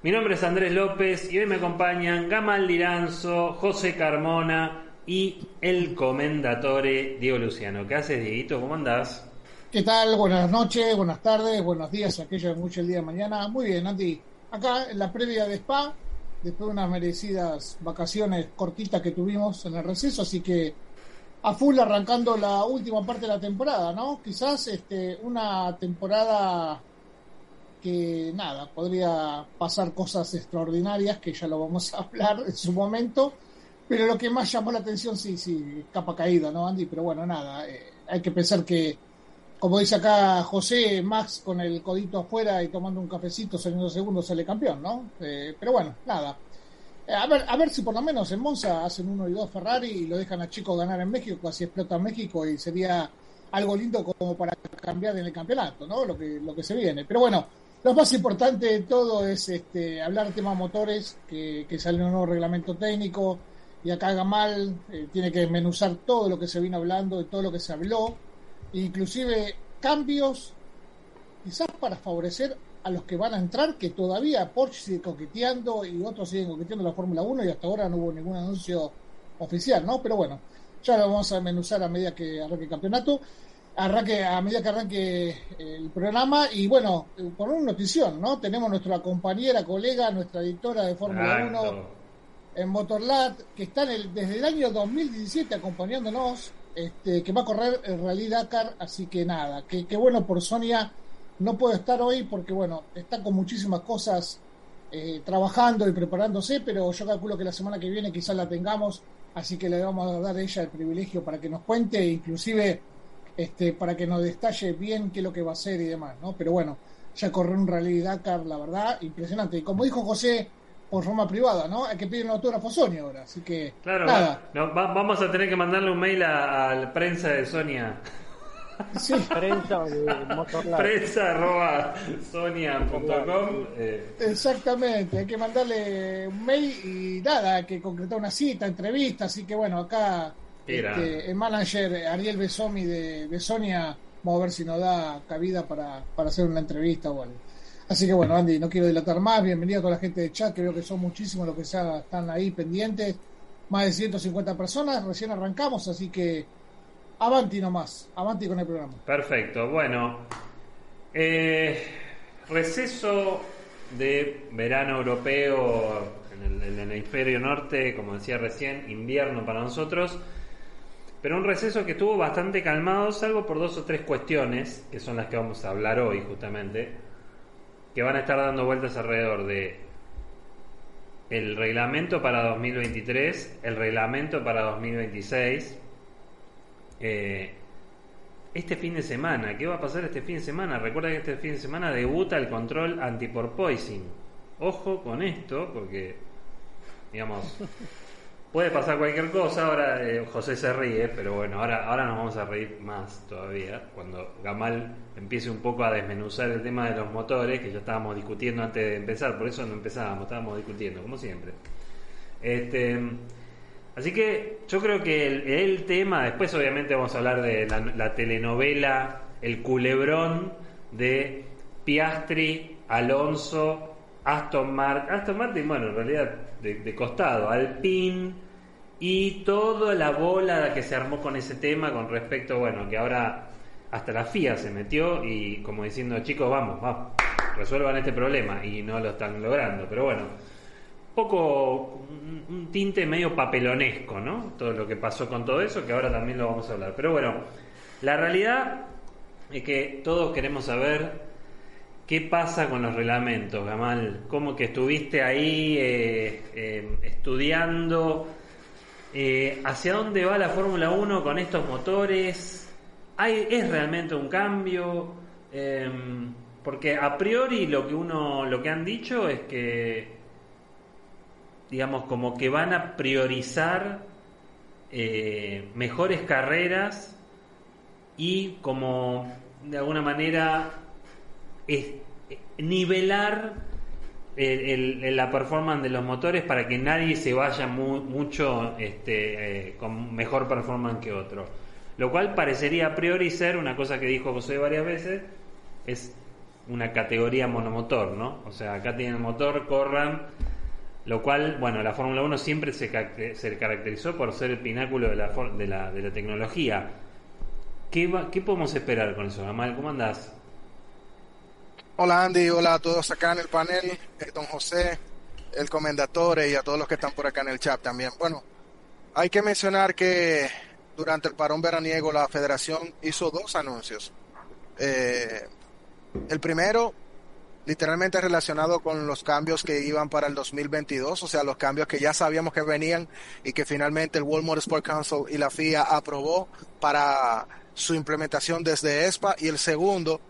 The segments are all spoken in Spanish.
Mi nombre es Andrés López y hoy me acompañan Gamal Liranzo, José Carmona y el comendatore Diego Luciano. ¿Qué haces, Dieguito? ¿Cómo andás? ¿Qué tal? Buenas noches, buenas tardes, buenos días, aquellos que mucho el día de mañana. Muy bien, Andy. Acá en la previa de Spa, después de unas merecidas vacaciones cortitas que tuvimos en el receso, así que a full arrancando la última parte de la temporada, ¿no? Quizás este, una temporada que nada, podría pasar cosas extraordinarias, que ya lo vamos a hablar en su momento, pero lo que más llamó la atención, sí, sí, capa caída, ¿no, Andy? Pero bueno, nada, eh, hay que pensar que, como dice acá José, Max con el codito afuera y tomando un cafecito, saliendo segundo, sale campeón, ¿no? Eh, pero bueno, nada, eh, a ver, a ver si por lo menos en Monza hacen uno y dos Ferrari y lo dejan a Chico ganar en México, así explota México y sería algo lindo como para cambiar en el campeonato, ¿no? Lo que, lo que se viene. Pero bueno, lo más importante de todo es este, hablar de temas motores, que, que sale un nuevo reglamento técnico y acá Gamal eh, tiene que desmenuzar todo lo que se vino hablando y todo lo que se habló, inclusive cambios quizás para favorecer a los que van a entrar, que todavía Porsche sigue coqueteando y otros siguen coqueteando la Fórmula 1 y hasta ahora no hubo ningún anuncio oficial, ¿no? Pero bueno, ya lo vamos a menuzar a medida que arranque el campeonato, arranque, a medida que arranque el programa y bueno, por una notición, ¿no? Tenemos nuestra compañera, colega, nuestra editora de Fórmula 1 en Motorlat, que está desde el año 2017 acompañándonos, este, que va a correr el Rally Dakar, así que nada, que, que bueno por Sonia no puedo estar hoy porque, bueno, está con muchísimas cosas eh, trabajando y preparándose, pero yo calculo que la semana que viene quizás la tengamos, así que le vamos a dar a ella el privilegio para que nos cuente, inclusive este, para que nos destalle bien qué es lo que va a hacer y demás, ¿no? Pero bueno, ya corrió un rally Dakar, la verdad, impresionante. Y como dijo José, por forma privada, ¿no? Hay que pedir un autógrafo Sonia ahora, así que claro, nada. vamos a tener que mandarle un mail a, a la prensa de Sonia. Sí. Prensa Prensa arroba sonia.com. Eh. Exactamente, hay que mandarle un mail y nada, hay que concretar una cita, entrevista. Así que bueno, acá este, el manager Ariel Besomi de, de, Sonia, vamos a ver si nos da cabida para, para hacer una entrevista o algo. Así que bueno, Andy, no quiero dilatar más. Bienvenido a toda la gente de chat, que veo que son muchísimos los que están ahí pendientes. Más de 150 personas, recién arrancamos, así que Avanti nomás, avanti con el programa. Perfecto, bueno. Eh, receso de verano europeo en el, en hemisferio norte, como decía recién, invierno para nosotros. Pero un receso que estuvo bastante calmado, salvo por dos o tres cuestiones, que son las que vamos a hablar hoy justamente, que van a estar dando vueltas alrededor de el reglamento para 2023, el reglamento para 2026 eh, este fin de semana, ¿qué va a pasar este fin de semana? Recuerda que este fin de semana debuta el control anti-porpoising. Ojo con esto, porque, digamos, puede pasar cualquier cosa. Ahora eh, José se ríe, pero bueno, ahora, ahora nos vamos a reír más todavía. Cuando Gamal empiece un poco a desmenuzar el tema de los motores, que ya estábamos discutiendo antes de empezar, por eso no empezábamos, estábamos discutiendo, como siempre. Este. Así que yo creo que el, tema, después obviamente vamos a hablar de la, telenovela, el culebrón de Piastri, Alonso, Aston Martin, Aston Martin, bueno, en realidad de, costado, Alpine y toda la bola que se armó con ese tema con respecto, bueno, que ahora hasta la FIA se metió y como diciendo, chicos, vamos, vamos, resuelvan este problema y no lo están logrando, pero bueno poco un tinte medio papelonesco, ¿no? Todo lo que pasó con todo eso, que ahora también lo vamos a hablar. Pero bueno, la realidad es que todos queremos saber qué pasa con los reglamentos, Gamal. ¿Cómo que estuviste ahí eh, eh, estudiando? Eh, ¿Hacia dónde va la Fórmula 1 con estos motores? ¿Hay, ¿Es realmente un cambio? porque a priori lo que uno lo que han dicho es que digamos, como que van a priorizar mejores carreras y como de alguna manera es, nivelar la performance de los motores para que nadie se vaya mucho este, eh, con mejor performance que otro. Lo cual parecería a priori ser una cosa que dijo José varias veces, es una categoría monomotor, ¿no? O sea, acá tienen motor, corran, lo cual, bueno, la Fórmula 1 siempre se, caracterizó por ser el pináculo de la, de la, tecnología. ¿Qué, ¿Qué podemos esperar con eso, Amal? ¿Cómo andás? Hola Andy, hola a todos acá en el panel, eh, don José, el comendatore y a todos los que están por acá en el chat también. Bueno, hay que mencionar que durante el parón veraniego la federación hizo dos anuncios. Eh, el primero, literalmente relacionado con los cambios que iban para el 2022, o sea, los cambios que ya sabíamos que venían y que finalmente el World Motorsport Council y la FIA aprobó para su implementación desde ESPA. Y el segundo,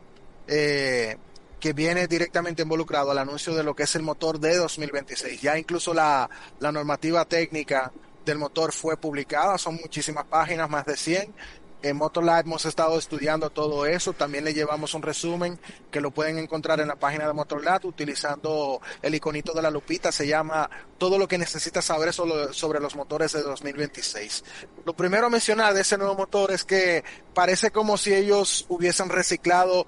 eh, que viene directamente involucrado al anuncio de lo que es el motor de 2026. Ya incluso la, normativa técnica del motor fue publicada, son muchísimas páginas, más de 100. En MotorLab hemos estado estudiando todo eso, también le llevamos un resumen que lo pueden encontrar en la página de MotorLab utilizando el iconito de la lupita, se llama todo lo que necesitas saber sobre los motores de 2026. Lo primero a mencionar de ese nuevo motor es que parece como si ellos hubiesen reciclado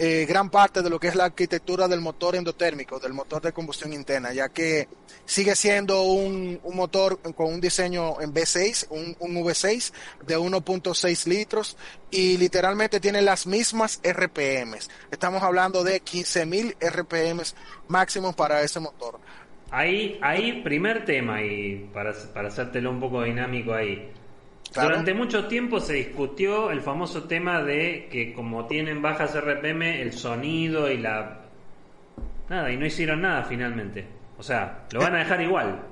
eh, gran parte de lo que es la arquitectura del motor endotérmico, del motor de combustión interna, ya que sigue siendo un, motor con un diseño en V6, un, V6 de 1.6 litros y literalmente tiene las mismas RPMs. Estamos hablando de 15.000 RPMs máximos para ese motor. Ahí, ahí, primer tema, y para, para hacértelo un poco dinámico ahí. Durante mucho tiempo se discutió el famoso tema de que como tienen bajas RPM, el sonido y la... Nada, y no hicieron nada finalmente. O sea, lo van a dejar igual.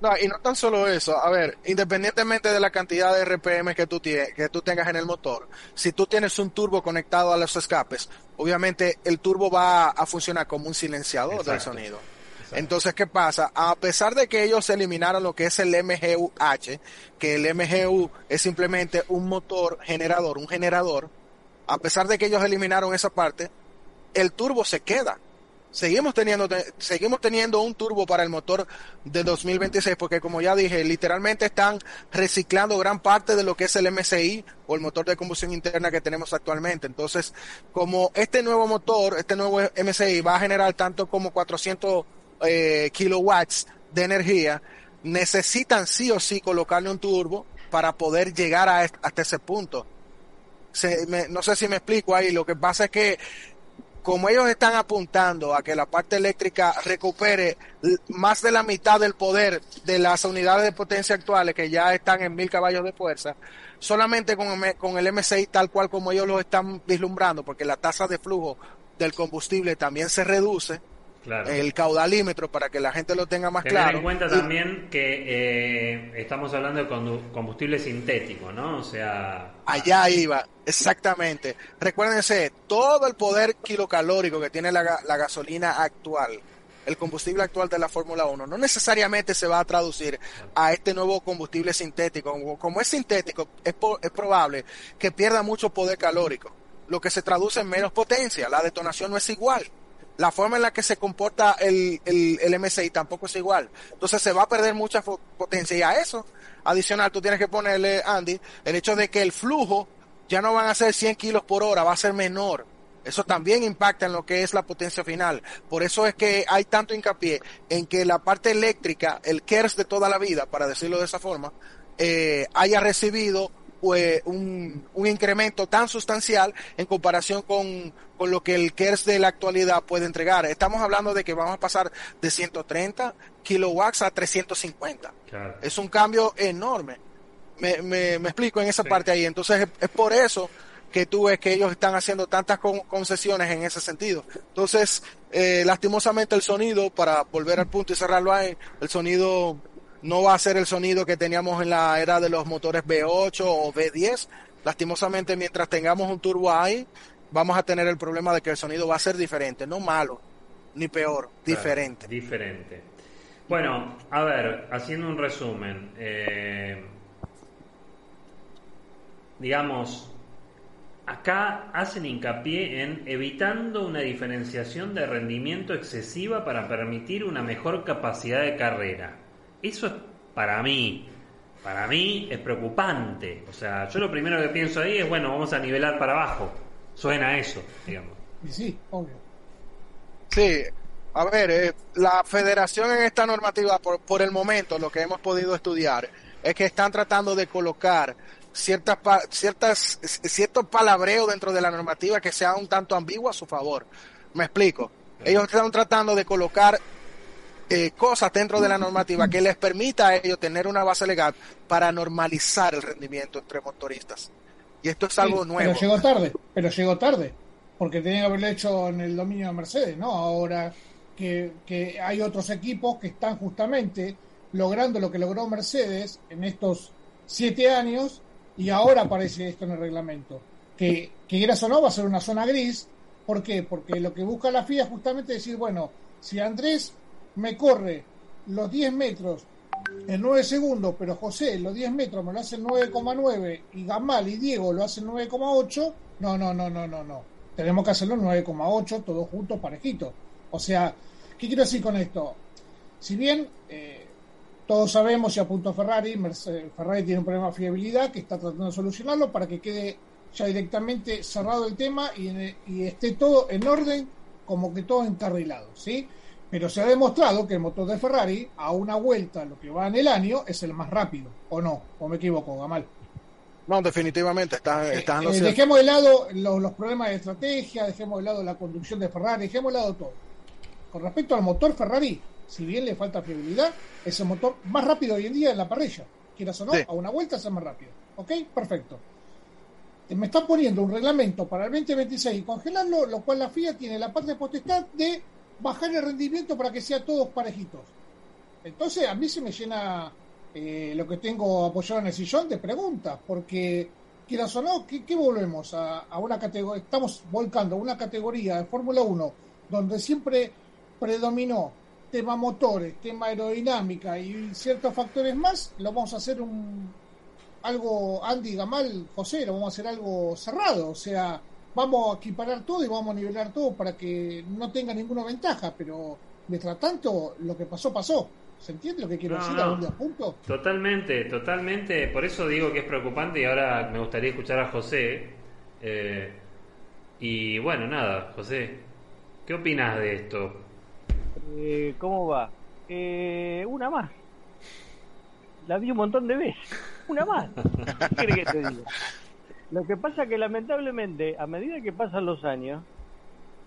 No, y no tan solo eso. A ver, independientemente de la cantidad de RPM que tú, que tú tengas en el motor, si tú tienes un turbo conectado a los escapes, obviamente el turbo va a funcionar como un silenciador del sonido. Entonces, ¿qué pasa? A pesar de que ellos eliminaron lo que es el MGU-H, que el MGU es simplemente un motor generador, un generador, a pesar de que ellos eliminaron esa parte, el turbo se queda. Seguimos teniendo, seguimos teniendo un turbo para el motor de 2026 porque como ya dije, literalmente están reciclando gran parte de lo que es el MCI o el motor de combustión interna que tenemos actualmente. Entonces, como este nuevo motor, este nuevo MCI va a generar tanto como 400 eh, kilowatts de energía, necesitan sí o sí colocarle un turbo para poder llegar a hasta ese punto. no sé si me explico ahí, lo que pasa es que como ellos están apuntando a que la parte eléctrica recupere más de la mitad del poder de las unidades de potencia actuales que ya están en mil caballos de fuerza, solamente con, con el MCI tal cual como ellos lo están vislumbrando, porque la tasa de flujo del combustible también se reduce, el caudalímetro para que la gente lo tenga más claro. Tener en cuenta también que eh, estamos hablando de combustible sintético, ¿no? O sea... Allá iba, exactamente. Recuérdense, todo el poder kilocalórico que tiene la, gasolina actual, el combustible actual de la Fórmula 1, no necesariamente se va a traducir a este nuevo combustible sintético. Como es sintético, es, es probable que pierda mucho poder calórico, lo que se traduce en menos potencia. La detonación no es igual la forma en la que se comporta el, el, el, MSI tampoco es igual. Entonces se va a perder mucha potencia. Y a eso, adicional, tú tienes que ponerle, Andy, el hecho de que el flujo ya no van a ser 100 kilos por hora, va a ser menor. Eso también impacta en lo que es la potencia final. Por eso es que hay tanto hincapié en que la parte eléctrica, el KERS de toda la vida, para decirlo de esa forma, eh, haya recibido un, un, incremento tan sustancial en comparación con, con, lo que el KERS de la actualidad puede entregar. Estamos hablando de que vamos a pasar de 130 kilowatts a 350. Es un cambio enorme. Me, me, me explico en esa parte ahí. Entonces es, por eso que tú ves que ellos están haciendo tantas concesiones en ese sentido. Entonces, eh, lastimosamente el sonido, para volver al punto y cerrarlo ahí, el sonido no va a ser el sonido que teníamos en la era de los motores V8 o V10. Lastimosamente, mientras tengamos un turbo ahí, vamos a tener el problema de que el sonido va a ser diferente, no malo, ni peor, diferente. Diferente. Bueno, a ver, haciendo un resumen, eh, digamos, acá hacen hincapié en evitando una diferenciación de rendimiento excesiva para permitir una mejor capacidad de carrera. Eso es para mí para mí es preocupante. O sea, yo lo primero que pienso ahí es, bueno, vamos a nivelar para abajo. Suena eso, digamos. Y sí, obvio. Sí, a ver, eh, la federación en esta normativa, por, por el momento, lo que hemos podido estudiar, es que están tratando de colocar ciertas, ciertas, ciertos palabreos dentro de la normativa que sea un tanto ambiguo a su favor. Me explico. Ellos están tratando de colocar eh, cosas dentro de la normativa que les permita a ellos tener una base legal para normalizar el rendimiento entre motoristas. Y esto es algo nuevo. Pero llegó tarde, pero llegó tarde, porque tenía que haberlo hecho en el dominio de Mercedes, ¿no? Ahora que, que hay otros equipos que están justamente logrando lo que logró Mercedes en estos siete años y ahora aparece esto en el reglamento. Que, que quieras o no, va a ser una zona gris. ¿Por qué? Porque lo que busca la FIA es justamente decir, bueno, si Andrés me corre los 10 metros en 9 segundos, pero José los 10 metros me lo hace en 9,9 y Gamal y Diego lo hacen 9,8, no, no, no, no, no, no. Tenemos que hacerlo en 9,8, todos juntos, parejitos. O sea, ¿qué quiero decir con esto? Si bien eh, todos sabemos y apuntó Ferrari, Ferrari tiene un problema de fiabilidad que está tratando de solucionarlo para que quede ya directamente cerrado el tema y, y esté todo en orden, como que todo encarrilado, ¿sí? Pero se ha demostrado que el motor de Ferrari, a una vuelta, lo que va en el año, es el más rápido, ¿o no? ¿O me equivoco, Gamal? No, definitivamente, está, eh, eh, Dejemos de lado los, los, problemas de estrategia, dejemos de lado la conducción de Ferrari, dejemos de lado todo. Con respecto al motor Ferrari, si bien le falta fiabilidad, es el motor más rápido hoy en día en la parrilla. Quieras o no, a una vuelta es más rápido. ¿Ok? Perfecto. Eh, me están poniendo un reglamento para el 2026 y congelarlo, lo cual la FIA tiene la parte de potestad de bajar el rendimiento para que sea todos parejitos. Entonces, a mí se me llena eh, lo que tengo apoyado en el sillón de preguntas, porque quieras o no, ¿qué, volvemos? A, una categoría, estamos volcando una categoría de Fórmula 1 donde siempre predominó tema motores, tema aerodinámica y ciertos factores más, lo vamos a hacer un algo, Andy Gamal, José, lo vamos a hacer algo cerrado, o sea, vamos a equiparar todo y vamos a nivelar todo para que no tenga ninguna ventaja, pero mientras tanto, lo que pasó, pasó. ¿Se entiende lo que quiero decir a dónde punto? Totalmente, totalmente. Por eso digo que es preocupante y ahora me gustaría escuchar a José. Eh, y bueno, nada, José, ¿qué opinas de esto? Eh, ¿Cómo va? Eh, una más. La vi un montón de veces. Una más. ¿Qué que te diga? Lo que pasa que lamentablemente, a medida que pasan los años,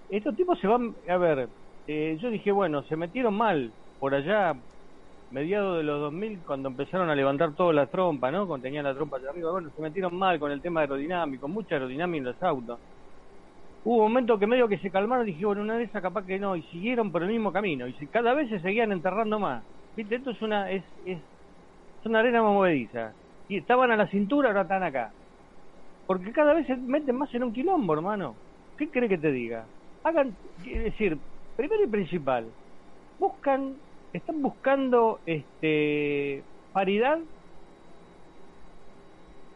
estos tipos se van... A ver, eh, yo dije, bueno, se metieron mal por allá, mediados de los 2000, cuando empezaron a levantar toda la trompa, ¿no? Cuando tenían la trompa allá arriba, bueno, se metieron mal con el tema aerodinámico, mucha aerodinámica en los autos hubo un momento que medio que se calmaron y dije, bueno, una vez capaz que no, y siguieron por el mismo camino, y cada vez se seguían enterrando más. ¿Viste? Esto es una, es, es, una arena movediza. Y estaban a la cintura, ahora están acá. Porque cada vez se meten más en un quilombo, hermano. ¿Qué cree que te diga? Hagan, es decir, primero y principal, buscan, están buscando este paridad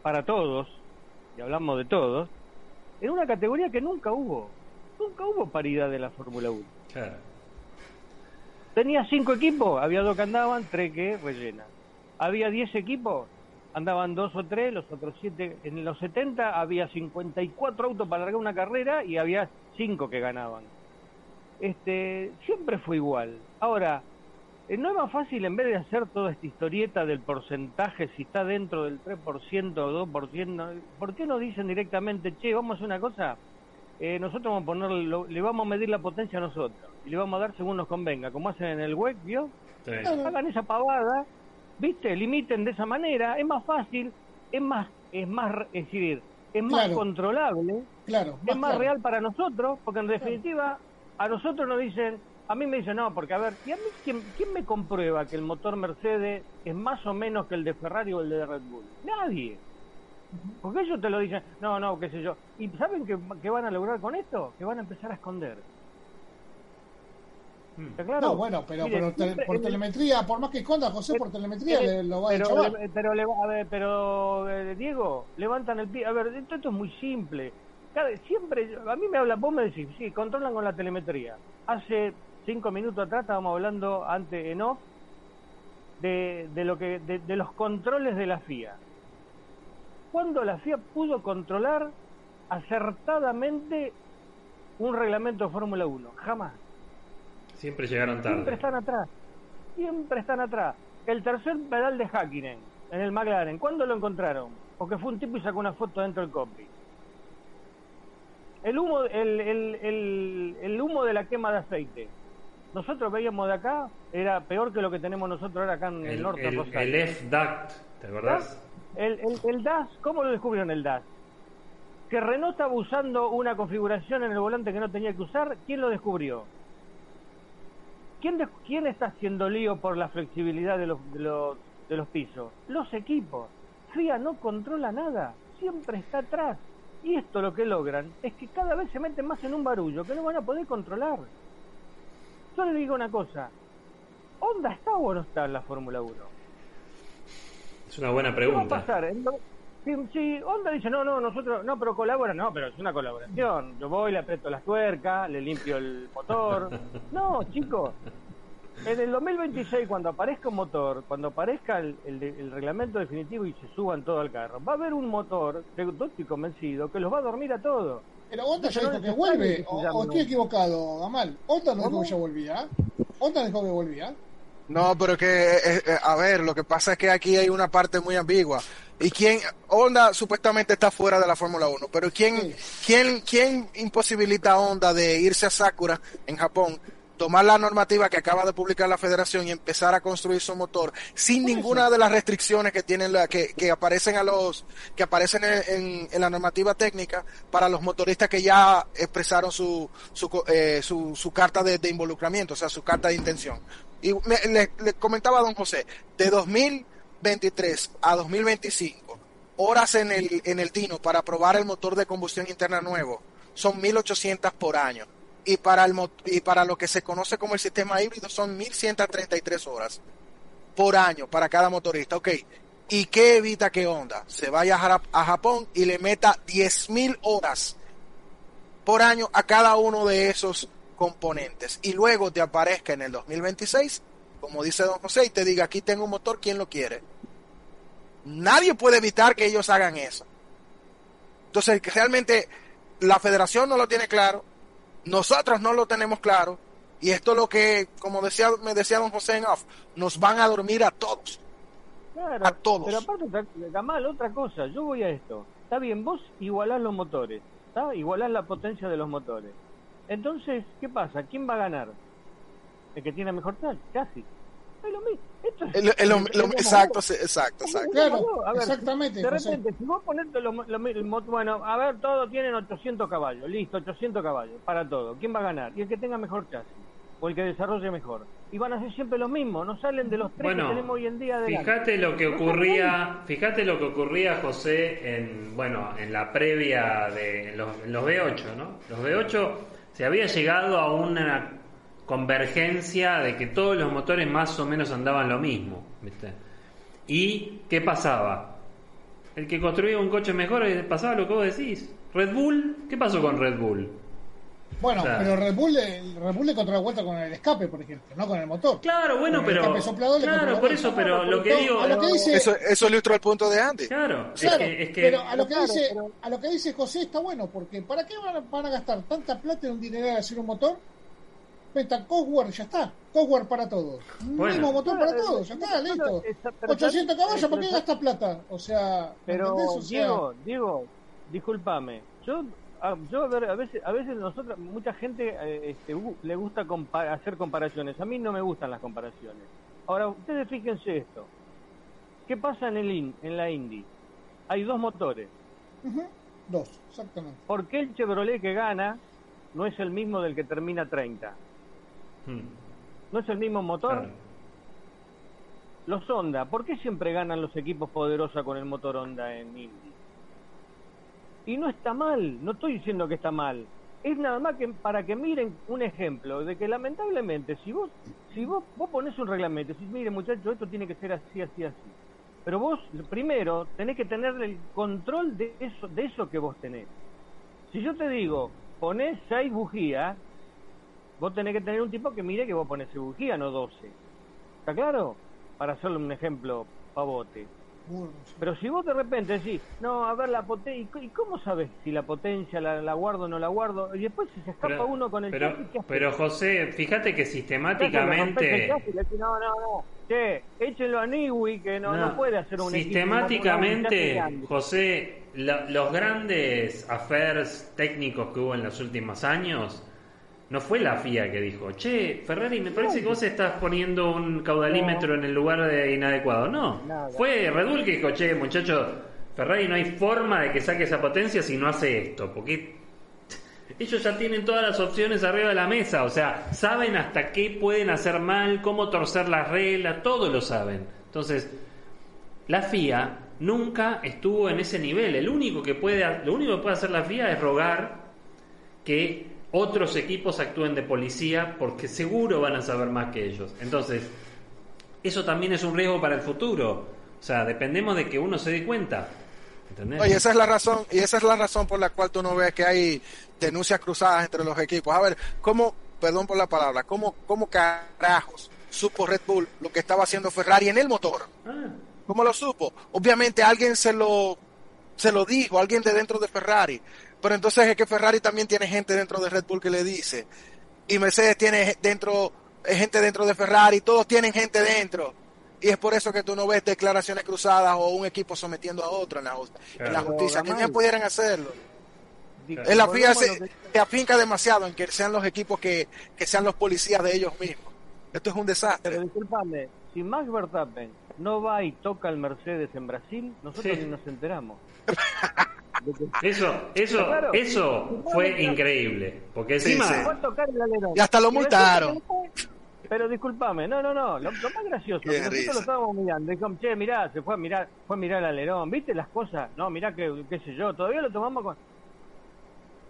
para todos, y hablamos de todos, en una categoría que nunca hubo. Nunca hubo paridad de la Fórmula 1. Tenía cinco equipos, había dos que andaban, tres que rellenan. Había diez equipos, andaban dos o tres, los otros siete. En los 70 había 54 autos para largar una carrera y había cinco que ganaban. Este, siempre fue igual. Ahora, eh, ¿No es más fácil en vez de hacer toda esta historieta del porcentaje, si está dentro del 3% o 2%, ¿por qué no dicen directamente, che, vamos a hacer una cosa? Eh, nosotros vamos a poner, le vamos a medir la potencia a nosotros y le vamos a dar según nos convenga, como hacen en el web, ¿vio? Hagan esa pavada, ¿viste? Limiten de esa manera, es más fácil, es más, es más, es decir, es más controlable, claro, es más real para nosotros, porque en definitiva a nosotros nos dicen, a mí me dicen, no, porque a ver, ¿y a mí quién, me comprueba que el motor Mercedes es más o menos que el de Ferrari o el de Red Bull? Nadie. Porque ellos te lo dicen, no, no, qué sé yo. ¿Y saben qué, van a lograr con esto? Que van a empezar a esconder. Hmm. claro? No, bueno, pero, por telemetría, por más que esconda José, por telemetría lo va a pero, pero, a ver, pero eh, Diego, levantan el pie. A ver, esto, esto es muy simple. Cada, siempre, a mí me habla, vos me decís, sí, controlan con la telemetría. Hace cinco minutos atrás estábamos hablando antes en off de, de lo que de, de los controles de la FIA. ¿Cuándo la FIA pudo controlar acertadamente un reglamento de Fórmula 1? Jamás. Siempre llegaron Siempre tarde. están atrás. Siempre están atrás. El tercer pedal de Hakkinen en el McLaren, ¿cuándo lo encontraron? Porque fue un tipo y sacó una foto dentro del cockpit. El humo, el, el, el, el humo de la quema de aceite. Nosotros veíamos de acá, era peor que lo que tenemos nosotros ahora acá en el, norte de el F-Duct, ¿te acordás? El, el, el DAS, ¿cómo lo descubrieron el DAS? Que Renault estaba usando una configuración en el volante que no tenía que usar, ¿quién lo descubrió? ¿Quién, de- quién está haciendo lío por la flexibilidad de los, de, los, de los pisos? Los equipos. FIA no controla nada, siempre está atrás. Y esto lo que logran es que cada vez se meten más en un barullo que no van a poder controlar. Yo le digo una cosa, ¿Honda está o no está en la Fórmula 1? Es una buena ¿Qué va a pregunta. pasar? Si, si Honda dice, no, no, nosotros, no, pero colabora, no, pero es una colaboración. Yo voy, le aprieto las tuercas, le limpio el motor. No, chicos. En el 2026, cuando aparezca un motor, cuando aparezca el, el- el reglamento definitivo y se suban todo al carro, va a haber un motor, estoy convencido, que los va a dormir a todos. Pero Honda ya dijo no que vuelve. O, o estoy equivocado, Gamal. Honda no dijo que ya volvía. Honda dijo que volvía. No, pero que, eh, eh, a ver, lo que pasa es que aquí hay una parte muy ambigua. ¿Y quién? Honda supuestamente está fuera de la Fórmula 1, pero ¿quién, Sí. quién, quién imposibilita a Honda de irse a Sakura en Japón, tomar la normativa que acaba de publicar la federación y empezar a construir su motor sin ninguna de las restricciones que tienen la, que, que aparecen a los que aparecen en, en- en la normativa técnica para los motoristas que ya expresaron su su, eh, su, su carta de, de involucramiento, o sea, su carta de intención. Y me- le, le comentaba a don José, de 2023 a 2025, horas en el, en el Tino para probar el motor de combustión interna nuevo son 1800 por año. Y para, el, y para lo que se conoce como el sistema híbrido son 1133 horas por año para cada motorista. Ok. ¿Y qué evita que Honda se vaya a Japón y le meta 10.000 horas por año a cada uno de esos componentes? Y luego te aparezca en el 2026, como dice don José, y te diga, aquí tengo un motor, ¿quién lo quiere? Nadie puede evitar que ellos hagan eso. Entonces, que realmente la federación no lo tiene claro, nosotros no lo tenemos claro, y esto es lo que, como decía, me decía don José en off, nos van a dormir a todos. Claro, A todos. Pero aparte, Gamal, otra cosa, yo voy a esto. Está bien, vos igualás los motores, ¿está? Igualás la potencia de los motores. Entonces, ¿qué pasa? ¿Quién va a ganar? El que tiene mejor tal, casi. Es lo mismo. Esto es, El- el- lo- es lo- como exacto, exacto, exacto. Claro, A ver, exactamente. De José. repente, si vos ponés lo, bueno, a ver, todos tienen 800 caballos, listo, 800 caballos, para todo. ¿Quién va a ganar? Y el que tenga mejor chasis, o el que desarrolle mejor. Y van a ser siempre los mismos, no salen de los tres Bueno, que tenemos hoy en día adelante. Fíjate lo que ocurría, fíjate lo que ocurría José en bueno, en la previa de en los, los B8, ¿no? Los B8 se había llegado a una convergencia de que todos los motores más o menos andaban lo mismo, ¿viste? ¿Y qué pasaba? El que construía un coche mejor eh, pasaba lo que vos decís. Red Bull, ¿qué pasó con Red Bull? Bueno, pero Red Bull, el Red Bull le controla la vuelta con el escape, por ejemplo, no con el motor. Claro, bueno, Con pero escape soplador le claro, por eso, pero lo que digo, a lo que dice, Eso, eso ilustra el punto de Andy. claro, es Claro, que, es que pero a lo que Claro, dice, pero- a lo que dice José está bueno, porque ¿para qué van a, van a gastar tanta plata en un dinero de hacer un motor? Meta Cosworth, ya está. Cosworth para todos. Bueno. mismo motor para todos, ya está, listo. pero- pero- 800 caballos, ¿para qué gasta plata? O sea, ¿me Pero? O sea, Diego, Diego, discúlpame. Yo, a, yo a, ver, a veces, a veces nosotros, mucha gente eh, este, le gusta compa- hacer comparaciones. A mí no me gustan las comparaciones. Ahora, ustedes fíjense esto. ¿Qué pasa en el in, en la Indy? Hay dos motores. dos, exactamente. ¿Por qué el Chevrolet que gana no es el mismo del que termina 30? Hmm, ¿No es el mismo motor? claro. Los Honda, ¿por qué siempre ganan los equipos poderosos con el motor Honda en Indy? Y no está mal, no estoy diciendo que está mal. Es nada más que para que miren un ejemplo de que lamentablemente si vos si vos, vos pones un reglamento decís, mire muchachos, esto tiene que ser así, así, así. Pero vos primero tenés que tener el control de eso, de eso que vos tenés. Si yo te digo, ponés seis bujías, vos tenés que tener un tipo que mire que vos ponés seis bujías, no 12. ¿Está claro? para hacerle un ejemplo pavote. Burro, sí. Pero si vos de repente decís, no, a ver la potencia, ¿y cómo sabes si la potencia la, la guardo o no la guardo? Y después si se escapa Pero, uno con el pero, chasis, ¿qué pero José, fíjate que sistemáticamente, chasis decís, no, no, no, che, échenlo a Niwi que no, no, puede hacer un equipo, sistemáticamente, grande. José, la- los grandes affairs técnicos que hubo en los últimos años, no fue la FIA que dijo, che, Ferrari, me parece que vos estás poniendo un caudalímetro en el lugar de inadecuado. No, Nada. fue Red Bull que dijo, che, muchacho, Ferrari no hay forma de que saque esa potencia si no hace esto, porque ellos ya tienen todas las opciones arriba de la mesa, o sea, saben hasta qué pueden hacer mal, cómo torcer las reglas, todo lo saben. Entonces, la FIA nunca estuvo en ese nivel. El único que puede, lo único que puede hacer la FIA es rogar que otros equipos actúen de policía porque seguro van a saber más que ellos. Entonces, eso también es un riesgo para el futuro. O sea, dependemos de que uno se dé cuenta. ¿Entendés? Oye, esa es la razón, y esa es la razón por la cual tú no ves que hay denuncias cruzadas entre los equipos. A ver, ¿cómo, perdón por la palabra, cómo, cómo carajos supo Red Bull lo que estaba haciendo Ferrari en el motor? Ah, ¿Cómo lo supo? Obviamente alguien se lo, se lo dijo, alguien de dentro de Ferrari. Pero entonces es que Ferrari también tiene gente dentro de Red Bull que le dice. Y Mercedes tiene dentro, eh, gente dentro de Ferrari, todos tienen gente dentro. Y es por eso que tú no ves declaraciones cruzadas o un equipo sometiendo a otro en la, en la justicia, que pudieran hacerlo. En la FIA se, afinca demasiado en que sean los equipos que, que sean los policías de ellos mismos. Esto es un desastre. Pero disculpame, si Max Verstappen no va y toca al Mercedes en Brasil, nosotros Sí. ni nos enteramos. Eso, eso, Claro. eso fue increíble. Porque Sí, encima, sí. fue a tocar el alerón. Y hasta lo multaron. Pero disculpame, no, no, no, lo, lo más gracioso, que nosotros risa. lo estábamos mirando, dijimos, che, mirá, se fue a mirar, fue a mirar el alerón, ¿viste las cosas? No, mirá que, qué sé yo, todavía lo tomamos con...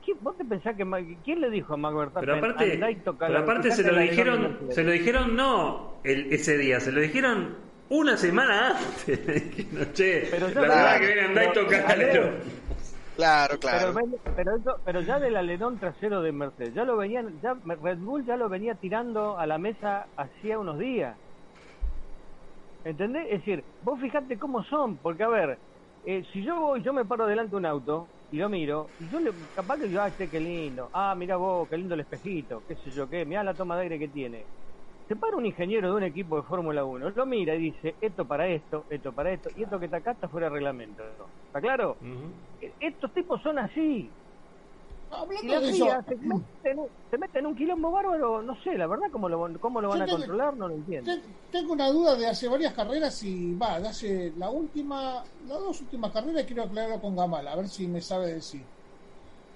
¿Qué- ¿Vos te pensás que, quién le dijo a Max Verstappen, pero aparte, andá y toca pero aparte se lo dijeron, se lo dijeron no el, ese día, se lo dijeron una semana antes. Dijeron, che, Pero la verdad que viene andá y Claro, claro. Pero, eso- pero ya del alerón trasero de Mercedes, ya lo venían, ya Red Bull ya lo venía tirando a la mesa hacía unos días. ¿Entendés? Es decir, vos fijate cómo son, porque a ver, eh, si yo voy, yo me paro delante de un auto y lo miro, y yo le, capaz que yo, ah, che, qué lindo, ah, mira vos, qué lindo el espejito, qué sé yo qué, mirá la toma de aire que tiene. Se para un ingeniero de un equipo de Fórmula 1, lo mira y dice, esto para esto, esto para esto, y esto que está acá está fuera de reglamento. ¿Está claro? Ujú. Estos tipos son así. Y la de FIA eso, se mete, en, se mete en un quilombo bárbaro, no sé, la verdad, cómo lo, cómo lo van Yo a tengo- controlar, no lo entiendo. te- tengo una duda de hace varias carreras y va, de hace la última, las dos últimas carreras quiero aclararlo con Gamal, a ver si me sabe decir.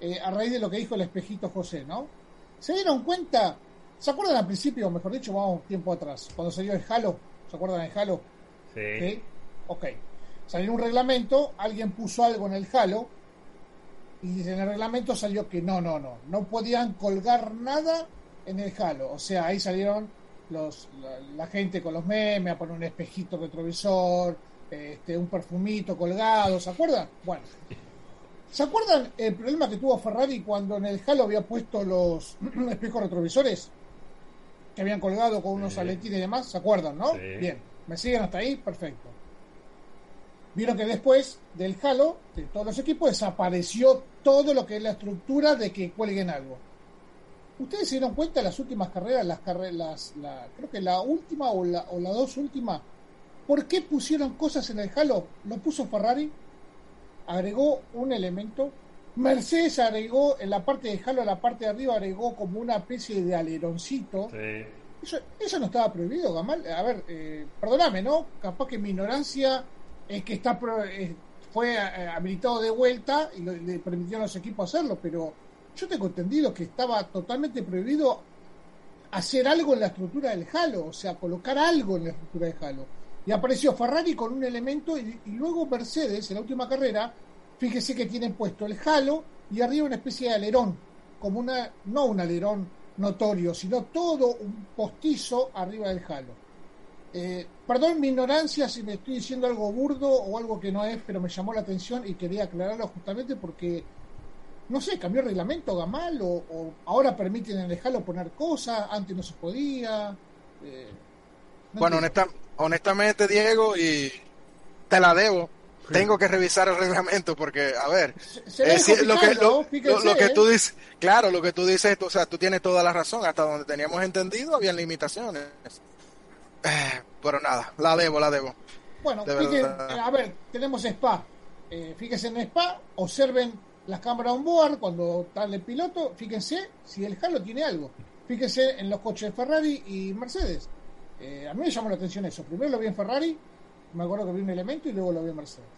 Eh, a raíz de lo que dijo el espejito José, ¿no? ¿Se dieron cuenta? ¿Se acuerdan al principio, mejor dicho, vamos tiempo atrás, cuando salió el Halo? ¿Se acuerdan del Halo? Sí. ¿Sí? Ok. Salió un reglamento, alguien puso algo en el Halo y en el reglamento salió que no, no, no, no podían colgar nada en el Halo. O sea, ahí salieron los, la, la gente con los memes a poner un espejito retrovisor, este, un perfumito colgado, ¿se acuerdan? Bueno. ¿Se acuerdan el problema que tuvo Ferrari cuando en el Halo había puesto los espejos retrovisores? Que habían colgado con unos Sí. aletines y demás, ¿se acuerdan, no? Sí. Bien, ¿me siguen hasta ahí? Perfecto. Vieron que después del Halo, de todos los equipos, desapareció todo lo que es la estructura de que cuelguen algo. ¿Ustedes se dieron cuenta en las últimas carreras, las carreras, la, creo que la última o la, o la dos últimas, ¿por qué pusieron cosas en el Halo? Lo puso Ferrari, agregó un elemento. Mercedes agregó en la parte de Halo, en la parte de arriba, agregó como una especie de aleroncito. Sí. Eso, eso no estaba prohibido, Gamal. A ver, eh, perdóname, ¿no? Capaz que mi ignorancia es que está pro- eh, fue eh, habilitado de vuelta y lo- le permitieron a los equipos hacerlo, pero yo tengo entendido que estaba totalmente prohibido hacer algo en la estructura del Halo, o sea, colocar algo en la estructura del Halo. Y apareció Ferrari con un elemento y, y luego Mercedes, en la última carrera, fíjese que tienen puesto el Halo y arriba una especie de alerón, como una, no un alerón notorio, sino todo un postizo arriba del Halo. Eh, perdón mi ignorancia si me estoy diciendo algo burdo o algo que no es, pero me llamó la atención y quería aclararlo justamente porque, no sé, cambió el reglamento Gamal o, o ahora permiten en el Halo poner cosas, antes no se podía. eh, no Bueno, honesta- honestamente, Diego, y te la debo. Tengo que revisar el reglamento porque, a ver, se, lo, que, lo, que tú dices, claro, lo que tú dices, o sea, tú tienes toda la razón. Hasta donde teníamos entendido, había limitaciones. Eh, pero nada, la debo, la debo. Bueno, a ver, tenemos Spa. Eh, fíjense en Spa, observen las cámaras on board cuando está el piloto. Fíjense si el Halo tiene algo. Fíjense en los coches Ferrari y Mercedes. Eh, a mí me llamó la atención eso. Primero lo vi en Ferrari, me acuerdo que vi un elemento y luego lo vi en Mercedes.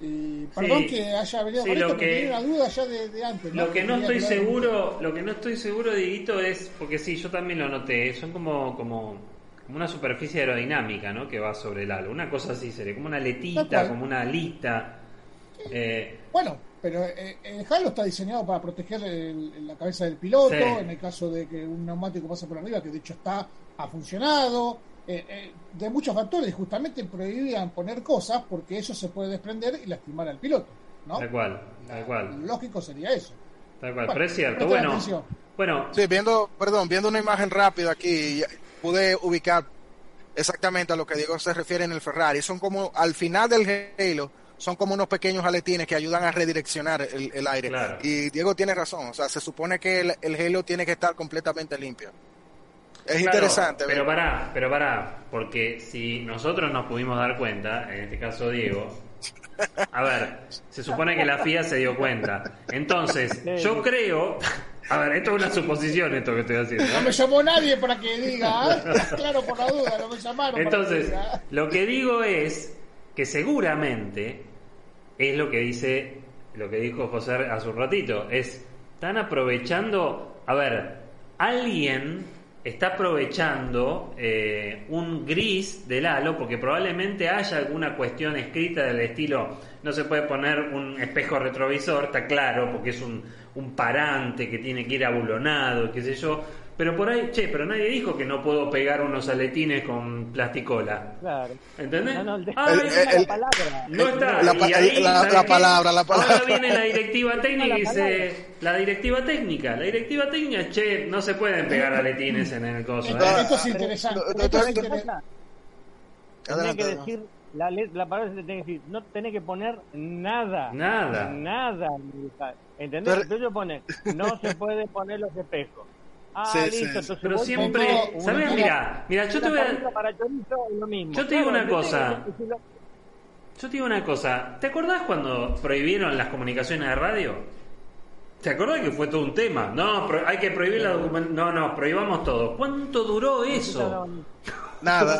Y perdón que haya venido con esto, que, tenía una duda ya de, antes. Lo que no estoy seguro, lo que no estoy seguro, Dieguito, es, porque sí, yo también lo noté, son como, como, como una superficie aerodinámica, ¿no? Que va sobre el halo. Una cosa así sería, como una letita, como una alita. Eh, bueno, pero eh, el Halo está diseñado para proteger la cabeza del piloto, en el caso de que un neumático pase por arriba, que de hecho está, ha funcionado. Eh, eh, de muchos factores, justamente prohibían poner cosas porque eso se puede desprender y lastimar al piloto. ¿no? Tal cual, tal cual. Lógico sería eso. Tal cual, pero es cierto. Bueno, bueno. Sí, viendo, perdón, viendo una imagen rápida aquí, pude ubicar exactamente a lo que Diego se refiere en el Ferrari. Son como al final del Halo, son como unos pequeños aletines que ayudan a redireccionar el, aire. Y Diego tiene razón, o sea, se supone que el, el Halo tiene que estar completamente limpio. Es interesante. Pero para, pero para, porque si nosotros nos pudimos dar cuenta, en este caso Diego, a ver, se supone que la FIA se dio cuenta. Entonces, yo creo, a ver, esto es una suposición esto que estoy haciendo. No me llamó nadie para que diga, ¿eh? claro, por la duda, no me llamaron. Entonces, lo que digo es que seguramente es lo que dice, lo que dijo José hace un ratito, es, están aprovechando, a ver, alguien está aprovechando eh, un gris del halo porque probablemente haya alguna cuestión escrita del estilo no se puede poner un espejo retrovisor, está claro, porque es un, un parante que tiene que ir abulonado, qué sé yo, pero por ahí, che, pero nadie dijo que no puedo pegar unos aletines con plasticola. Claro. ¿Entendés? No, no, ah, la palabra. No está. La, palabra, la palabra. Ahora viene la directiva técnica y dice, la directiva técnica, la directiva técnica, che, no se pueden pegar aletines en el coso. Esto, ¿eh? esto es interesante. Esto es interesante. Tenía que decir, la, la palabra se tiene que decir, no tenés que poner nada. Nada. Nada. ¿Entendés? Entonces yo pone, no se puede poner los espejos. Ah, listo, Pero siempre, ¿sabes? Mira, mira, yo te voy a. Yo te digo una cosa. Yo te digo una cosa. ¿Te acordás cuando prohibieron las comunicaciones de radio? ¿Te acordás que fue todo un tema? No, hay que prohibir la documentación. No, no, prohibamos todo. ¿Cuánto duró eso? Nada.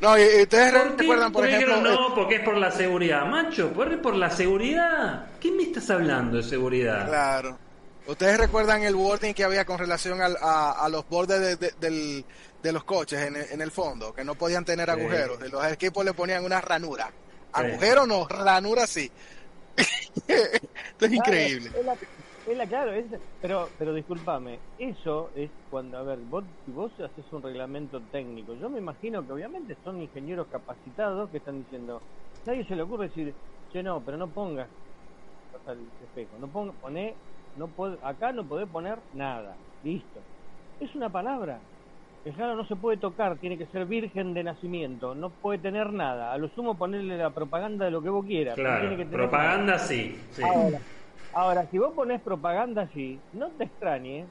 no, y ustedes recuerdan, por ejemplo. No, porque es por la seguridad. Macho, por la seguridad. ¿Qué me estás hablando de seguridad? Claro. ¿Ustedes recuerdan el wording que había con relación a, los bordes de, los coches en, el fondo? Que no podían tener agujeros. Los equipos le ponían una ranura. Agujero no, ranura sí. Esto es increíble. Es la, claro, pero, pero discúlpame, eso es cuando, a ver, vos, si vos haces un reglamento técnico, yo me imagino que obviamente son ingenieros capacitados que están diciendo, nadie se le ocurre decir, che, no, pero no pongas el espejo, no ponga, poné no acá no podés poner nada. Listo. Es una palabra. El no se puede tocar, tiene que ser virgen de nacimiento, no puede tener nada. A lo sumo ponerle la propaganda de lo que vos quieras. Claro, propaganda sí. Ahora, ahora, si vos pones propaganda así, no te extrañe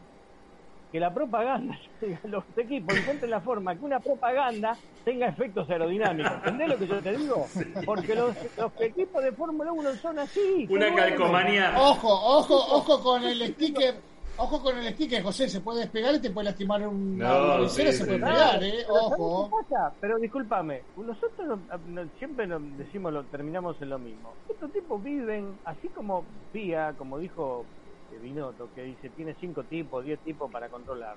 que la propaganda, los equipos encuentren la forma que una propaganda tenga efectos aerodinámicos. ¿Entendés lo que yo te digo? Porque los, equipos de Fórmula 1 son así. Una calcomanía. Ojo, ojo, ojo con el sticker. Ojo con el sticker, José, se puede despegar y te puede lastimar un no, se puede pegar, ¿eh? Ojo. Pero discúlpame, nosotros siempre decimos, lo, terminamos en lo mismo. Estos tipos viven, así como Vía, como dijo Binotto, que dice tiene cinco tipos, 10 tipos para controlar.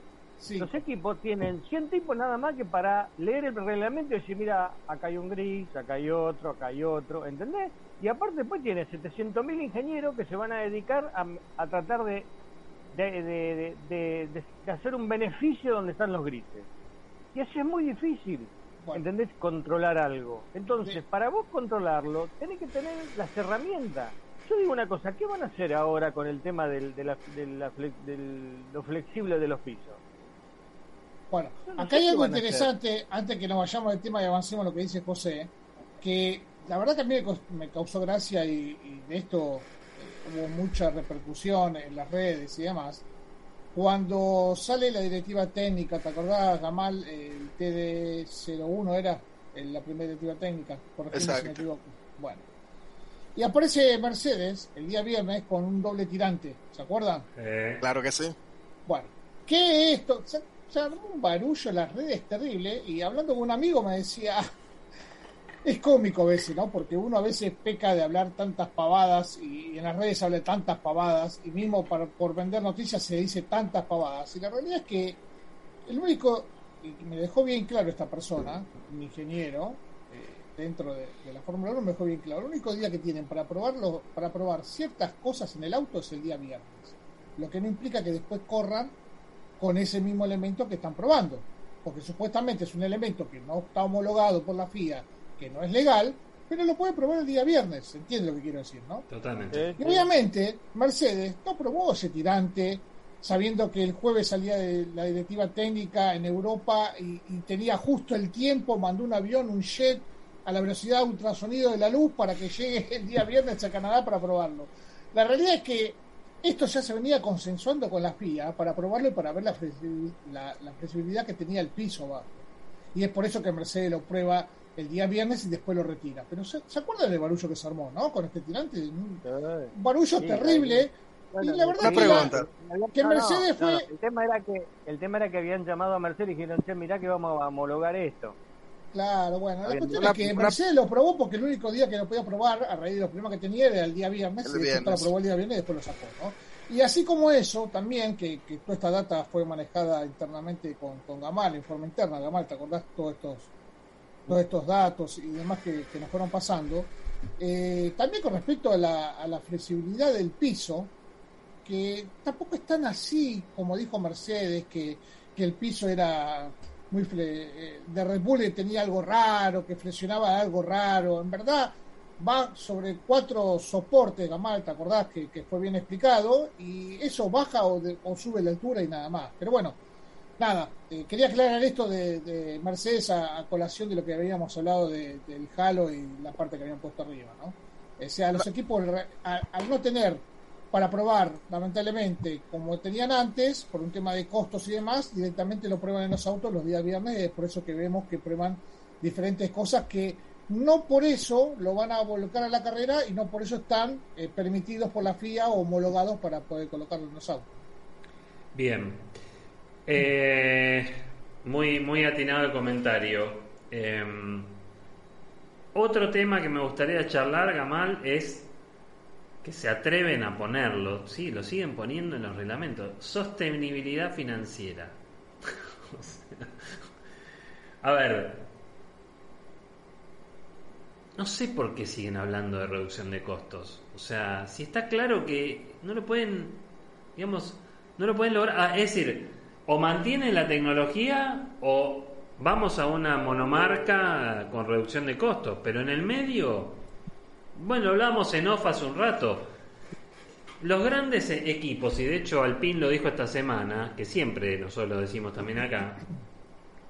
Los equipos tienen 100 tipos nada más que para leer el reglamento y decir, mira, acá hay un gris, acá hay otro, acá hay otro, ¿entendés? Y aparte después tiene 700.000 ingenieros que se van a dedicar a, tratar de de, de, hacer un beneficio donde están los grises. Y así es muy difícil, ¿entendés? Controlar algo. Entonces, para vos controlarlo, tenés que tener las herramientas. Yo digo una cosa, ¿qué van a hacer ahora con el tema del, de, la, de, lo flexible de los pisos? Bueno, no acá hay algo interesante, antes que nos vayamos del tema y avancemos lo que dice José, que la verdad que a mí me cau- me causó gracia y, y de esto eh, hubo mucha repercusión en las redes y demás. Cuando sale la directiva técnica, ¿te acordás, Gamal? El TD01 era eh, la primera directiva técnica, por si me equivoco. Bueno. Y aparece Mercedes el día viernes con un doble tirante, ¿se acuerdan? Eh, Claro que sí. Bueno, ¿qué es esto? Se, se armó un barullo en las redes terrible y hablando con un amigo me decía, "Ah, es cómico a veces, ¿no? Porque uno a veces peca de hablar tantas pavadas y, en las redes habla tantas pavadas y mismo para, por vender noticias se dice tantas pavadas. Y la realidad es que el único, y me dejó bien claro esta persona, un ingeniero, dentro de, de la Fórmula 1 me dejó bien claro, el único día que tienen para probarlo, para probar ciertas cosas en el auto es el día viernes. Lo que no implica que después corran con ese mismo elemento que están probando, porque supuestamente es un elemento que no está homologado por la FIA, que no es legal, pero lo puede probar el día viernes, ¿entiendes lo que quiero decir, no? totalmente. Y obviamente Mercedes no probó ese tirante sabiendo que el jueves salía de la directiva técnica en Europa y, y tenía justo el tiempo, mandó un avión, un jet a la velocidad ultrasonido de la luz para que llegue el día viernes a Canadá para probarlo. La realidad es que esto ya se venía consensuando con la FIA para probarlo y para ver la, la, la flexibilidad que tenía el piso abajo. Y es por eso que Mercedes lo prueba el día viernes y después lo retira. Pero ¿se, ¿se acuerdan del barullo que se armó, no? Con este tirante. Un barullo Sí, terrible. Bueno, y la verdad la- que Mercedes fue- el tema era que el tema era que habían llamado a Mercedes y dijeron, "Che, mirá que vamos a homologar esto." Claro, bueno, la cuestión es que Mercedes lo probó porque el único día que lo podía probar, a raíz de los problemas que tenía, era el día viernes, El hecho viernes. lo probó el día viernes y después lo sacó, ¿no? Y así como eso, también, que, que toda esta data fue manejada internamente con, con Gamal, en forma interna, Gamal, ¿te acordás todos estos, todos estos datos y demás que, que nos fueron pasando? Eh, también con respecto a la, a la flexibilidad del piso, que tampoco es tan así como dijo Mercedes, que, que el piso era muy fle- eh, de Red Bull tenía algo raro, que flexionaba algo raro. En verdad, va sobre cuatro soportes, Gamal, ¿te acordás? Que, que fue bien explicado, y eso baja o, de- o sube la altura y nada más. Pero bueno, nada, eh, quería aclarar esto de, de Mercedes a, a colación de lo que habíamos hablado de- del Halo y la parte que habían puesto arriba, ¿no? O sea, los equipos, al no tener para probar, lamentablemente, como tenían antes, por un tema de costos y demás, directamente lo prueban en los autos los días viernes, por eso que vemos que prueban diferentes cosas que no por eso lo van a volcar a la carrera y no por eso están eh, permitidos por la FIA o homologados para poder colocarlo en los autos. Bien. Eh, muy, muy atinado el comentario. Eh, otro tema que me gustaría charlar, Gamal, es que se atreven a ponerlo, sí, lo siguen poniendo en los reglamentos. Sostenibilidad financiera. A ver, no sé por qué siguen hablando de reducción de costos. O sea, si está claro que no lo pueden, digamos, no lo pueden lograr. Ah, es decir, o mantienen la tecnología o vamos a una monomarca con reducción de costos. Pero en el medio, bueno, lo hablamos en off hace un rato. Los grandes e- equipos, y de hecho Alpine lo dijo esta semana, que siempre nosotros lo decimos también acá,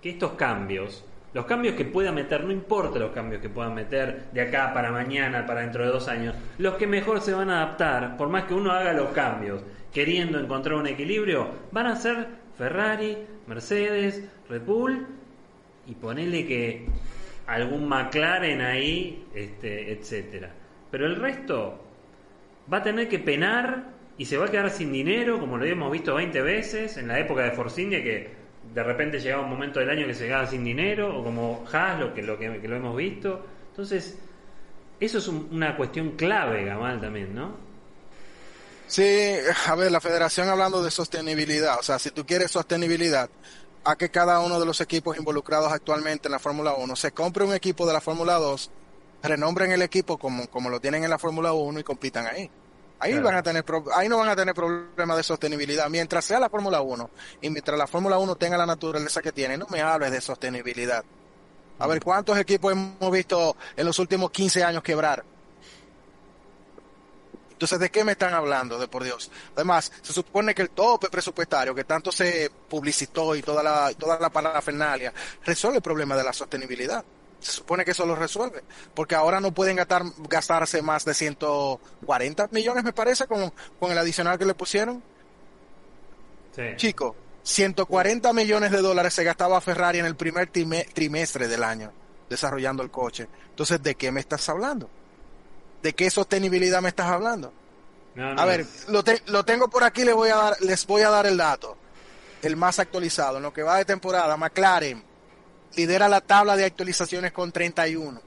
que estos cambios, los cambios que pueda meter, no importa los cambios que puedan meter de acá para mañana, para dentro de dos años, los que mejor se van a adaptar, por más que uno haga los cambios, queriendo encontrar un equilibrio, van a ser Ferrari, Mercedes, Red Bull y ponerle que algún McLaren ahí, este, etcétera. Pero el resto va a tener que penar y se va a quedar sin dinero, como lo hemos visto 20 veces en la época de Force India, que de repente llegaba un momento del año que se quedaba sin dinero, o como Haas, lo que, lo que, lo hemos visto. Entonces, eso es un- una cuestión clave, Gamal, también, ¿no? Sí, a ver, la federación hablando de sostenibilidad, o sea, si tú quieres sostenibilidad, a que cada uno de los equipos involucrados actualmente en la Fórmula 1 se compre un equipo de la Fórmula 2, renombren el equipo como, como lo tienen en la Fórmula 1 y compitan ahí. Ahí Claro. van a tener ahí no van a tener problemas de sostenibilidad. Mientras sea la Fórmula 1 y mientras la Fórmula 1 tenga la naturaleza que tiene, no me hables de sostenibilidad. A ver, ¿cuántos equipos hemos visto en los últimos 15 años quebrar? Entonces, ¿de qué me están hablando? De por Dios. Además, se supone que el tope presupuestario que tanto se publicitó y toda la, toda la parafernalia resuelve el problema de la sostenibilidad. Se supone que eso lo resuelve, porque ahora no pueden gastar, gastarse más de 140 millones, me parece, con, con el adicional que le pusieron. Sí. Chico, 140 millones de dólares se gastaba Ferrari en el primer trime- trimestre del año desarrollando el coche. Entonces, ¿de qué me estás hablando? ¿De qué sostenibilidad me estás hablando? No, no, A ver, es- lo, te- lo tengo por aquí, les voy, a dar, les voy a dar el dato, el más actualizado. En lo que va de temporada, McLaren lidera la tabla de actualizaciones con 31.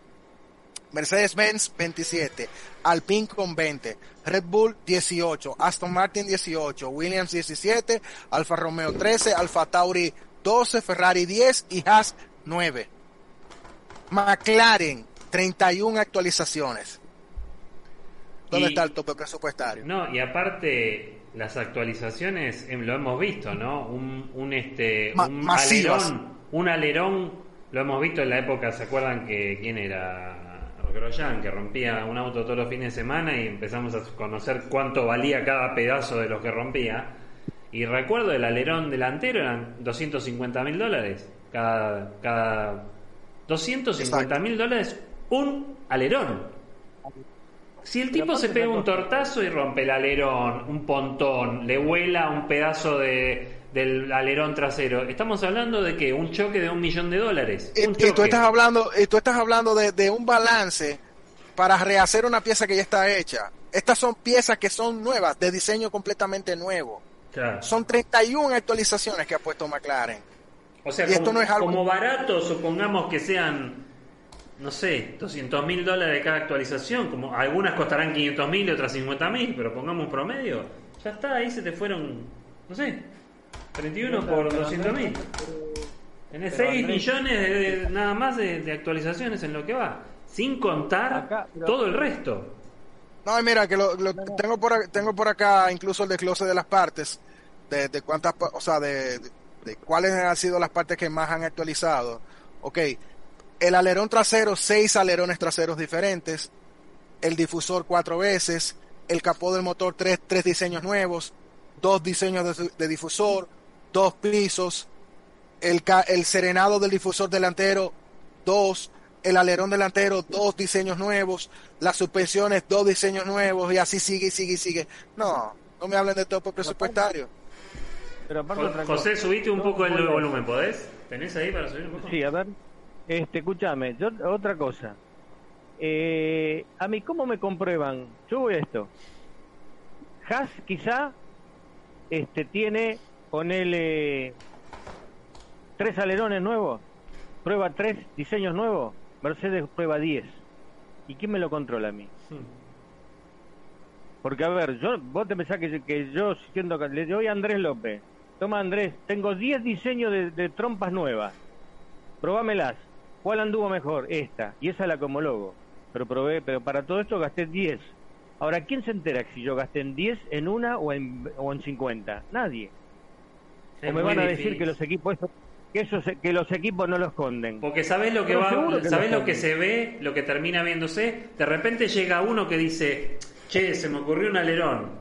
Mercedes-Benz 27, Alpine con 20, Red Bull 18, Aston Martin 18, Williams 17, Alfa Romeo 13, Alfa Tauri 12, Ferrari 10 y Haas 9. McLaren 31 actualizaciones. ¿Dónde Y- está el tope presupuestario? No, y aparte las actualizaciones em, lo hemos visto, ¿no? Un, un este Ma- un masivas. alerón, un alerón lo hemos visto en la época, ¿se acuerdan que quién era? Grosjean, que rompía un auto todos los fines de semana y empezamos a conocer cuánto valía cada pedazo de los que rompía. Y recuerdo el alerón delantero eran 250 mil dólares. Cada, cada 250 mil dólares un alerón. Si el tipo se pega un tortazo y rompe el alerón, un pontón, le vuela un pedazo de, del alerón trasero, estamos hablando de que un choque de un millón de dólares. Y, un y tú choque. estás hablando, y tú estás hablando de, de un balance para rehacer una pieza que ya está hecha. Estas son piezas que son nuevas, de diseño completamente nuevo. Claro. Son 31 actualizaciones que ha puesto McLaren. O sea, y esto como, no es algo- como barato, supongamos que sean, no sé, 200 mil dólares cada actualización, como algunas costarán 500 mil y otras 50 mil, pero pongamos un promedio, ya está, ahí se te fueron, no sé, 31 por Pero, 200 mil. Tenés Pero, 6 Andrés- millones de- de- nada más de, de actualizaciones en lo que va, sin contar Acá, pero- todo el resto. No, y mira, que lo, lo- tengo, por, ac- tengo por acá incluso el desglose de las partes, de, de cuántas, pa- o sea, de, de- de cuáles han sido las partes que más han actualizado. Ok, el alerón trasero, seis alerones traseros diferentes, el difusor cuatro veces, el capó del motor tres, tres diseños nuevos, dos diseños de, de difusor, dos pisos, el, el serenado del difusor delantero, dos, el alerón delantero, dos diseños nuevos, las suspensiones, dos diseños nuevos, y así sigue y sigue y sigue. No, no me hablen de tope presupuestario. Pero aparte José, subiste un poco el volumen, ¿podés? ¿Tenés ahí para subir un poco? Sí, a ver. Este, escúchame, yo otra cosa. Eh, a mí, ¿cómo me comprueban? Yo voy a esto. Haas quizá este, tiene, ponele tres alerones nuevos, prueba tres diseños nuevos, Mercedes prueba 10. ¿Y quién me lo controla a mí? Porque, a ver, yo, vos te pensás que, que yo, siendo que le doy a Andrés López, toma Andrés, tengo 10 diseños de, de trompas nuevas, probámelas. ¿Cuál anduvo mejor? Esta. Y esa la como logo. Pero probé, pero para todo esto gasté 10. Ahora, ¿quién se entera si yo gasté en 10, en una o en, o en 50? Nadie. Es o me van a difícil. decir que los equipos que esos que los equipos no lo esconden. Porque sabés lo que Pero va, que sabés lo lo que se ve, lo que termina viéndose. De repente llega uno que dice, che, se me ocurrió un alerón.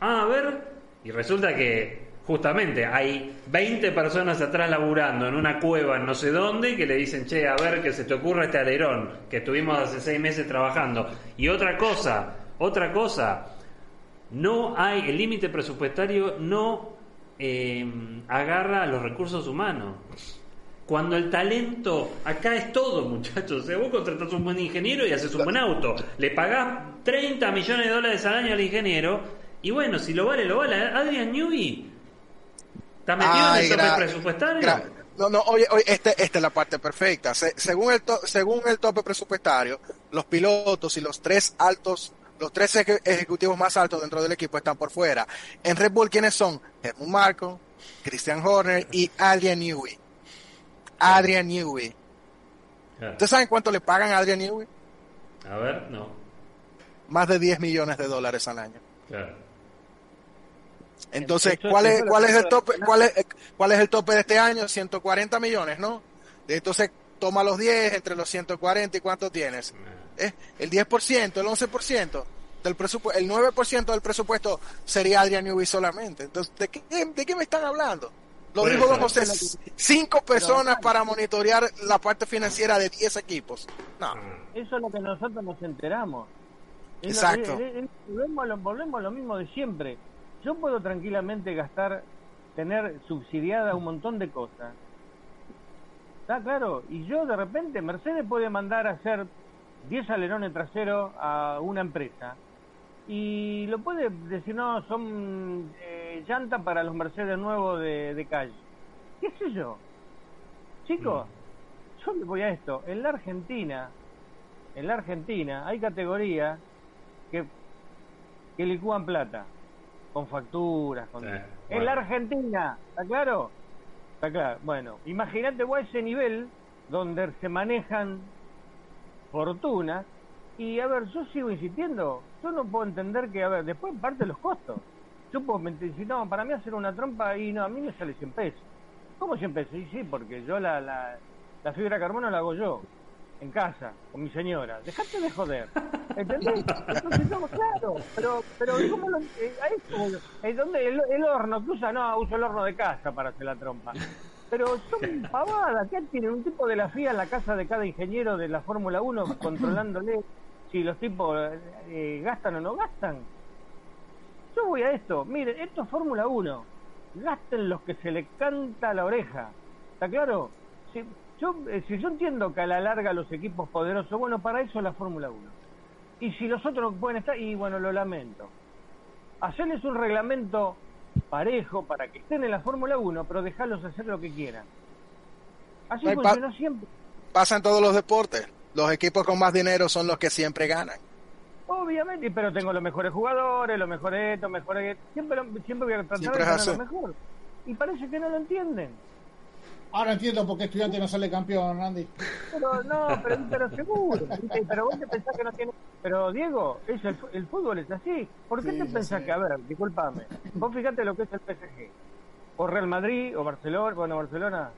Ah, a ver. Y resulta que justamente hay 20 personas atrás laburando en una cueva en no sé dónde que le dicen, che, a ver que se te ocurra este alerón que estuvimos hace seis meses trabajando. Y otra cosa, otra cosa, no hay, el límite presupuestario no eh, agarra a los recursos humanos. Cuando el talento, acá es todo, muchachos. O sea, vos contratás un buen ingeniero y haces un buen auto. Le pagás 30 millones de dólares al año al ingeniero. Y bueno, si lo vale, lo vale. Adrian Newey está metido en Ay, el tope presupuestario. gra- no, no, oye, oye, este, esta es la parte perfecta. Se- según, el to- según el tope presupuestario, los pilotos y los tres altos, los tres eje- ejecutivos más altos dentro del equipo están por fuera. En Red Bull, ¿quiénes son? Helmut Marko, Christian Horner y Adrian Newey. Adrian Newey. Claro. ¿Ustedes saben cuánto le pagan a Adrian Newey? A ver, no. Más de 10 millones de dólares al año. Claro. Entonces, ¿cuál es, cuál es el tope? ¿Cuál es, cuál es el tope de este año? 140 millones, ¿no? Entonces, toma los 10 entre los 140 y ¿cuánto tienes? ¿Eh? El 10%, el 11%. del presupuesto, el 9% del presupuesto sería Adrian Newby solamente. Entonces, ¿de qué, ¿de qué me están hablando? Lo Por dijo don José, cinco personas para monitorear la parte financiera de 10 equipos. No, Ah, Eso es lo que nosotros nos enteramos. Es lo- Exacto. es- es- es- volvemos, lo, volvemos a lo mismo de siempre. Yo puedo tranquilamente gastar, tener subsidiada un montón de cosas. ¿Está claro? Y yo de repente, Mercedes puede mandar a hacer 10 alerones traseros a una empresa. Y lo puede decir, no, son eh, llantas para los Mercedes nuevos de, de calle. ¿Qué sé yo? Chicos, yo me voy a esto. En la Argentina, en la Argentina hay categorías que, que licúan plata, con facturas, con... Sí, En la Argentina, ¿está claro? Está claro. Bueno, imagínate vos ese nivel donde se manejan fortunas y a ver, yo sigo insistiendo, yo no puedo entender que, a ver, después parte los costos. Yo puedo mentir, si no, para mí hacer una trompa y no, a mí me sale 100 pesos. ¿Cómo 100 pesos? Y sí, porque yo la, la, la fibra de carbono la hago yo, en casa, con mi señora. Dejate de joder. ¿Entendés? Entonces, no, claro, pero, pero ¿cómo lo, eh, ¿dónde el, el horno que usa? No, uso el horno de casa para hacer la trompa. Pero son pavadas, ¿qué tienen? Un tipo de la FIA en la casa de cada ingeniero de la Fórmula 1 controlándole si los tipos eh, gastan o no gastan. Yo voy a esto, miren, esto es Fórmula 1. Gasten los que se le canta la oreja. ¿Está claro? Si yo, eh, si yo entiendo que a la larga los equipos poderosos, bueno, para eso es la Fórmula 1. Y si los otros pueden estar, y bueno, lo lamento. Hacerles un reglamento parejo para que estén en la Fórmula 1, pero dejarlos hacer lo que quieran. Así No hay pa- siempre. pasa en todos los deportes. Los equipos con más dinero son los que siempre ganan. Obviamente, pero tengo los mejores jugadores, los mejores estos, mejores... Siempre, siempre voy a tratar Siempre de así. lo mejor. Y parece que no lo entienden. Ahora entiendo por qué estudiante no sale campeón, Andy. Pero no, pero, pero seguro. Pero vos te pensás que no tiene... Pero Diego, es el, fútbol es así. ¿Por qué Sí, te pensás sé. que, a ver, discúlpame, vos fíjate lo que es el PSG? O Real Madrid, o Barcelona, bueno, Barcelona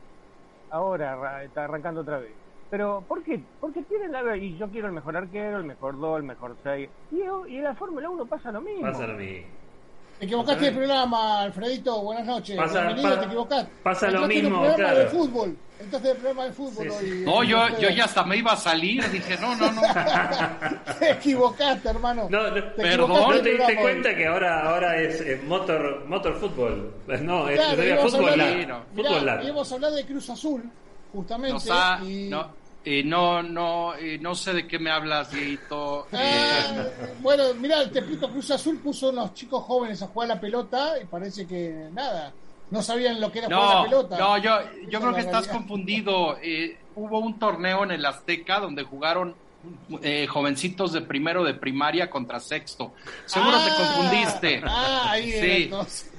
ahora está arrancando otra vez. Pero, ¿por qué? Porque tienen la... Y yo quiero el mejor arquero, el mejor 2, el mejor 6. Y, y en la Fórmula 1 pasa lo mismo. Pasa lo mismo. Te equivocaste de programa, Alfredito. Buenas noches. Pasa- Bienvenido, pa- te equivocaste. pasa lo Entraste en el mismo, programa claro. de fútbol. Entonces el programa de fútbol Sí, hoy. No, yo, yo ya hasta me iba a salir, dije, no, no, no. Te equivocaste, hermano. No, no, Te perdón, equivocaste ¿No te diste hoy. cuenta que ahora, ahora es eh, motor, motor fútbol? No, es Claro, sería a fútbol hablar no. mirá, Fútbol a hablar de Cruz Azul, justamente. No, sa- y... no, eh, no, no, eh, no sé de qué me hablas, Dieguito. Eh, Ah, bueno, mira, te explico, Cruz Azul puso unos chicos jóvenes a jugar la pelota y parece que nada, no sabían lo que era jugar la pelota. no, yo, yo creo que estás confundido. Eh, hubo un torneo en el Azteca donde jugaron eh, jovencitos de primero de primaria contra sexto. Seguro Ah, te confundiste. Ah, ahí era Sí. entonces.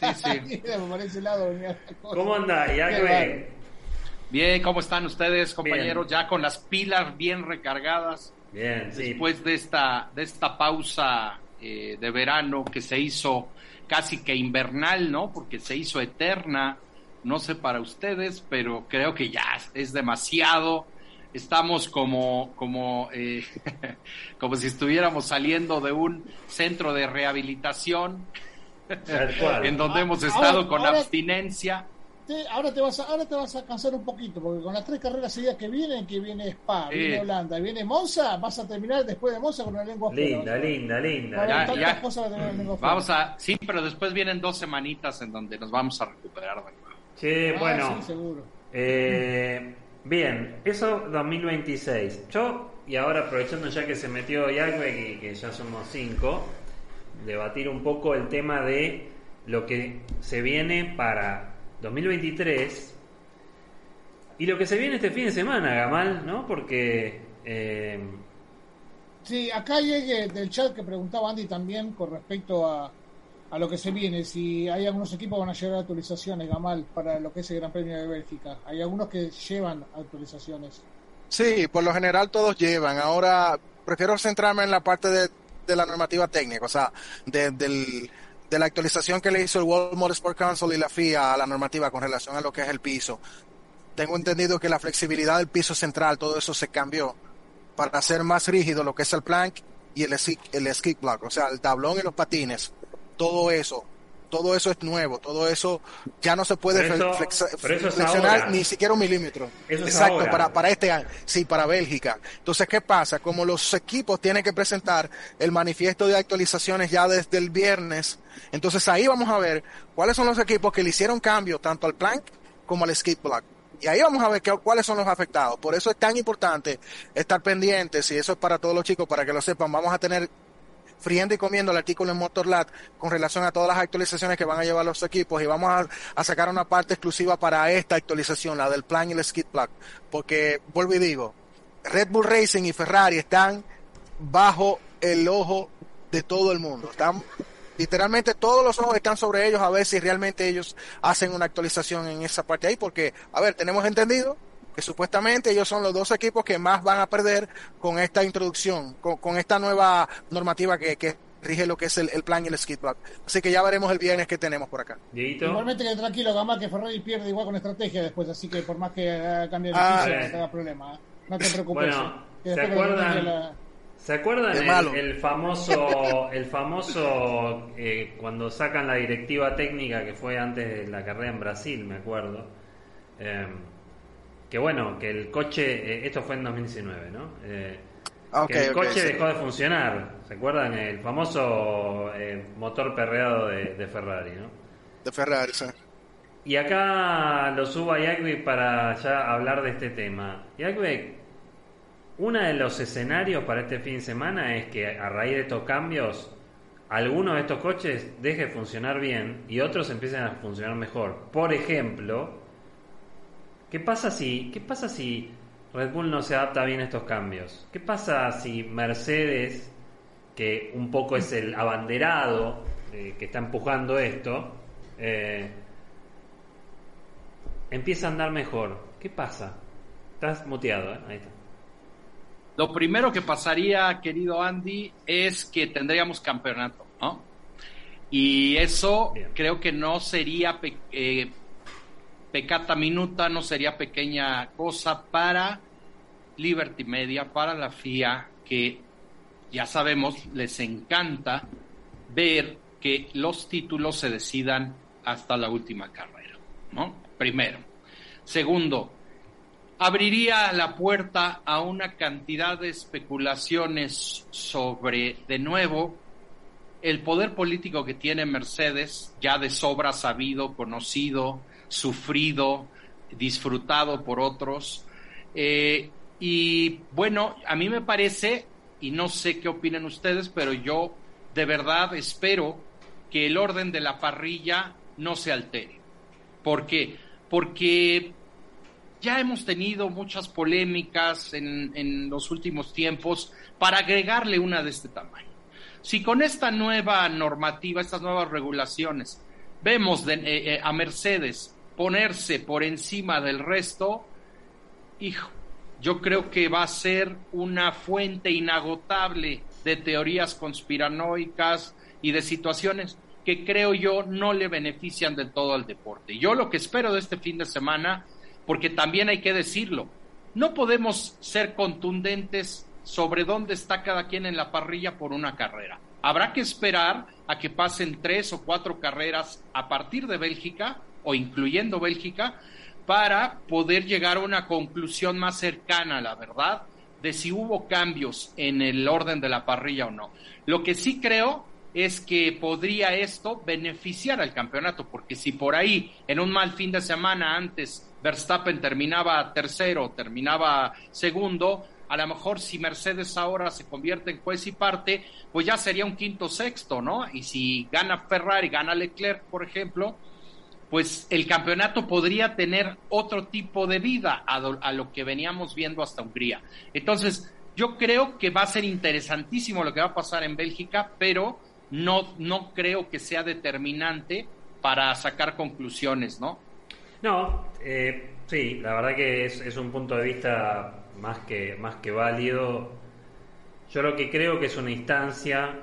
Sí, sí. Ahí era, por ese lado venía la cosa. ¿Cómo anda? Ya Qué que. Bien, ¿cómo están ustedes, compañeros? Bien. Ya con las pilas bien recargadas. Bien, sí. después de esta, de esta pausa eh, de verano que se hizo casi que invernal, ¿no? Porque se hizo eterna, no sé para ustedes, pero creo que ya es demasiado. Estamos como, como, eh, como si estuviéramos saliendo de un centro de rehabilitación en donde Ah, hemos ahora- estado con ahora- abstinencia. Te- ahora, te vas a, ahora te vas a cansar un poquito, porque con las tres carreras seguidas que vienen, que viene Spa, Sí. viene Holanda, viene Monza, vas a terminar después de Monza con una lengua. Linda, linda, linda. Para Ya, ya. cosas va a tener la lengua afuera. Vamos a, sí, pero después vienen dos semanitas en donde nos vamos a recuperar de nuevo. Che, Ah, bueno. sí, seguro. Eh, bien, eso 2026. Yo, y ahora aprovechando ya que se metió Yagüe y que ya somos cinco, debatir un poco el tema de lo que se viene para 2023 y lo que se viene este fin de semana, Gamal, ¿no? Porque eh, Sí, acá hay alguien del chat que preguntaba Andy también con respecto a, a lo que se viene. Si hay algunos equipos que van a llevar actualizaciones, Gamal, para lo que es el Gran Premio de Bélgica. Hay algunos que llevan actualizaciones. Sí, por lo general todos llevan. Ahora prefiero centrarme en la parte de, de la normativa técnica, o sea, de, del- de la actualización que le hizo el World Motorsport Council y la FIA a la normativa con relación a lo que es el piso. Tengo entendido que la flexibilidad del piso central, todo eso se cambió para hacer más rígido lo que es el plank y el el ski block, o sea, el tablón y los patines, todo eso, todo eso es nuevo, todo eso ya no se puede eso- flexionar ni siquiera un milímetro. Eso Exacto, para, para este año, sí, para Bélgica. Entonces, ¿qué pasa? Como los equipos tienen que presentar el manifiesto de actualizaciones ya desde el viernes, entonces ahí vamos a ver cuáles son los equipos que le hicieron cambio tanto al plank como al skate block. Y ahí vamos a ver qué- cuáles son los afectados. Por eso es tan importante estar pendientes, y eso es para todos los chicos, para que lo sepan. Vamos a tener friendo y comiendo el artículo en Motorlat con relación a todas las actualizaciones que van a llevar los equipos y vamos a, sacar una parte exclusiva para esta actualización, la del plan y el skid plug, porque vuelvo y digo, Red Bull Racing y Ferrari están bajo el ojo de todo el mundo, están literalmente todos los ojos están sobre ellos a ver si realmente ellos hacen una actualización en esa parte ahí, porque, a ver, tenemos entendido que supuestamente ellos son los dos equipos que más van a perder con esta introducción, con, con esta nueva normativa que, que rige lo que es el, el plan y el skid block. Así que ya veremos el viernes que tenemos por acá. Dieguito. Igualmente que tranquilo, Gama, que Ferrari pierde igual con estrategia después, así que por más que eh, cambie el Ah, piso, no te da problema. ¿eh? No te preocupes. Bueno, ¿se acuerdan? la- ¿Se acuerdan el, famoso, el famoso eh, cuando sacan la directiva técnica que fue antes de la carrera en Brasil, me acuerdo? Eh, que bueno, que el coche, eh, esto fue en 2019, ¿no? Eh, Ah, que el coche sí. dejó de funcionar, ¿se acuerdan? El famoso eh, motor perreado de, de Ferrari, ¿no? De Ferrari, sí. Y acá lo subo a Jagbeck para ya hablar de este tema. Jagbeck, uno de los escenarios para este fin de semana es que a raíz de estos cambios, algunos de estos coches deje de funcionar bien y otros empiecen a funcionar mejor. Por ejemplo, ¿qué pasa si, qué pasa si Red Bull no se adapta bien a estos cambios? ¿Qué pasa si Mercedes, que un poco es el abanderado eh, que está empujando esto, eh, empieza a andar mejor. ¿Qué pasa? Estás muteado, ¿eh? Ahí está. Lo primero que pasaría, querido Andy, es que tendríamos campeonato, ¿no? Y eso Bien. creo que no sería eh, pecata minuta, no sería pequeña cosa para Liberty Media, para la FIA, que ya sabemos, les encanta ver que los títulos se decidan hasta la última carrera, ¿no? Primero. Segundo, abriría la puerta a una cantidad de especulaciones sobre, de nuevo, el poder político que tiene Mercedes, ya de sobra sabido, conocido, sufrido, disfrutado por otros. Eh, y bueno, a mí me parece, y no sé qué opinan ustedes, pero yo de verdad espero que el orden de la parrilla no se altere. ¿Por qué? Porque ya hemos tenido muchas polémicas en, en los últimos tiempos para agregarle una de este tamaño. Si con esta nueva normativa, estas nuevas regulaciones, vemos eh, eh, a Mercedes ponerse por encima del resto, hijo, yo creo que va a ser una fuente inagotable de teorías conspiranoicas y de situaciones que creo yo no le benefician del todo al deporte. Yo lo que espero de este fin de semana, porque también hay que decirlo, no podemos ser contundentes sobre dónde está cada quien en la parrilla por una carrera. Habrá que esperar a que pasen tres o cuatro carreras a partir de Bélgica o incluyendo Bélgica para poder llegar a una conclusión más cercana, la verdad, de si hubo cambios en el orden de la parrilla o no. Lo que sí creo es que podría esto beneficiar al campeonato, porque si por ahí en un mal fin de semana antes Verstappen terminaba tercero, terminaba segundo, a lo mejor si Mercedes ahora se convierte en juez y parte, pues ya sería un quinto sexto, ¿no? Y si gana Ferrari, gana Leclerc, por ejemplo, pues el campeonato podría tener otro tipo de vida a, lo que veníamos viendo hasta Hungría. Entonces, yo creo que va a ser interesantísimo lo que va a pasar en Bélgica, pero no, no creo que sea determinante para sacar conclusiones, ¿no? No, eh, sí, la verdad que es, es un punto de vista más que, más que válido. Yo lo que creo que es una instancia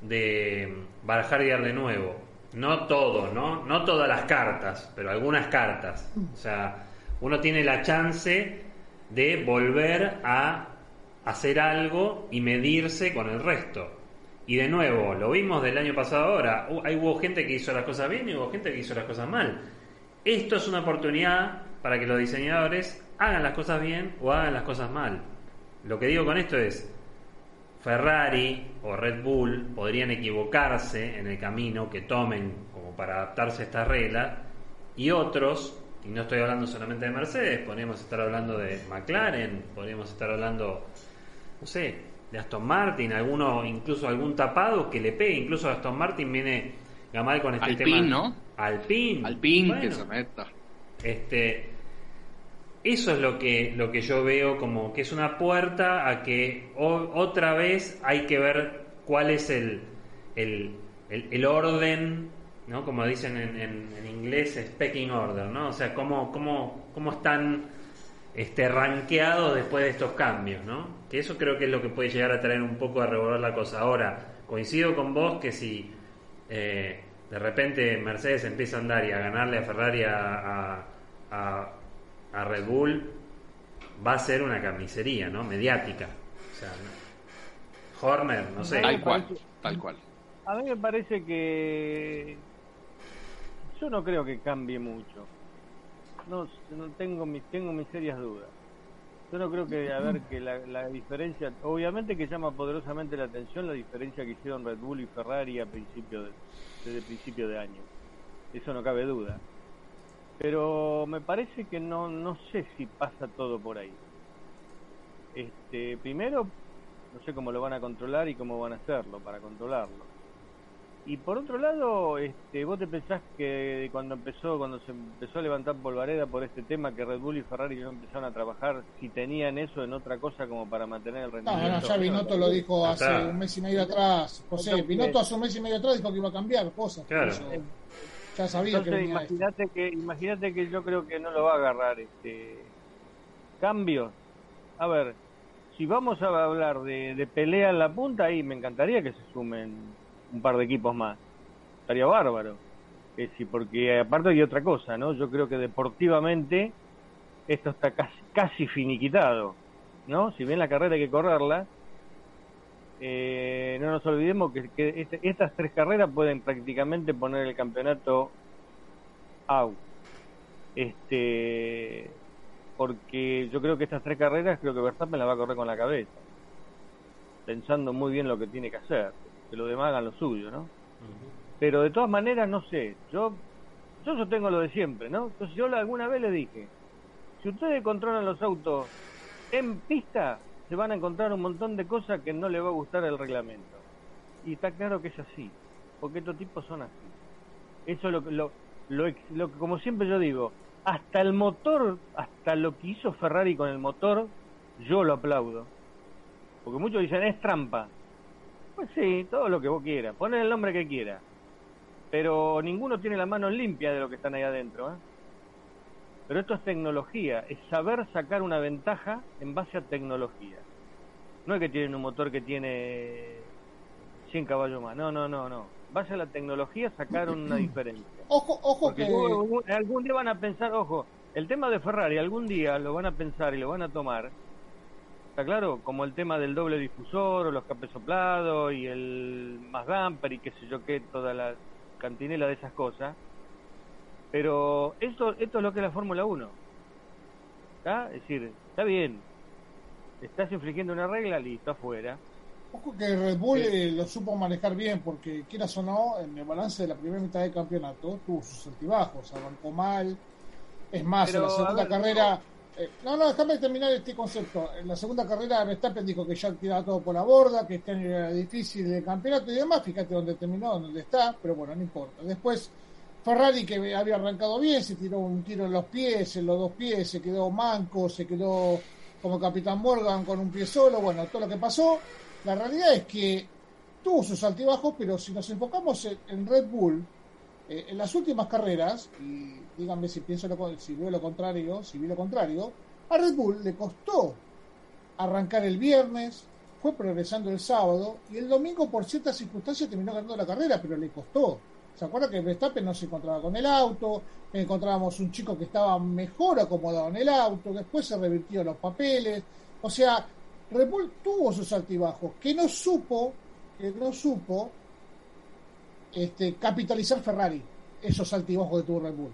de barajar y dar de nuevo. No todo, ¿no? No todas las cartas, pero algunas cartas. O sea, uno tiene la chance de volver a hacer algo y medirse con el resto. Y de nuevo, lo vimos del año pasado ahora, hay hubo gente que hizo las cosas bien y hubo gente que hizo las cosas mal. Esto es una oportunidad para que los diseñadores hagan las cosas bien o hagan las cosas mal. Lo que digo con esto es, Ferrari o Red Bull podrían equivocarse en el camino que tomen como para adaptarse a esta regla y otros, y no estoy hablando solamente de Mercedes, podríamos estar hablando de McLaren, podríamos estar hablando, no sé, de Aston Martin, alguno, incluso algún tapado que le pegue, incluso Aston Martin viene Gamal con este Alpine, tema. ¿no? Alpine, Alpine Bueno, que se meta. este, eso es lo que, lo que yo veo como que es una puerta a que otra vez hay que ver cuál es el, el, el- orden, ¿no? Como dicen en, en- en inglés, pecking order, ¿no? O sea, cómo, cómo, cómo están este, rankeados después de estos cambios, ¿no? Que eso creo que es lo que puede llegar a traer un poco a revolver la cosa. Ahora, coincido con vos que si eh, de repente Mercedes empieza a andar y a ganarle a Ferrari a- a Red Bull, va a ser una carnicería, ¿no? Mediática. O sea, ¿no? Horner, no sé. Tal cual, tal cual. A mí me parece que yo no creo que cambie mucho. No, no tengo mis tengo mis serias dudas. Yo no creo que a ver que la, la diferencia, obviamente que llama poderosamente la atención la diferencia que hicieron Red Bull y Ferrari a principio de, desde principio de año. Eso no cabe duda. Pero me parece que no no sé si pasa todo por ahí. Este, primero no sé cómo lo van a controlar y cómo van a hacerlo para controlarlo. Y por otro lado, este, vos te pensás que cuando empezó, cuando se empezó a levantar polvareda por este tema, que Red Bull y Ferrari no empezaron a trabajar, si tenían eso en otra cosa como para mantener el No, rendimiento. no, ya Binotto lo dijo hace un mes y medio atrás. José, Binotto hace un mes y medio atrás dijo que iba a cambiar cosas. por Claro. eso ya sabía que Entonces, esto. imagínate que, imagínate que yo creo que no lo va a agarrar este cambios. A ver, si vamos a hablar de, de pelea en la punta, ahí me encantaría que se sumen un par de equipos más. Estaría bárbaro. Eh, sí, porque aparte hay otra cosa, ¿no? Yo creo que deportivamente esto está casi, casi finiquitado, ¿no? Si bien la carrera hay que correrla, eh, no nos olvidemos que, que este- estas tres carreras pueden prácticamente poner el campeonato out. Este, porque yo creo que estas tres carreras, creo que Verstappen la va a correr con la cabeza, pensando muy bien lo que tiene que hacer, que los demás hagan lo suyo, ¿no? Pero de todas maneras, no sé, yo yo sostengo lo de siempre, ¿no? Entonces yo alguna vez le dije, si ustedes controlan los autos en pista, se van a encontrar un montón de cosas que no le va a gustar el reglamento. Y está claro que es así, porque estos tipos son así. Eso es lo que, lo, lo, lo como siempre yo digo, hasta el motor, hasta lo que hizo Ferrari con el motor, yo lo aplaudo. Porque muchos dicen, es trampa. Pues sí, todo lo que vos quieras, ponen el nombre que quieras. Pero ninguno tiene la mano limpia de lo que están ahí adentro. ¿eh? Pero esto es tecnología, es saber sacar una ventaja en base a tecnología. No es que tienen un motor que tiene 100 caballos más, no, no, no, no. Base a la tecnología sacaron una diferencia. Ojo, ojo que. luego algún día van a pensar, ojo, el tema de Ferrari, algún día lo van a pensar y lo van a tomar. ¿Está claro? Como el tema del doble difusor o los capes soplados y el más damper y qué sé yo qué, toda la cantinela de esas cosas. Pero esto, esto es lo que es la Fórmula 1. ¿Está? Es decir, está bien. Estás infringiendo una regla, listo, afuera. Ojo que Red Bull eh, lo supo manejar bien, porque quieras o no, en el balance de la primera mitad del campeonato tuvo sus altibajos, arrancó mal. Es más, Pero, en la segunda ver, carrera. eh, no, no, déjame terminar este concepto. En la segunda carrera, Verstappen dijo que ya tiraba todo por la borda, que este año era difícil el campeonato y demás. Fíjate dónde terminó, dónde está, pero bueno, no importa. Después, Ferrari, que había arrancado bien, se tiró un tiro en los pies, en los dos pies, se quedó manco, se quedó como Capitán Morgan con un pie solo. Bueno, todo lo que pasó. La realidad es que tuvo sus altibajos, pero si nos enfocamos en, Red Bull, eh, en las últimas carreras, y díganme si pienso lo, si veo lo contrario, si vi lo contrario, a Red Bull le costó arrancar el viernes, fue progresando el sábado, y el domingo por ciertas circunstancias terminó ganando la carrera, pero le costó. ¿Se acuerda que Verstappen no se encontraba con el auto? Encontrábamos un chico que estaba mejor acomodado en el auto, después se revirtieron los papeles. O sea, Red Bull tuvo sus altibajos, que no supo, que no supo este, capitalizar Ferrari, esos altibajos que tuvo Red Bull.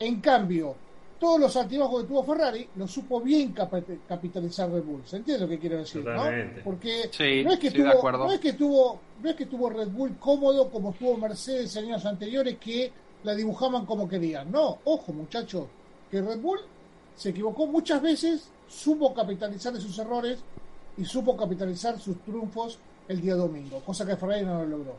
En cambio, todos los altibajos que tuvo Ferrari los supo bien capitalizar Red Bull. ¿Se entiende lo que quiero decir? ¿no? Porque no, es que tuvo, no, es que tuvo, no es que tuvo Red Bull cómodo como tuvo Mercedes en años anteriores que la dibujaban como querían. No, ojo muchachos, que Red Bull se equivocó muchas veces, supo capitalizar de sus errores y supo capitalizar sus triunfos el día domingo, cosa que Ferrari no lo logró.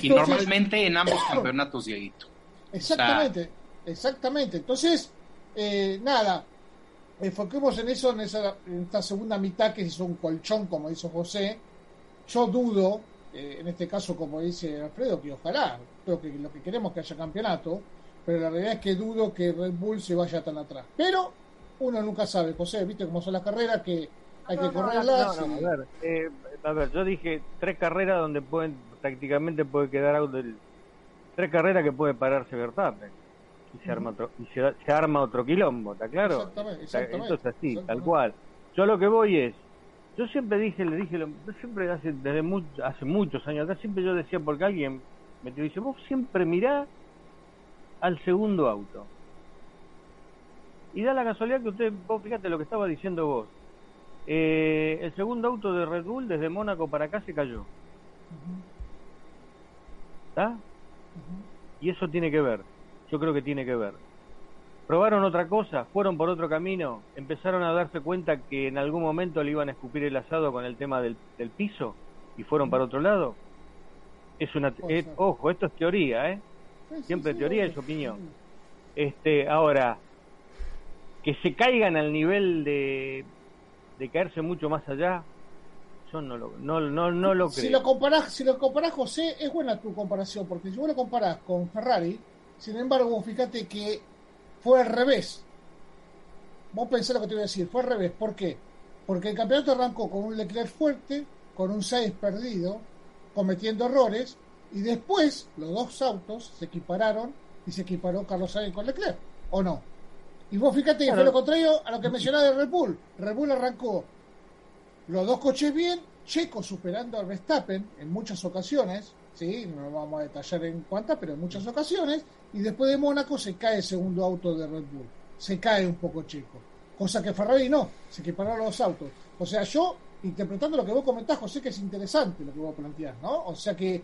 y normalmente en ambos campeonatos, Dieguito. Exactamente, exactamente. Entonces, eh, nada, enfoquemos en eso, en, esa, en esta segunda mitad que es un colchón, como dice José. Yo dudo, eh, en este caso, como dice Alfredo, que ojalá, creo que lo que queremos es que haya campeonato, pero la realidad es que dudo que Red Bull se vaya tan atrás. Pero uno nunca sabe, José, viste cómo son las carreras que hay que correrlas. a, ver, eh, a ver, yo dije tres carreras donde pueden prácticamente puede quedar auto tres carreras que puede pararse Verstappen y se arma otro y se, arma otro quilombo, ¿está claro? Exactamente, exactamente, así, tal cual. Yo lo que voy es, yo siempre dije, le dije, siempre hace desde hace muchos años acá siempre yo decía porque alguien me dice, vos siempre mirá al segundo auto. Y da la casualidad que usted, vos fíjate lo que estaba diciendo vos. Eh, el segundo auto de Red Bull desde Mónaco para acá se cayó. ¿Está? Y eso tiene que ver. Yo creo que tiene que ver. Probaron otra cosa, fueron por otro camino, empezaron a darse cuenta que en algún momento le iban a escupir el asado con el tema del, piso y fueron para otro lado. Es una, ojo, esto es teoría, ¿eh? Siempre teoría es opinión. Este, ahora, que se caigan al nivel de, de caerse mucho más allá, yo no lo, no, no, no lo creo. Si lo comparás, si lo comparás, José, es buena tu comparación, porque si vos lo comparás con Ferrari, sin embargo, fíjate que fue al revés. Vos pensé lo que te voy a decir, fue al revés. ¿Por qué? Porque el campeonato arrancó con un Leclerc fuerte, con un 6 perdido, cometiendo errores, y después los dos autos se equipararon y se equiparó Carlos Sainz con Leclerc, ¿o no? Y vos fíjate que fue lo contrario a lo que mencionaba de Red Bull. Red Bull arrancó los dos coches bien, Checo superando al Verstappen en muchas ocasiones, sí, no vamos a detallar en cuántas, pero en muchas ocasiones, y después de Mónaco se cae el segundo auto de Red Bull. Se cae un poco Checo. Cosa que Ferrari no, se equipararon los autos. O sea, yo, interpretando lo que vos comentás, José, que es interesante lo que vos planteás, ¿no? O sea que,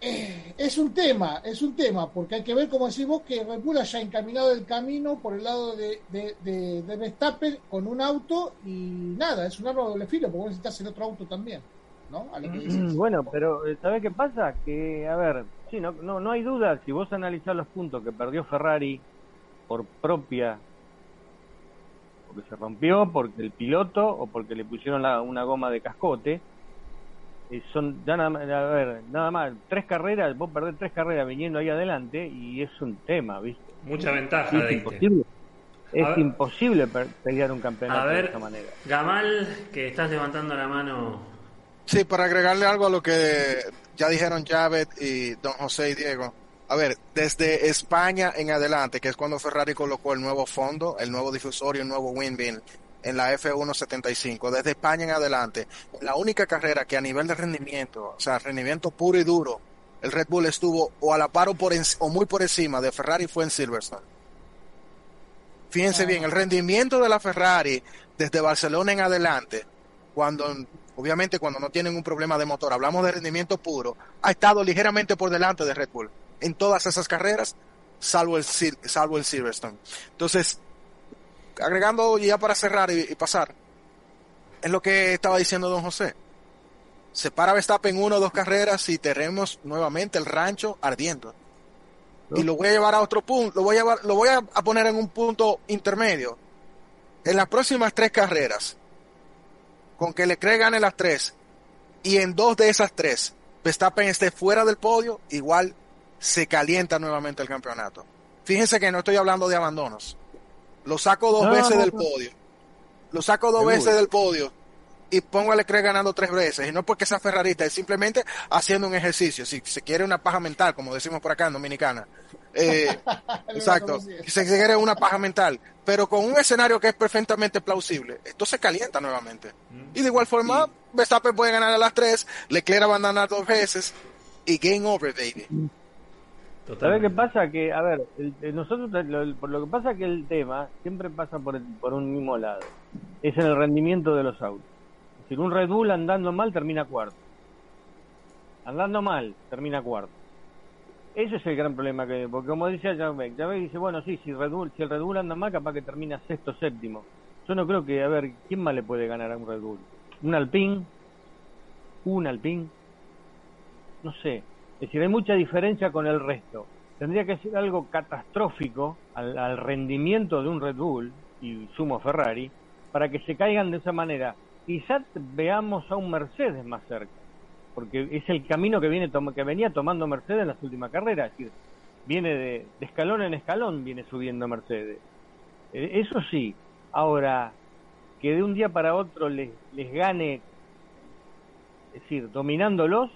eh, es un tema, es un tema, porque hay que ver, como decimos, que Red Bull haya encaminado el camino por el lado de, de, de, Verstappen con un auto y nada, es un arma de doble filo, porque necesitas el otro auto también, ¿no? Mm, bueno, pero eh, ¿sabes qué pasa? Que, a ver, sí, no, no, no hay duda, si vos analizás los puntos que perdió Ferrari por propia porque se rompió, porque el piloto o porque le pusieron una goma de cascote, son ya nada, a ver, nada más tres carreras, vos perdés tres carreras viniendo ahí adelante y es un tema, ¿viste? Mucha ventaja. Es imposible. Es imposible pelear un campeonato de esta manera. Gamal, que estás levantando la mano. Sí, para agregarle algo a lo que ya dijeron Javet y Don José y Diego. A ver, desde España en adelante, que es cuando Ferrari colocó el nuevo fondo, el nuevo difusor y el nuevo windmill en la F175, desde España en adelante, la única carrera que a nivel de rendimiento, o sea, rendimiento puro y duro, el Red Bull estuvo o a la par o, por o muy por encima de Ferrari fue en Silverstone. Fíjense bien, el rendimiento de la Ferrari desde Barcelona en adelante, cuando obviamente cuando no tienen un problema de motor, hablamos de rendimiento puro, ha estado ligeramente por delante de Red Bull en todas esas carreras, salvo el, salvo el Silverstone. Entonces, agregando ya para cerrar y, pasar, es lo que estaba diciendo don José. Se para Verstappen una o dos carreras y tenemos nuevamente el rancho ardiendo. Y lo voy a llevar a otro punto, lo voy a, lo voy a poner en un punto intermedio. En las próximas tres carreras, con que le gane las tres, y en dos de esas tres, Verstappen esté fuera del podio, igual se calienta nuevamente el campeonato. Fíjense que no estoy hablando de abandonos. Lo saco dos veces del podio. Lo saco dos veces del podio. Y pongo a Leclerc ganando tres veces. Y no porque sea ferrarista, es simplemente haciendo un ejercicio. Si se quiere una paja mental, como decimos por acá en Dominicana. Eh, exacto. Si se quiere una paja mental. Pero con un escenario que es perfectamente plausible, esto se calienta nuevamente. Y de igual forma, Verstappen puede ganar a las tres, Leclerc abandonar dos veces y game over, baby. ¿Sabes qué pasa? Que, a ver, nosotros lo, lo, que pasa que el tema siempre pasa por, por un mismo lado. Es en el rendimiento de los autos. Si un Red Bull andando mal termina cuarto. Andando mal termina cuarto. Ese es el gran problema que, porque como decía Javek dice, bueno, sí, si, Red Bull, si el Red Bull anda mal, capaz que termina sexto, séptimo. Yo no creo que, a ver, ¿quién más le puede ganar a un Red Bull? ¿Un Alpine? ¿Un Alpine? No sé. Es decir, hay mucha diferencia con el resto. Tendría que ser algo catastrófico al, al rendimiento de un Red Bull y sumo Ferrari para que se caigan de esa manera quizás veamos a un Mercedes más cerca, porque es el camino que viene que venía tomando Mercedes en las últimas carreras, es decir, viene de, escalón en escalón viene subiendo Mercedes. Eh, eso sí, ahora que de un día para otro les, les gane, es decir, dominándolos,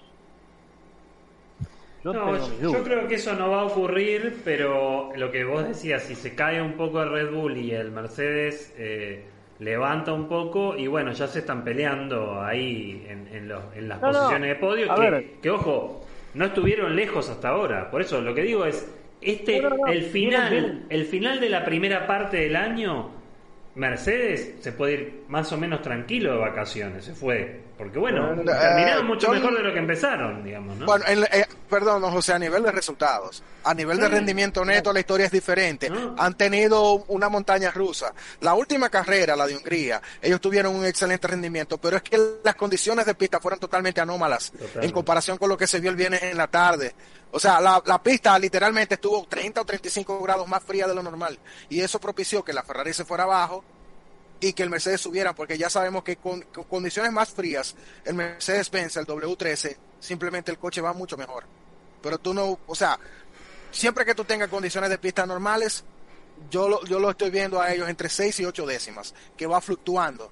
yo, yo, creo que eso no va a ocurrir, pero lo que vos decías, si se cae un poco el Red Bull y el Mercedes eh, levanta un poco y bueno, ya se están peleando ahí en, en, las posiciones de podio, que, ojo, no estuvieron lejos hasta ahora. Por eso lo que digo es, este, el final, el final de la primera parte del año, Mercedes se puede ir más o menos tranquilo de vacaciones, se fue. Porque bueno, terminaron mucho mejor de lo que empezaron, digamos, ¿no? Bueno, eh, perdón, José, a nivel de resultados, a nivel de rendimiento neto, la historia es diferente. Han tenido una montaña rusa. La última carrera, la de Hungría, ellos tuvieron un excelente rendimiento, pero es que las condiciones de pista fueron totalmente anómalas en comparación con lo que se vio el viernes en la tarde. O sea, la, la, pista literalmente estuvo 30 o 35 grados más fría de lo normal. Y eso propició que la Ferrari se fuera abajo y que el Mercedes subiera, porque ya sabemos que con, condiciones más frías, el Mercedes-Benz, el W13, simplemente el coche va mucho mejor. Pero tú no, o sea, siempre que tú tengas condiciones de pista normales, yo lo, yo lo estoy viendo a ellos entre 6 y 8 décimas, que va fluctuando.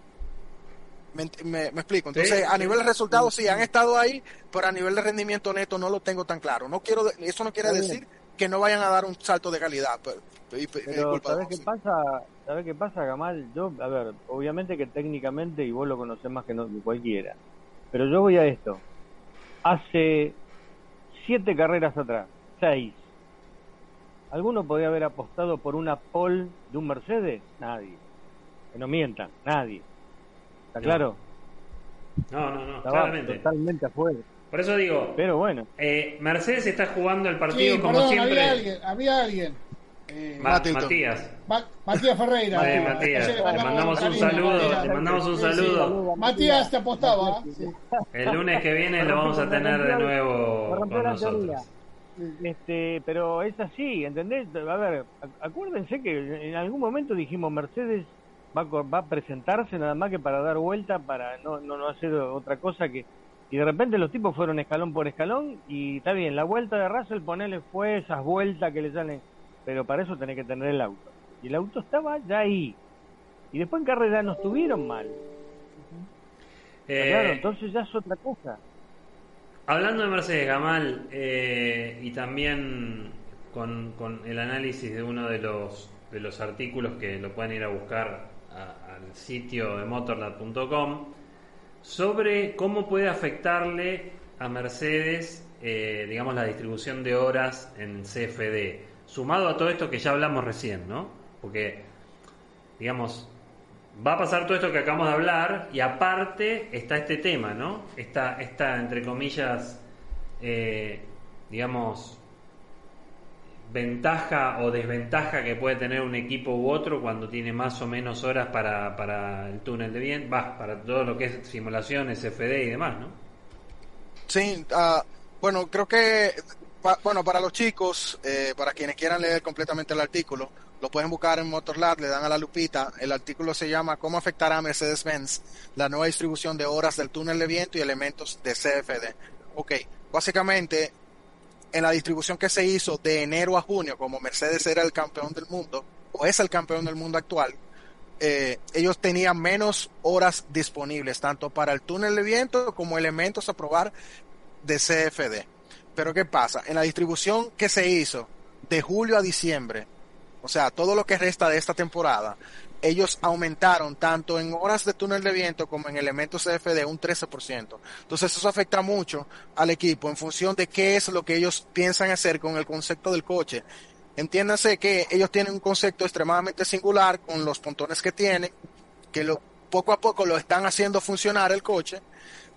Me, explico. Entonces, a nivel de resultados, sí, han estado ahí, pero a nivel de rendimiento neto no lo tengo tan claro. No quiero, eso no quiere decir que no vayan a dar un salto de calidad. Pero, pero ¿sabes qué pasa? ¿Sabes qué pasa, Gamal? Yo, a ver, obviamente que técnicamente, y vos lo conocés más que, no, cualquiera, pero yo voy a esto. Hace siete carreras atrás, seis. ¿Alguno podía haber apostado por una pole de un Mercedes? Nadie. Que no mientan, nadie. ¿Está claro? No, no, no, claramente. Totalmente afuera. Por eso digo. Pero bueno. Eh, Mercedes está jugando el partido como siempre. Había alguien, había alguien eh, Matías. Matías Ferreira. Matías. Le mandamos un saludo. Le mandamos un saludo. Matías te apostaba. El lunes que viene lo vamos a tener de nuevo con nosotros. Este, pero es así, ¿entendés? A ver, acuérdense que en algún momento dijimos Mercedes va, va a presentarse nada más que para dar vuelta, para no, no, no hacer otra cosa que... Y de repente los tipos fueron escalón por escalón y está bien, la vuelta de Russell, ponele, fue esas vueltas que le salen pero para eso tenés que tener el auto. Y el auto estaba ya ahí. Y después en carrera no estuvieron mal. Eh, claro, entonces ya es otra cosa. Hablando de Mercedes Gamal eh, y también con, con, el análisis de uno de los, de los artículos que lo pueden ir a buscar al sitio de motorlab.com sobre cómo puede afectarle a Mercedes, eh, digamos, la distribución de horas en CFD sumado a todo esto que ya hablamos recién, ¿no? Porque, digamos, va a pasar todo esto que acabamos de hablar y aparte está este tema, ¿no? Esta, esta entre comillas, eh, digamos, ventaja o desventaja que puede tener un equipo u otro cuando tiene más o menos horas para, para el túnel de viento, va, para todo lo que es simulaciones, FD y demás, ¿no? Sí, uh, bueno, creo que bueno, para los chicos, eh, para quienes quieran leer completamente el artículo, lo pueden buscar en Motorlab, le dan a la lupita. El artículo se llama ¿Cómo afectará a Mercedes-Benz la nueva distribución de horas del túnel de viento y elementos de CFD? Ok, básicamente, en la distribución que se hizo de enero a junio, como Mercedes era el campeón del mundo, o es el campeón del mundo actual, eh, ellos tenían menos horas disponibles, tanto para el túnel de viento como elementos a probar de CFD. Pero ¿qué pasa? En la distribución que se hizo de julio a diciembre, o sea, todo lo que resta de esta temporada, ellos aumentaron tanto en horas de túnel de viento como en elementos CFD un 13%. Entonces eso afecta mucho al equipo en función de qué es lo que ellos piensan hacer con el concepto del coche. Entiéndase que ellos tienen un concepto extremadamente singular con los pontones que tienen, que poco a poco lo están haciendo funcionar el coche,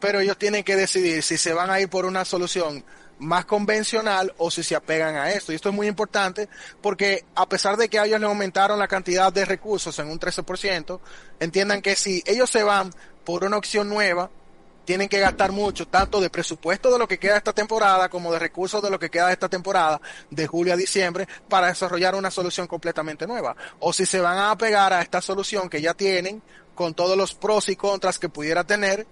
pero ellos tienen que decidir si se van a ir por una solución más convencional o si se apegan a esto. Y esto es muy importante porque a pesar de que ellos le aumentaron la cantidad de recursos en un 13%, entiendan que si ellos se van por una opción nueva, tienen que gastar mucho, tanto de presupuesto de lo que queda esta temporada como de recursos de lo que queda esta temporada, de julio a diciembre, para desarrollar una solución completamente nueva. O si se van a apegar a esta solución que ya tienen, con todos los pros y contras que pudiera tener,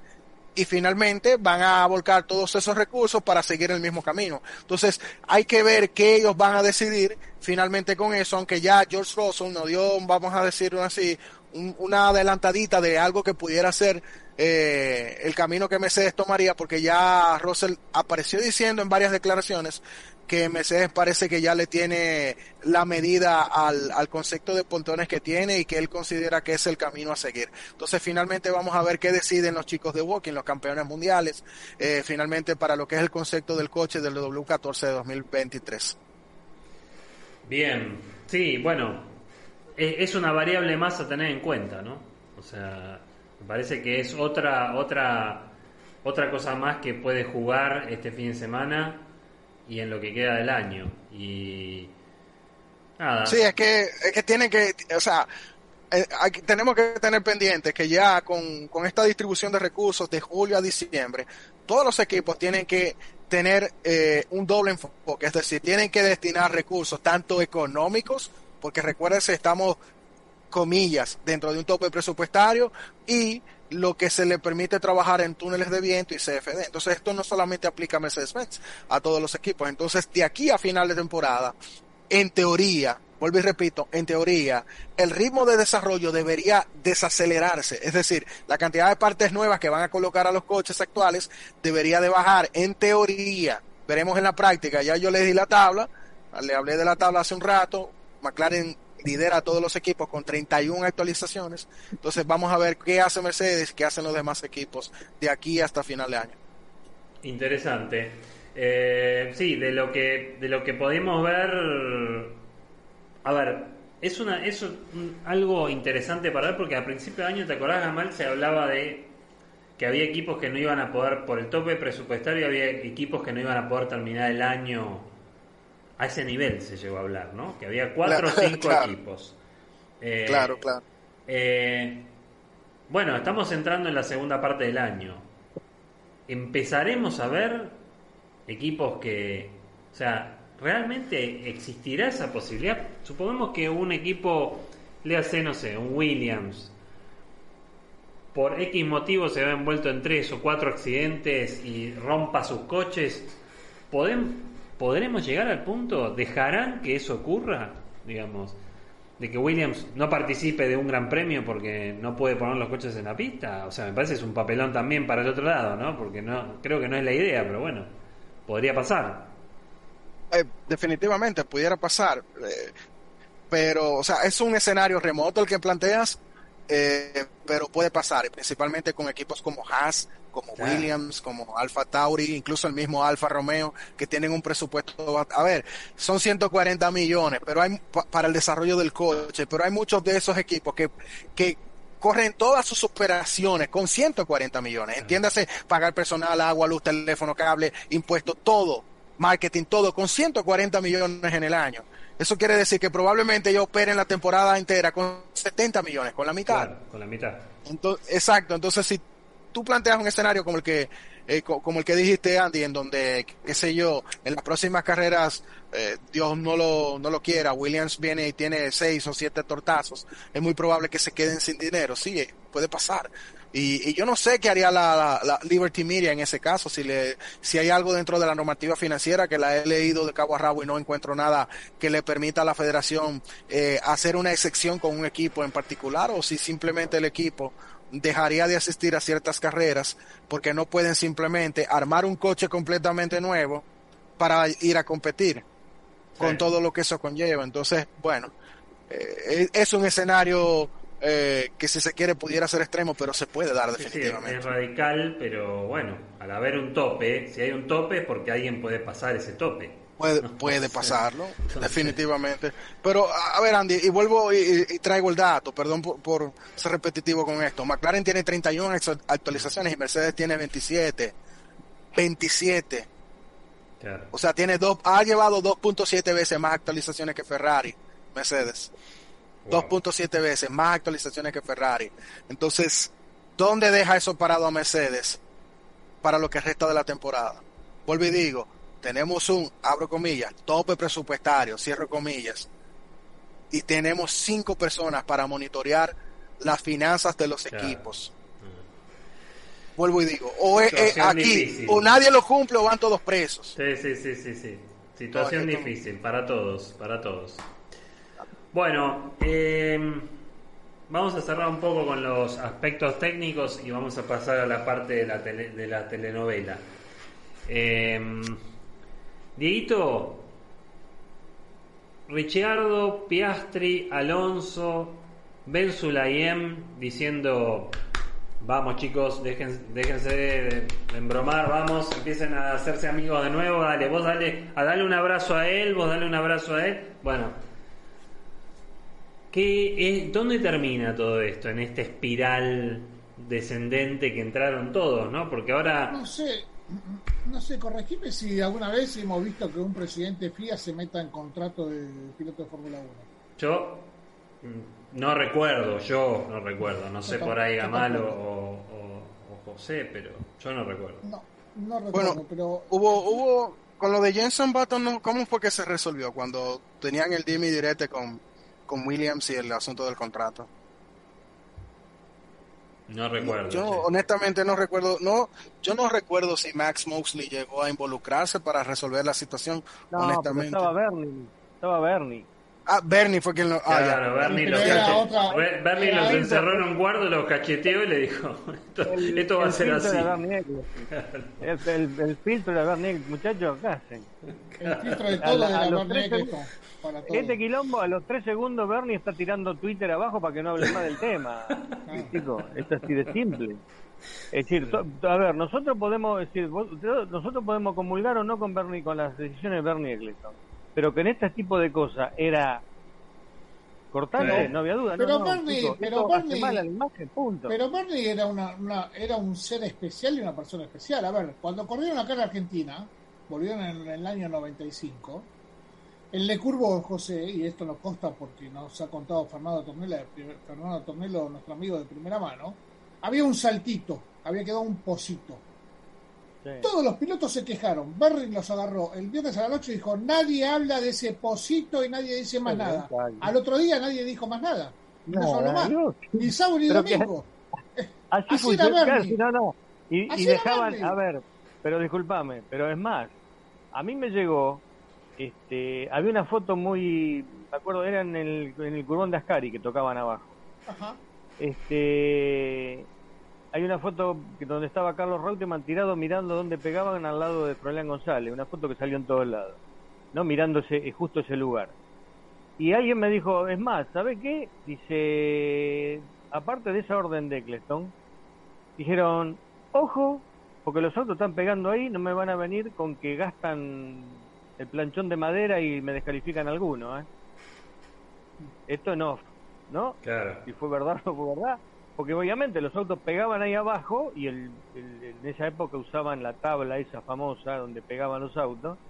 y finalmente van a volcar todos esos recursos para seguir el mismo camino. Entonces, hay que ver qué ellos van a decidir finalmente con eso, aunque ya George Russell nos dio, vamos a decirlo así, una adelantadita de algo que pudiera ser eh, el camino que Mercedes tomaría, porque ya Russell apareció diciendo en varias declaraciones que Mercedes parece que ya le tiene la medida al, al, concepto de pontones que tiene y que él considera que es el camino a seguir. Entonces finalmente vamos a ver qué deciden los chicos de Walking, los campeones mundiales, eh, finalmente para lo que es el concepto del coche del W14 de 2023. Bien, sí, bueno, es una variable más a tener en cuenta, ¿no? O sea, me parece que es otra, otra, otra cosa más que puede jugar este fin de semana y en lo que queda del año. Y nada. Sí, es que, es que tienen que, o sea, eh, tenemos que tener pendiente que ya con, con, esta distribución de recursos de julio a diciembre, todos los equipos tienen que tener eh, un doble enfoque, es decir, tienen que destinar recursos tanto económicos, porque recuérdense, estamos comillas dentro de un tope presupuestario y lo que se le permite trabajar en túneles de viento y CFD. Entonces esto no solamente aplica a Mercedes-Benz, a todos los equipos. Entonces de aquí a final de temporada, en teoría, vuelvo y repito, en teoría, el ritmo de desarrollo debería desacelerarse. Es decir, la cantidad de partes nuevas que van a colocar a los coches actuales debería de bajar. En teoría, veremos en la práctica, ya yo le di la tabla, le hablé de la tabla hace un rato, McLaren lidera a todos los equipos con 31 actualizaciones. Entonces vamos a ver qué hace Mercedes, qué hacen los demás equipos de aquí hasta final de año. Interesante. Eh, sí, de lo que de lo que podemos ver, a ver, es una es algo interesante para ver porque a principio de año, ¿te acordás, Gamal? Se hablaba de que había equipos que no iban a poder, por el tope presupuestario, había equipos que no iban a poder terminar el año a ese nivel se llegó a hablar, ¿no? Que había cuatro o cinco equipos. Eh, claro, claro. Eh, bueno, estamos entrando en la segunda parte del año. Empezaremos a ver equipos que, o sea, ¿realmente existirá esa posibilidad? Supongamos que un equipo, le hace, no sé, un Williams, por X motivo se ve envuelto en tres o cuatro accidentes y rompa sus coches, ¿podemos, ¿podremos llegar al punto? ¿Dejarán que eso ocurra? Digamos, de que Williams no participe de un gran premio porque no puede poner los coches en la pista. O sea, me parece es un papelón también para el otro lado, ¿no? Porque no creo que no es la idea, pero bueno, podría pasar. Eh, definitivamente pudiera pasar. Eh, pero, o sea, es un escenario remoto el que planteas, eh, pero puede pasar, principalmente con equipos como Haas, como Williams, como Alfa Tauri, incluso el mismo Alfa Romeo, que tienen un presupuesto, a ver, son 140 millones, pero hay para el desarrollo del coche, pero hay muchos de esos equipos que, que corren todas sus operaciones con 140 millones. Entiéndase, pagar personal, agua, luz, teléfono, cable, impuestos, todo, marketing, todo, con 140 millones en el año. Eso quiere decir que probablemente ellos operen la temporada entera con 70 millones, con la mitad. con la mitad. Entonces, exacto, entonces si tú planteas un escenario como el que eh, como el que dijiste Andy, en donde, qué sé yo, en las próximas carreras, eh, Dios no lo, no lo quiera, Williams viene y tiene seis o siete tortazos, es muy probable que se queden sin dinero, sí, eh, puede pasar, Y, y yo no sé qué haría la, la- la Liberty Media en ese caso, si, le, si hay algo dentro de la normativa financiera que la he leído de cabo a rabo y no encuentro nada que le permita a la federación eh, hacer una excepción con un equipo en particular, o si simplemente el equipo dejaría de asistir a ciertas carreras porque no pueden simplemente armar un coche completamente nuevo para ir a competir con Sí. todo lo que eso conlleva. Entonces, bueno, eh, es un escenario eh, que si se quiere pudiera ser extremo, pero se puede dar Sí, sí, es, definitivamente. es radical, pero bueno, al haber un tope, si hay un tope es porque alguien puede pasar ese tope. Puede, puede pasarlo, definitivamente. Pero, a ver, Andy, y vuelvo y, traigo el dato, perdón por, por ser repetitivo con esto. McLaren tiene 31 actu- actualizaciones y Mercedes tiene 27. 27. Claro. O sea, tiene dos, ha llevado 2.7 veces más actualizaciones que Ferrari, Mercedes. Wow. 2.7 veces más actualizaciones que Ferrari. Entonces, ¿dónde deja eso parado a Mercedes para lo que resta de la temporada? Vuelvo y digo, tenemos un, abro comillas, tope presupuestario, cierro comillas, y tenemos cinco personas para monitorear las finanzas de los Claro. equipos. Vuelvo y digo, o es, aquí, difícil. o nadie lo cumple o van todos presos. Sí, sí, sí, sí, sí. Situación No, difícil para todos, para todos. Bueno, eh, vamos a cerrar un poco con los aspectos técnicos y vamos a pasar a la parte de la, tele- de la telenovela. Eh, Dieguito, Ricciardo, Piastri, Alonso, Ben Sulayem diciendo Vamos chicos, déjense de, embromar, vamos, empiecen a hacerse amigos de nuevo, dale, vos dale, a darle un abrazo a él, vos dale un abrazo a él. Bueno, ¿qué es, ¿dónde termina todo esto? En esta espiral descendente que entraron todos, ¿no? Porque ahora... No sé, no sé, corregime si alguna vez hemos visto que un presidente FIA se meta en contrato de piloto de Fórmula 1. Yo mm, no recuerdo, yo no recuerdo, no sé por ahí. Gamal o, o- o- o José, pero yo no recuerdo. No, no recuerdo, Bueno, pero Hubo, hubo, con lo de Jenson Button, ¿no? ¿cómo fue que se resolvió cuando tenían el dime y direte con, con Williams y el asunto del contrato? No recuerdo. Yo honestamente no recuerdo, no, yo no recuerdo si Max Mosley llegó a involucrarse para resolver la situación, No, honestamente. estaba Bernie. Estaba Bernie. Ah, Bernie fue quien lo, ah, ya. Claro, Bernie, los, otra- Be- Bernie los encerró en un cuarto, los cacheteó y le dijo, esto, El- esto va a el ser filtro así. El, el- el filtro de Bernie. Muchachos, ¿qué hacen? el filtro de A todo la- de a la los Bernie tres Eccleston para todo. Este quilombo, a los tres segundos Bernie está tirando Twitter abajo para que no hable más del tema. Chicos, esto es así de simple. Es decir, to- a ver, nosotros podemos decir, vos- nosotros podemos comulgar o no con Bernie, con las decisiones de Bernie Eccleston, pero que en este tipo de cosas era cortante, no había duda. Pero no, no, Bernie- chicos, pero esto hace Bernie- mal a la imagen, punto. Pero Bernie era una, una- era un ser especial y una persona especial. A ver, cuando corrieron acá en Argentina, volvieron en el año 95, el Le Curvo José, y esto nos consta porque nos ha contado Fernando Tornelo, Fernando Tornelo, nuestro amigo de primera mano, había un saltito, había quedado un pocito. Sí. Todos los pilotos se quejaron. Berry los agarró el viernes a la noche y dijo: Nadie habla de ese pocito y nadie dice más nada. Al otro día nadie dijo más nada. No, habló Nada, más. no, Ni sábado ni Pero que- domingo. Así, Así funciona, era claro, sí, no, no. Y, Así y era dejaban, a ver, pero discúlpame, pero es más, a mí me llegó, este, había una foto muy, me acuerdo, era en el, en el curbón de Ascari que tocaban abajo. Ajá. Este, hay una foto que donde estaba Carlos Reutemann tirado mirando donde pegaban al lado de Froilán González, una foto que salió en todos lados, no mirándose eh, justo ese lugar. Y alguien me dijo, es más, ¿sabe qué? Dice, aparte de esa orden de Eccleston, dijeron, ojo, porque los autos están pegando ahí, no me van a venir con que gastan el planchón de madera y me descalifican alguno, ¿eh? Esto no, ¿no? Claro. si fue verdad o no fue verdad, porque obviamente los autos pegaban ahí abajo y el, el- en esa época usaban la tabla esa famosa donde pegaban los autos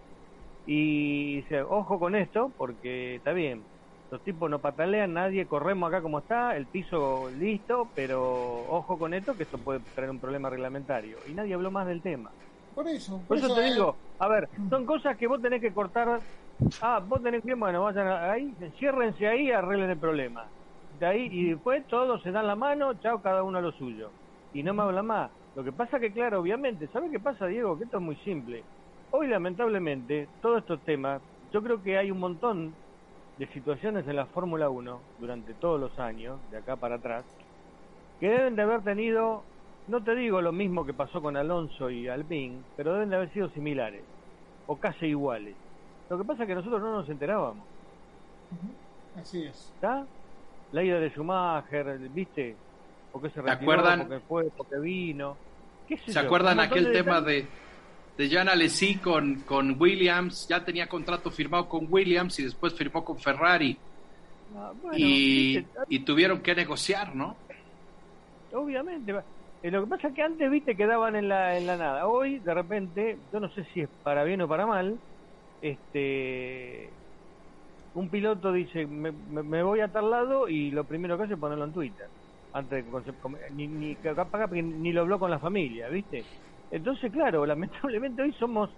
y dice, ojo con esto porque está bien, los tipos no patalean, nadie, corremos acá como está, el piso listo, pero ojo con esto que esto puede traer un problema reglamentario y nadie habló más del tema. Por eso. Por eso te eh, digo, a ver, son cosas que vos tenés que cortar. Ah, vos tenés que, bueno, vayan ahí, ciérrense ahí y arreglen el problema. Ahí, y después todos se dan la mano, chao, cada uno a lo suyo. y no me habla más. Lo que pasa que, claro, obviamente, ¿sabe qué pasa, Diego? Que esto es muy simple. Hoy, lamentablemente, todos estos temas, yo creo que hay un montón de situaciones en la Fórmula 1 durante todos los años, de acá para atrás, que deben de haber tenido, no te digo lo mismo que pasó con Alonso y Alpine, pero deben de haber sido similares, o casi iguales. Lo que pasa es que nosotros no nos enterábamos. Así es. ¿Está? La ida de Schumacher, ¿viste? Porque se retiró, acuerdan? porque fue, porque vino. ¿Qué sé ¿Se yo? acuerdan aquel de tema de, de Jean Alesi con, con Williams? Ya tenía contrato firmado con Williams y después firmó con Ferrari. Ah, bueno, y, y tuvieron que negociar, ¿no? Obviamente. Eh, lo que pasa es que antes, viste, quedaban en la, en la nada. Hoy, de repente, yo no sé si es para bien o para mal, este un piloto dice, me, me- voy a tal lado y lo primero que hace es ponerlo en Twitter. Antes ni, ni, capaz que ni lo habló con la familia, ¿viste? Entonces, claro, lamentablemente hoy somos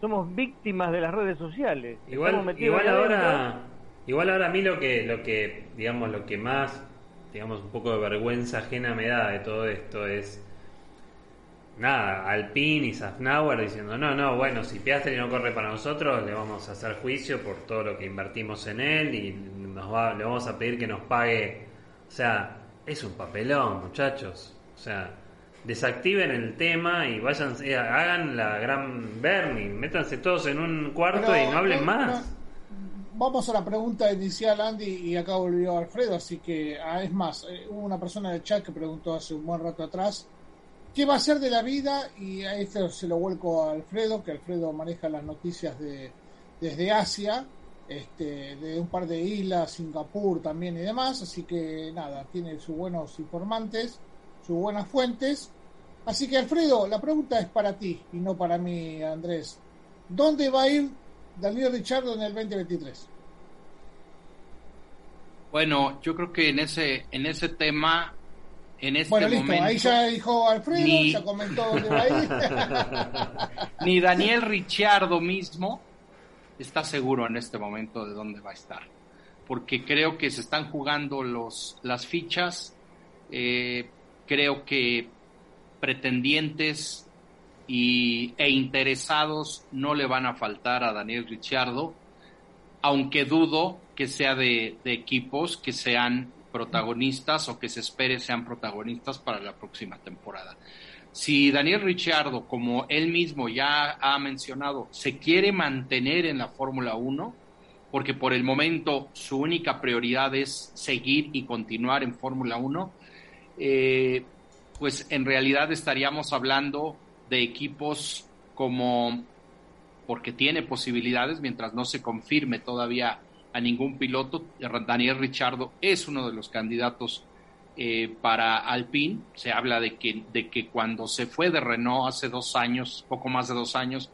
somos víctimas de las redes sociales. Igual, igual ahora, igual ahora a mí lo que, lo que, digamos, lo que más, digamos, un poco de vergüenza ajena me da de todo esto es nada, Alpine y Safnauer diciendo, no, no, bueno, si Piastri no corre para nosotros, le vamos a hacer juicio por todo lo que invertimos en él y nos va, le vamos a pedir que nos pague. O sea, es un papelón, muchachos. O sea, desactiven el tema y vayan, eh, hagan la gran Bernie, métanse todos en un cuarto Pero, y no hablen más. no, vamos a la pregunta inicial, Andy, y acá volvió Alfredo, así que ah, es más, eh, hubo una persona el chat que preguntó hace un buen rato atrás, ¿qué va a ser de la vida? Y a esto se lo vuelco a Alfredo, que Alfredo maneja las noticias de, desde Asia, este, de un par de islas, Singapur también y demás, así que nada, tiene sus buenos informantes, sus buenas fuentes. Así que Alfredo, la pregunta es para ti y no para mí, Andrés. ¿Dónde va a ir Daniel Richardo en el 2023? Bueno, yo creo que en ese, en ese tema, en este Bueno, listo, momento, ahí ya dijo Alfredo, Ni- ya comentó dónde va a ir. ni Daniel Ricciardo mismo está seguro en este momento de dónde va a estar. Porque creo que se están jugando los, las fichas. eh, creo que pretendientes y, e interesados no le van a faltar a Daniel Ricciardo, aunque dudo que sea de, de equipos que sean protagonistas o que se espere sean protagonistas para la próxima temporada. Si Daniel Ricciardo, como él mismo ya ha mencionado, se quiere mantener en la Fórmula 1, porque por el momento su única prioridad es seguir y continuar en Fórmula 1, eh, pues en realidad estaríamos hablando de equipos como, porque tiene posibilidades, mientras no se confirme todavía a ningún piloto, Daniel Ricciardo es uno de los candidatos eh, para Alpine. Se habla de que, de que cuando se fue de Renault hace dos años, poco más de dos años,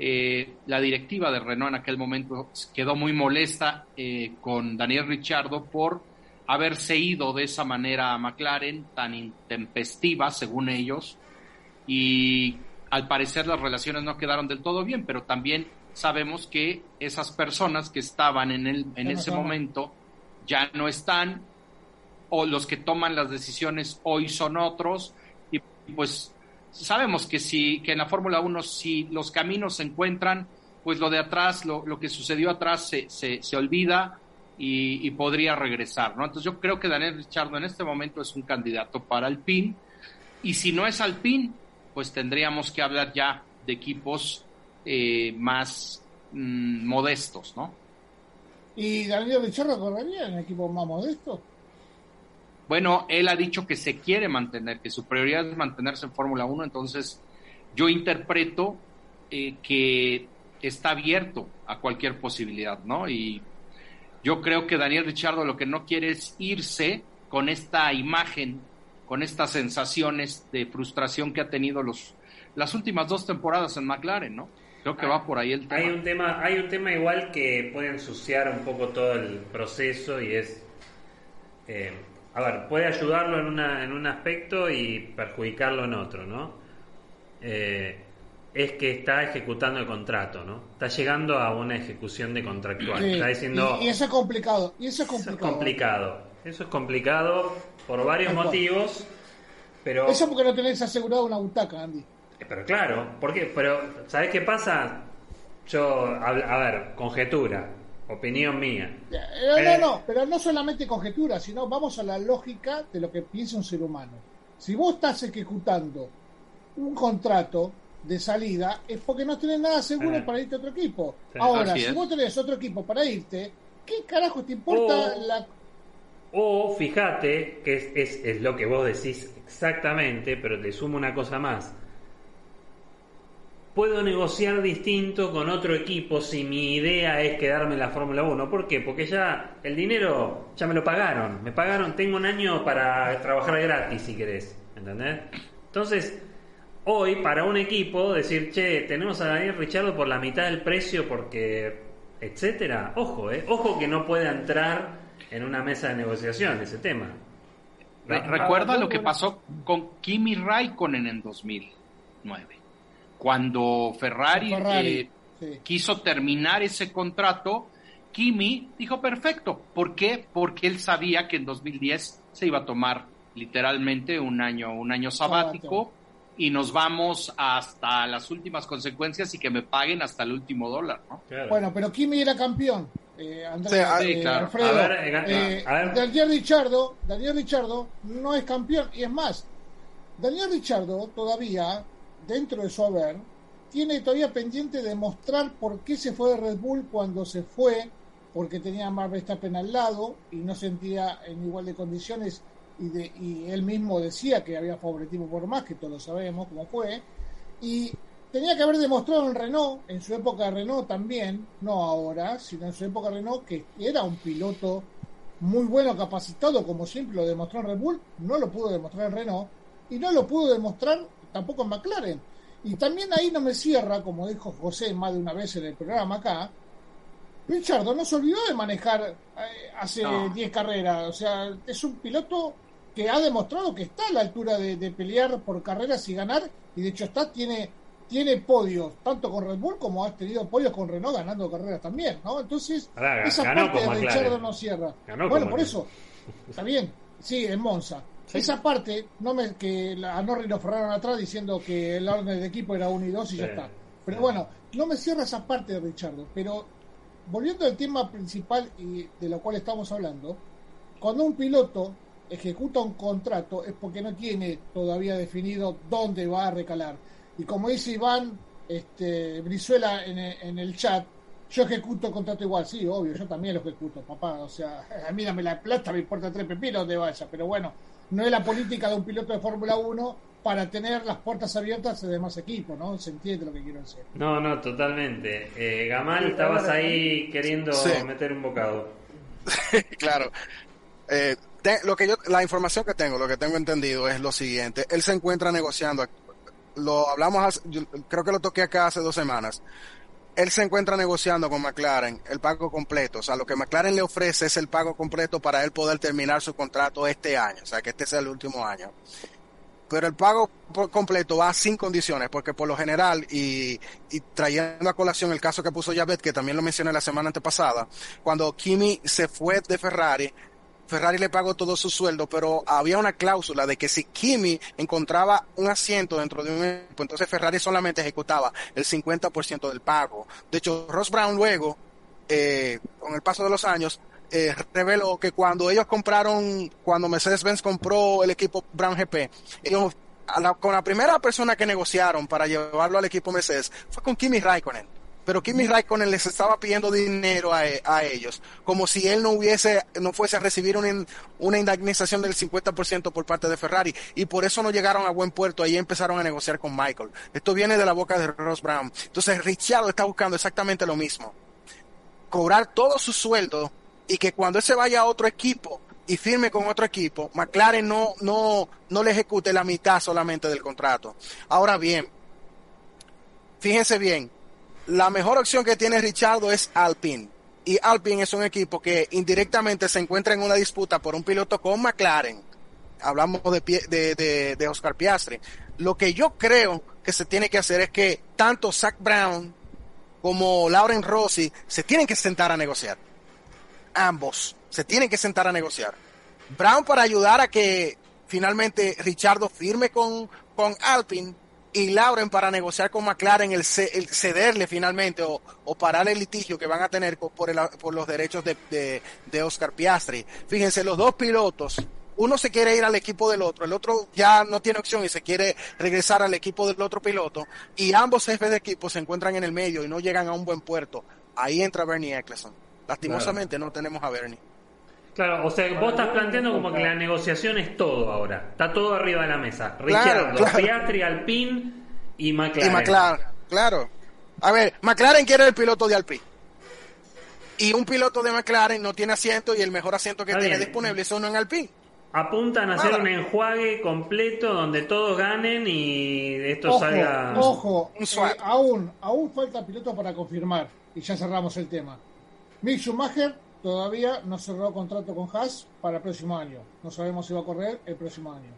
eh, la directiva de Renault en aquel momento quedó muy molesta eh, con Daniel Ricciardo por haberse ido de esa manera a McLaren, tan intempestiva según ellos, y al parecer las relaciones no quedaron del todo bien, pero también sabemos que esas personas que estaban en, el, en ese son. momento ya no están, o los que toman las decisiones hoy son otros, y pues sabemos que si que en la Fórmula 1 si los caminos se encuentran, pues lo de atrás, lo, lo que sucedió atrás se, se, se olvida y, y podría regresar, ¿no? Entonces yo creo que Daniel Richardo en este momento es un candidato para Alpine, y si no es Alpine, pues tendríamos que hablar ya de equipos eh, más mm, modestos, ¿no? ¿Y Daniel Richardo correría en equipos más modestos? Bueno, él ha dicho que se quiere mantener, que su prioridad es mantenerse en Fórmula 1, entonces yo interpreto eh, que está abierto a cualquier posibilidad, ¿no? Y yo creo que Daniel Richardo lo que no quiere es irse con esta imagen, con estas sensaciones de frustración que ha tenido los, las últimas dos temporadas en McLaren, ¿no? Creo que va por ahí el tema. Hay un tema, hay un tema igual que puede ensuciar un poco todo el proceso y es, eh, a ver, puede ayudarlo en, una, en un aspecto y perjudicarlo en otro, ¿no? Eh, es que está ejecutando el contrato, ¿no? Está llegando a una ejecución de contractual. Sí, Está diciendo, y, y eso es complicado. Y eso es eso es complicado. complicado. Eso es complicado por varios motivos. Pero, Eso porque no tenés asegurado una butaca, Andy. Eh, pero claro, ¿por qué? Pero, ¿sabes qué pasa? Yo, a, a ver, conjetura, opinión mía. Eh, Eh. No, no, pero no solamente conjetura, sino vamos a la lógica de lo que piensa un ser humano. Si vos estás ejecutando un contrato de salida, es porque no tenés nada seguro Eh. para irte a otro equipo. Sí, Ahora, si vos tenés otro equipo para irte, ¿qué carajo te importa la O fíjate, que es, es, es lo que vos decís exactamente, pero te sumo una cosa más. Puedo negociar distinto con otro equipo si mi idea es quedarme en la Fórmula 1. ¿Por qué? Porque ya el dinero ya me lo pagaron. Me pagaron, tengo un año para trabajar gratis si querés. ¿Entendés? Entonces, hoy para un equipo decir, che, tenemos a Daniel Richardo por la mitad del precio porque, etcétera. Ojo, eh. Ojo que no pueda entrar en una mesa de negociación ese tema. Re- recuerda lo que pasó con Kimi Raikkonen en 2009, cuando Ferrari, Ferrari, eh, sí. quiso terminar ese contrato. Kimi dijo perfecto. ¿Por qué? Porque él sabía que en 2010 se iba a tomar literalmente un año, un año sabático y nos vamos hasta las últimas consecuencias y que me paguen hasta el último dólar, ¿no? Claro. Bueno, pero Kimi era campeón. Eh, Andrés, Sí, ah, eh, claro. Alfredo, A ver, eh, eh, a ver. Daniel Richardo, Daniel Richardo no es campeón y es más, Daniel Richardo todavía dentro de su haber tiene todavía pendiente de mostrar por qué se fue de Red Bull cuando se fue, porque tenía a Max Verstappen al lado y no sentía en igual de condiciones y, de, y él mismo decía que había favoritismo por más, que todos sabemos cómo fue, y tenía que haber demostrado en Renault, en su época Renault también, no ahora, sino en su época Renault, que era un piloto muy bueno, capacitado, como siempre lo demostró en Red Bull, no lo pudo demostrar en Renault, y no lo pudo demostrar tampoco en McLaren. Y también ahí no me cierra, como dijo José más de una vez en el programa acá, Richardo no se olvidó de manejar eh, hace No. 10 carreras, o sea, es un piloto que ha demostrado que está a la altura de, de pelear por carreras y ganar, y de hecho está, tiene, tiene podios, tanto con Red Bull como ha tenido podios con Renault ganando carreras también, ¿no? Entonces, Ahora, esa parte de. Richardo no cierra. Ganó bueno, por eso, está bien, sí, en Monza. Sí. Esa parte, no me, que a Norris lo frenaron atrás diciendo que el orden de equipo era 1 y 2 y ya está. Pero bueno, no me cierra esa parte de Richardo. Pero volviendo al tema principal y de lo cual estamos hablando, cuando un piloto ejecuta un contrato es porque no tiene todavía definido dónde va a recalar. Y como dice Iván este, Brizuela en el, en el chat, yo ejecuto el contrato igual, sí, obvio, yo también lo ejecuto, papá. O sea, a mí dame la plata, me importa tres pepinos donde vaya, pero bueno, no es la política de un piloto de Fórmula 1 para tener las puertas abiertas de demás equipos, ¿no? Se entiende lo que quiero decir. No, no, totalmente. Eh, Gamal, estabas ahí queriendo Sí. meter un bocado. claro. Eh, te- lo que yo, la información que tengo, lo que tengo entendido es lo siguiente. Él se encuentra negociando. Lo hablamos, hace- yo creo que lo toqué acá hace dos semanas. Él se encuentra negociando con McLaren el pago completo. O sea, lo que McLaren le ofrece es el pago completo para él poder terminar su contrato este año. O sea, que este sea el último año. Pero el pago por completo va sin condiciones, porque por lo general, y, trayendo a colación el caso que puso Javet, que también lo mencioné la semana antepasada, cuando Kimi se fue de Ferrari, Ferrari le pagó todo su sueldo, pero había una cláusula de que si Kimi encontraba un asiento dentro de un equipo, entonces Ferrari solamente ejecutaba el 50% del pago. De hecho, Ross Brown luego, eh, con el paso de los años, eh, reveló que cuando ellos compraron, cuando Mercedes-Benz compró el equipo Brown GP, ellos, a la- con la primera persona que negociaron para llevarlo al equipo Mercedes fue con Kimi Raikkonen. Pero Kimi Raikkonen les estaba pidiendo dinero a, e- a ellos, como si él no hubiese, no fuese a recibir una, una indemnización del 50% por parte de Ferrari, y por eso no llegaron a buen puerto, ahí empezaron a negociar con Michael. Esto viene de la boca de Ross Brown. Entonces Richard está buscando exactamente lo mismo cobrar todo su sueldo y que cuando él se vaya a otro equipo y firme con otro equipo, McLaren no, no, no le ejecute la mitad solamente del contrato. Ahora bien, fíjense bien, la mejor opción que tiene Richardo es Alpine. Y Alpine es un equipo que indirectamente se encuentra en una disputa por un piloto con McLaren. Hablamos de, de Oscar Piastri. Lo que yo creo que se tiene que hacer es que tanto Zach Brown como Lauren Rossi se tienen que sentar a negociar. Ambos se tienen que sentar a negociar. Brown para ayudar a que finalmente Richardo firme con, con Alpine y Lauren para negociar con McLaren el, cederle finalmente o, o, parar el litigio que van a tener por, el, por los derechos de, de, Oscar Piastri. Fíjense, los dos pilotos, uno se quiere ir al equipo del otro, el otro ya no tiene opción y se quiere regresar al equipo del otro piloto y ambos jefes de equipo se encuentran en el medio y no llegan a un buen puerto. Ahí entra Bernie Eccleston. Lastimosamente no tenemos a Bernie. Claro, o sea, vos estás planteando como que la negociación es todo ahora. Está todo arriba de la mesa. Richard, claro, Piastri, Alpine y McLaren. Y McLaren, claro. A ver, McLaren quiere el piloto de Alpine. Y un piloto de McLaren no tiene asiento y el mejor asiento que tiene disponible es uno en Alpine. Apuntan a hacer un enjuague completo donde todos ganen y esto salga. Ojo, eh, aún, aún falta piloto para confirmar. Y ya cerramos el tema. Mick Schumacher todavía no cerró contrato con Haas para el próximo año. No sabemos si va a correr el próximo año.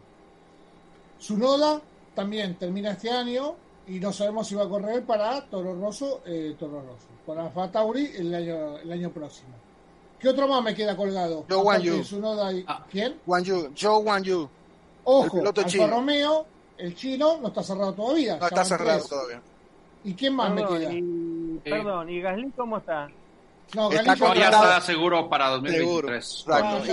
Sunoda también termina este año y no sabemos si va a correr para Toro Rosso, eh, Toro Rosso, para Fatauri el año, el año próximo. ¿Qué otro más me queda colgado? Joe Wan Yu. Ah. ¿Quién? Wan Yu. Joe Wan Yu. Ojo, Alfa Romeo, el chino, no está cerrado todavía. No está cerrado todavía. ¿Y quién más me queda? perdón, ¿y Gasly cómo está? No, está ya está seguro para 2023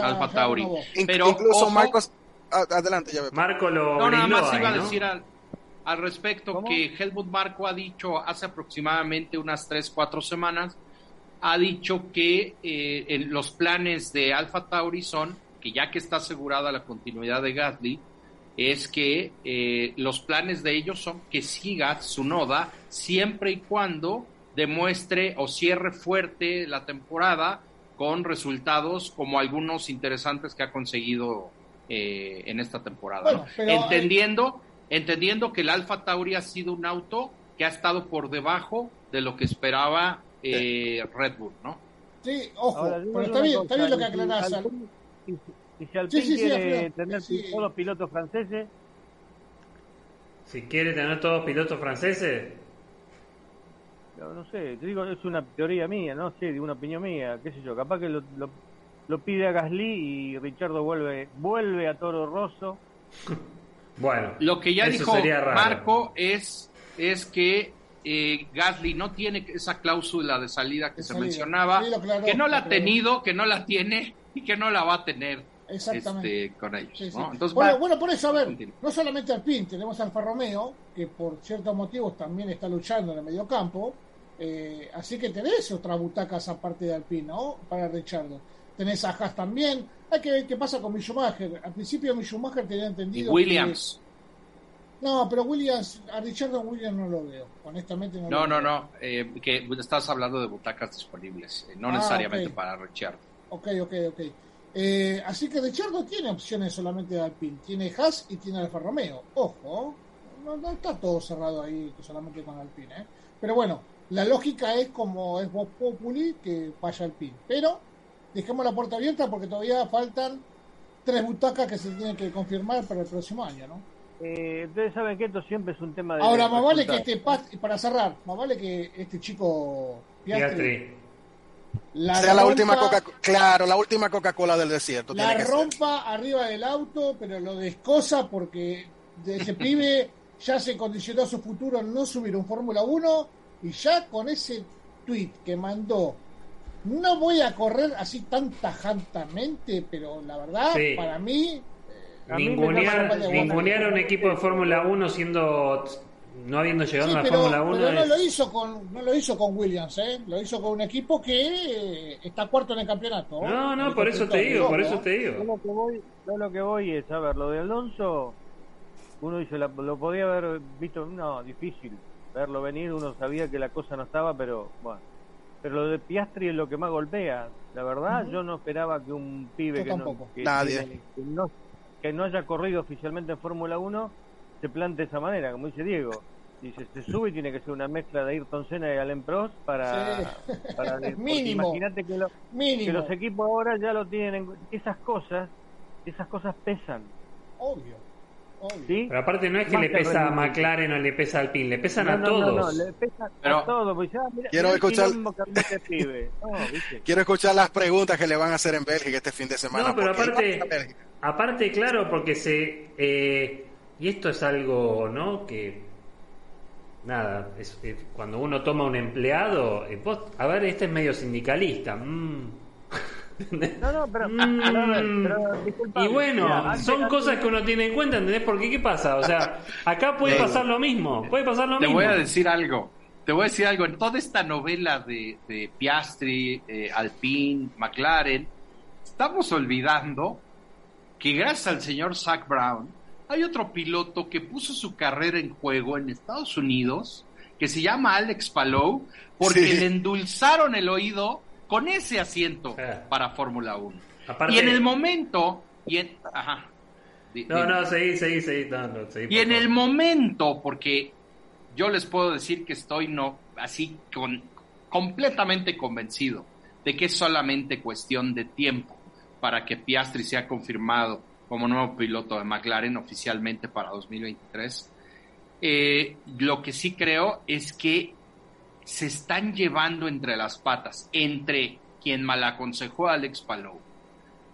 Alfa Tauri. Pero incluso Marcos adelante ya Marco lo No, nada más iba a decir al, respecto que Helmut Marco ha dicho hace aproximadamente unas 3 4 semanas ha dicho que eh, en los planes de Alfa Tauri son que ya que está asegurada la continuidad de Gasly es que eh, los planes de ellos son que siga su noda siempre y cuando demuestre o cierre fuerte la temporada con resultados como algunos interesantes que ha conseguido eh, en esta temporada. entendiendo, entendiendo que el Alfa Tauri ha sido un auto que ha estado por debajo de lo que esperaba eh, Red Bull, ¿no? Sí, ojo, pero está bien, está bien lo que aclarás. Si, si Alpine quiere tener todos los pilotos franceses. Si quiere tener todos los pilotos franceses, no sé, te digo, es una teoría mía, no sé, de una opinión mía, qué sé yo, capaz que lo, lo, pide a Gasly y Richardo vuelve vuelve a Toro Rosso. Bueno, lo que ya dijo Marco es, es que eh, Gasly no tiene esa cláusula de salida que se mencionaba, que no la ha tenido, que no la tiene y que no la va a tener. Exactamente. Este, con ellos. Entonces, bueno, bueno, por eso, a ver, no solamente Alpine, tenemos Alfa Romeo, que por ciertos motivos también está luchando en el mediocampo, eh, así que tenés otras butacas aparte de Alpine, ¿no? Para Richardo. Tenés a Haas también. Hay que ver qué pasa con Schumacher. Al principio Schumacher tenía entendido. Y Williams. No, pero Williams, a Richardo Williams no lo veo. Honestamente no. No, no, no. Eh, que estás hablando de butacas disponibles, eh, no ah, necesariamente para Richard. Ok, ok, ok. Eh, así que Richardo tiene opciones solamente de Alpine. Tiene Haas y tiene Alfa Romeo. Ojo, no, está todo cerrado ahí solamente con Alpine. ¿eh? Pero bueno, la lógica es como es Bob Populi que vaya Alpine. Pero dejemos la puerta abierta porque todavía faltan tres butacas que se tienen que confirmar para el próximo año, ¿no? Eh, ustedes saben que esto siempre es un tema de. Ahora, más vale que este. Para cerrar, más vale que este chico. Piastri la la última Coca claro, la última Coca-Cola del desierto. La rompa arriba del auto, pero lo descosa porque de ese pibe ya se condicionó su futuro no subir un Fórmula 1 y ya con ese tweet que mandó no voy a correr así tan tajantemente, pero la verdad, para mí. Eh, ningunear, a un equipo de Fórmula 1 siendo no habiendo llegado a la Fórmula 1. Pero no, lo hizo con, no lo hizo con Williams, ¿eh? lo hizo con un equipo que está cuarto en el campeonato. No, no, por eso te digo, por eso te digo. Yo lo que voy, lo que voy es, a ver, lo de Alonso, uno dice, lo, podía haber visto, no, difícil verlo venir, uno sabía que la cosa no estaba, pero bueno. Pero lo de Piastri es lo que más golpea. La verdad, yo no esperaba que un pibe que no, que, no, que no haya corrido oficialmente en Fórmula 1 se plante de esa manera, como dice Diego. Dice, se sube y tiene que ser una mezcla de Ayrton Senna y Allen Prost para... para mínimo. Imagínate que, que, los equipos ahora ya lo tienen... esas cosas, esas cosas pesan. Obvio. Pero aparte no es que Más le pesa a. McLaren o le pesa al PIN, le pesan No, a no, todos. no, le pesa Pero- a todo. Pues, ah, mira, Quiero escuchar- este. Quiero escuchar las preguntas que le van a hacer en Bélgica este fin de semana. No, pero aparte, aparte, claro, porque se... eh, y esto es algo, ¿no? Que... Nada, es, es cuando uno toma un empleado, eh, vos- a ver, este es medio sindicalista. mm. No, no, pero. Mm. pero, pero, y bueno, mira, antes- son antes- cosas que uno tiene en cuenta, ¿entendés? Porque ¿qué pasa? O sea, acá puede pasar lo mismo, puede pasar lo Te mismo. voy a decir algo. Te voy a decir algo. En toda esta novela de, de Piastri, eh, Alpine, McLaren, estamos olvidando que gracias al señor Zach Brown hay otro piloto que puso su carrera en juego en Estados Unidos que se llama Alex Palou porque Sí. le endulzaron el oído con ese asiento Ah. para Fórmula 1. Aparte- Y en el momento... Y en, ajá. Di- No, no, seguí, seguí, seguí. No, no, seguí, Y en el momento, porque yo les puedo decir que estoy no así con completamente convencido de que es solamente cuestión de tiempo para que Piastri sea confirmado como nuevo piloto de McLaren oficialmente para 2023. Eh, lo que sí creo es que se están llevando entre las patas entre quien malaconsejó a Alex Palou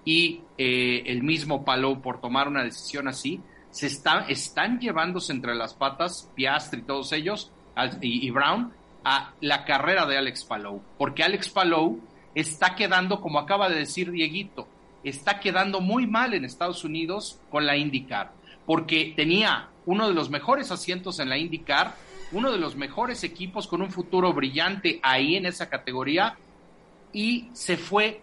y eh, el mismo Palou por tomar una decisión así, se está, están llevándose entre las patas Piastri y todos ellos y, y Brown a la carrera de Alex Palou, porque Alex Palou está quedando, como acaba de decir Dieguito, está quedando muy mal en Estados Unidos con la IndyCar, porque tenía uno de los mejores asientos en la IndyCar, uno de los mejores equipos con un futuro brillante ahí en esa categoría, y se fue,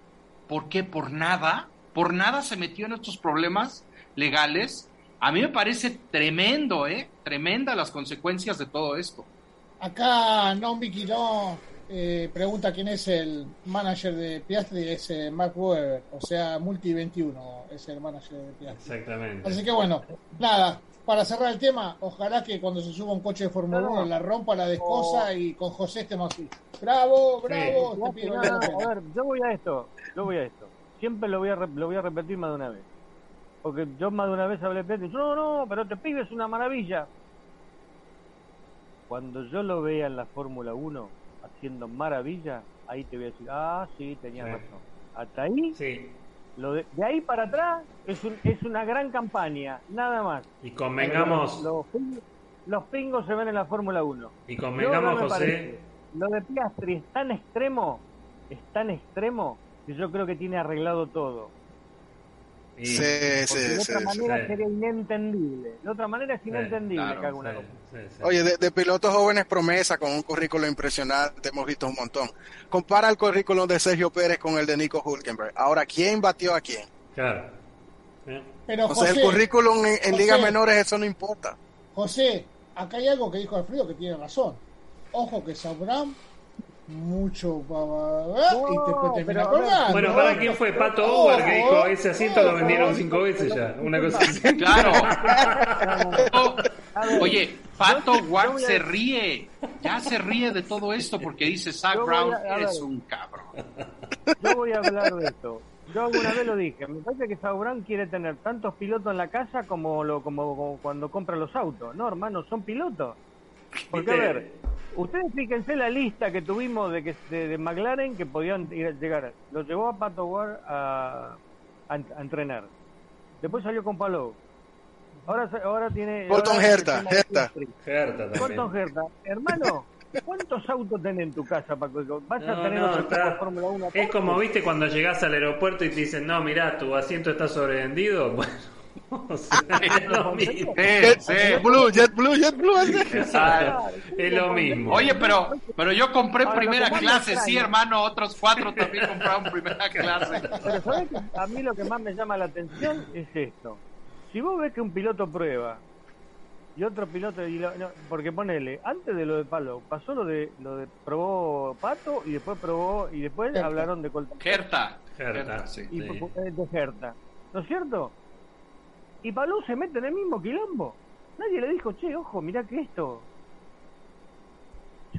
¿por qué? Por nada, por nada se metió en estos problemas legales. A mí me parece tremendo, ¿eh? Tremenda las consecuencias de todo esto. Acá Non Vicky No eh, pregunta quién es el manager de Piastri, es eh, Mark Webber, o sea, Multi 21 es el manager de Piastri. Exactamente. Así que bueno, nada, para cerrar el tema, ojalá que cuando se suba un coche de Fórmula No, no. 1 la rompa, la descosa y con José estemos así. Bravo, bravo, Sí. te pido No, no, pena. a ver, yo voy a esto, yo voy a esto. Siempre lo voy a, re- lo voy a repetir más de una vez. Porque yo más de una vez hablé de no, no, pero este pibe es una maravilla. Cuando yo lo vea en la Fórmula 1 haciendo maravilla, ahí te voy a decir, ah, sí, tenías Sí. razón. Hasta ahí, Sí. Lo de, de ahí para atrás es, un, es una gran campaña, nada más. Y convengamos, Los, pingos- los pingos se ven en la Fórmula 1. y convengamos, no José, parece. Lo de Piastri es tan extremo, es tan extremo, que yo creo que tiene arreglado todo. Sí, Porque sí, de otra sí. manera sí. sería inentendible. De otra manera es inentendible claro, que haga una Sí, cosa. sí, sí. Oye, de, de pilotos jóvenes promesa con un currículo impresionante, hemos visto un montón. Compara el currículum de Sergio Pérez con el de Nico Hulkenberg. Ahora, ¿quién batió a quién? Claro. ¿Eh? Pero O sea, José, el currículum en, en José. ligas menores eso no importa. José, acá hay algo que dijo Alfredo que tiene razón. Ojo que Sabrán mucho para y después termina colgando. Bueno, ¿para quién fue? Pato Hoover que dijo, ese asiento lo vendieron cinco veces ya. Una cosa así. Claro. Oye, Pato yo- yo Ward voy a- se ríe. Ya se ríe de todo esto porque dice Zach Brown, ver. un cabrón. yo voy a hablar de esto. Yo alguna vez lo dije. Me parece que Sauron quiere tener tantos pilotos en la casa como, lo, como, como cuando compra los autos. No, hermano, son pilotos. Porque, a ver, ustedes fíjense la lista que tuvimos de que de, de McLaren que podían ir a llegar. Lo llevó a Pato Ward a, a, a entrenar. Después salió con Palou. Ahora, ahora tiene. Colton Herta, Herta. Colton Herta. Hermano, ¿cuántos autos tenés en tu casa? Paco? ¿Vas a No, tener no, de Fórmula 1? Es como, viste, cuando llegás al aeropuerto y te dicen, no, mirá, tu asiento está sobrevendido. Bueno, o sea, es lo mismo. Sí, sí. JetBlue, JetBlue. Exacto. Es lo mismo. Oye, pero, pero yo compré Ahora, primera clase, sí, hermano. Otros cuatro también compraron primera clase. Pero ¿sabés que a mí lo que más me llama la atención es esto. Si vos ves que un piloto prueba y otro piloto y lo- no, porque ponele, antes de lo de Palo, pasó lo de lo de probó Pato y después probó y después Herta. hablaron de Colton Gerta. Gerta. Sí. y eh, de Gerta. ¿No es cierto? Y Palou se mete en el mismo quilombo. Nadie le dijo, che, ojo, mirá que esto.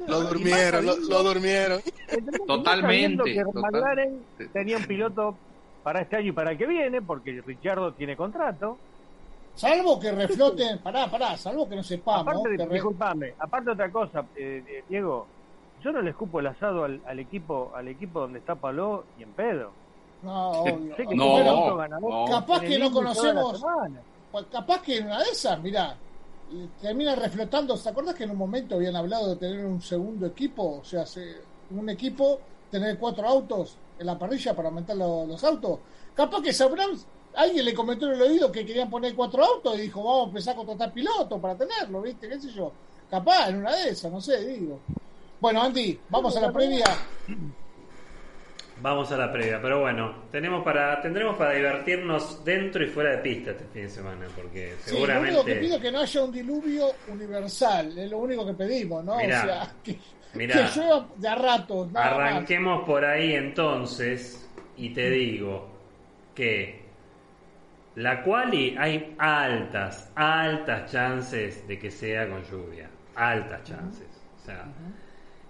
Lo durmieron, lo, durmieron. Totalmente, que total- McLaren tenía un piloto para este año y para el que viene, porque Richardo tiene contrato. Salvo que refloten, pará, pará, salvo que no sepamos. Aparte, re- disculpame, aparte otra cosa, eh, eh, Diego, yo no le escupo el asado al, al equipo al equipo donde está Paló y en pedo. No, obvio. Que No. Capaz que no conocemos-. Pues capaz que en una de esas, mirá, termina reflotando. ¿Se acordás que en un momento habían hablado de tener un segundo equipo? O sea, se- un equipo, tener cuatro autos en la parrilla para aumentar lo- los autos. Capaz que sabrán, alguien le comentó en el oído que querían poner cuatro autos y dijo, vamos a empezar a contratar pilotos para tenerlo, ¿viste? ¿Qué sé yo? Capaz, en una de esas, no sé, digo. Bueno, Andy, vamos a la previa. Vamos a la previa, pero bueno, tenemos para tendremos para divertirnos dentro y fuera de pista este fin de semana, porque Sí, lo seguramente único que pido es que no haya un diluvio universal, es lo único que pedimos, ¿no? Mirá, o sea, que, mirá. que llueva de a ratos, más. Arranquemos por ahí entonces y te digo que la quali hay altas, altas chances de que sea con lluvia, altas chances. O sea,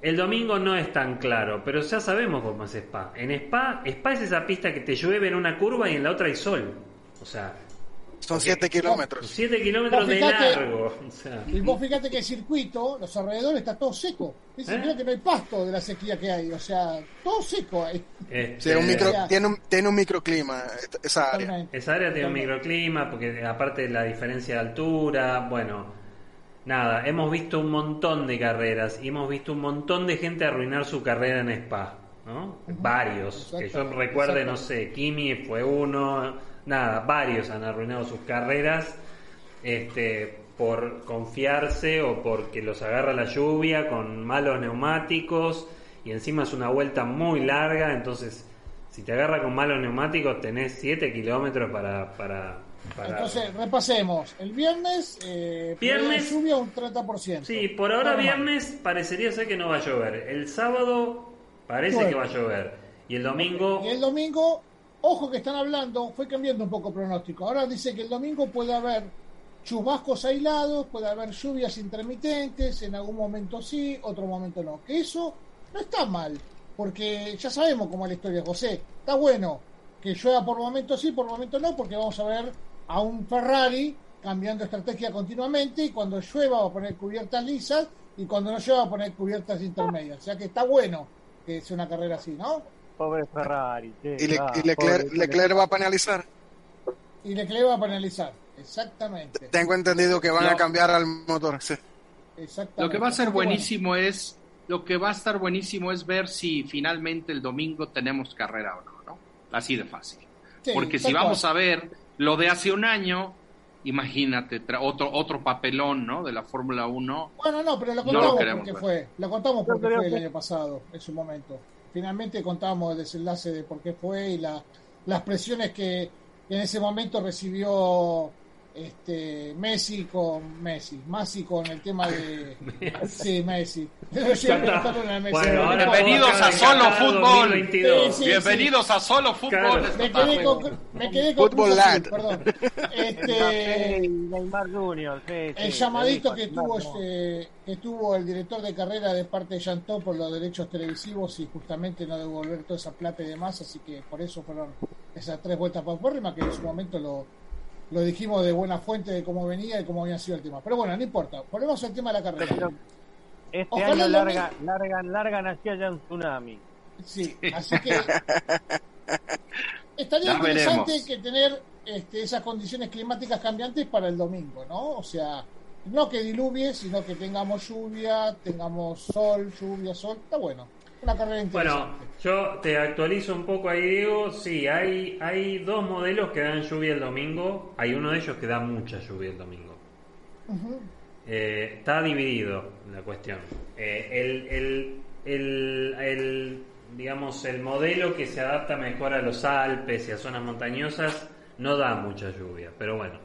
el domingo no es tan claro, pero ya sabemos cómo es Spa. En Spa, Spa es esa pista que te llueve en una curva y en la otra hay sol. O sea, Son 7 kilómetros. 7 kilómetros de largo. O sea, Y vos fíjate que el circuito, los alrededores está todo seco. Dicen ¿Eh? que no hay pasto de la sequía que hay, o sea, todo seco ahí. este, Sí, un micro, Ya. tiene, un, tiene un microclima esa área. Esa área tiene un microclima, porque aparte de la diferencia de altura, bueno, nada, hemos visto un montón de carreras y hemos visto un montón de gente arruinar su carrera en Spa, ¿no? Varios, que yo recuerde, exacto. no sé, Kimi fue uno, nada, varios han arruinado sus carreras, este, por confiarse o porque los agarra la lluvia con malos neumáticos y encima es una vuelta muy larga, entonces si te agarra con malos neumáticos tenés 7 kilómetros para, para, para- Entonces, repasemos. El viernes, eh, Viernes. lluvia un 30%. Sí, por ahora viernes parecería ser que no va a llover. El sábado parece que va a llover. Y el domingo... Y el domingo, ojo que están hablando, fue cambiando un poco el pronóstico. Ahora dice que el domingo puede haber chubascos aislados, puede haber lluvias intermitentes, en algún momento sí, otro momento no. Que eso no está mal, porque ya sabemos cómo es la historia, José. Está bueno que llueva por momentos sí, por momentos no, porque vamos a ver a un Ferrari cambiando estrategia continuamente y cuando llueva va a poner cubiertas lisas y cuando no llueva va a poner cubiertas intermedias. O sea que está bueno que sea una carrera así, ¿no? Pobre Ferrari. che, Y, Le- ah, y Leclerc, pobre- Leclerc va a penalizar. Y Leclerc va a penalizar. Exactamente. Tengo entendido que van No. a cambiar al motor. sí. Exactamente. Lo que va a ser bueno, buenísimo es, lo que va a estar buenísimo es ver si finalmente el domingo tenemos carrera o no, ¿no? Así de fácil. sí, Porque si vamos cual. a ver lo de hace un año, imagínate, tra- otro, otro papelón, ¿no? De la Fórmula 1. Bueno, no, pero lo No lo contamos queremos porque fue. Lo contamos porque fue el año pasado, en su momento. Finalmente contamos el desenlace de por qué fue y la, las presiones que en ese momento recibió este Messi con Messi, Messi con el tema de sí Messi. Messi. Bueno, Bienvenidos a Solo Fútbol. 2022. Sí, sí. Bienvenidos a Solo Fútbol. Claro. Me quedé con, me quedé con Fútbol Cruz Azul, Land. perdón. Este, y Neymar Junior, sí, el llamadito que tuvo este, que tuvo el director de carrera de parte de Yantó por los derechos televisivos y justamente no devolver toda esa plata y demás, así que por eso fueron esas tres vueltas paupérrimas que en su momento lo, lo dijimos de buena fuente de cómo venía y cómo había sido el tema. Pero bueno, no importa, ponemos el tema de la Pero carrera. Este Ojalá año larga, largan, largan hacia allá un tsunami. Sí, así que estaría interesante veremos. que tener este, esas condiciones climáticas cambiantes para el domingo, ¿no? O sea, no que diluvie, sino que tengamos lluvia, tengamos sol, lluvia, sol. Está bueno. Una carrera Bueno, yo te actualizo un poco ahí, Diego. Sí, hay, hay dos modelos que dan lluvia el domingo. Hay uno de ellos que da mucha lluvia el domingo. Eh, está dividido la cuestión. Eh, el, el, el, el, digamos, el modelo que se adapta mejor a los Alpes y a zonas montañosas no da mucha lluvia, pero bueno,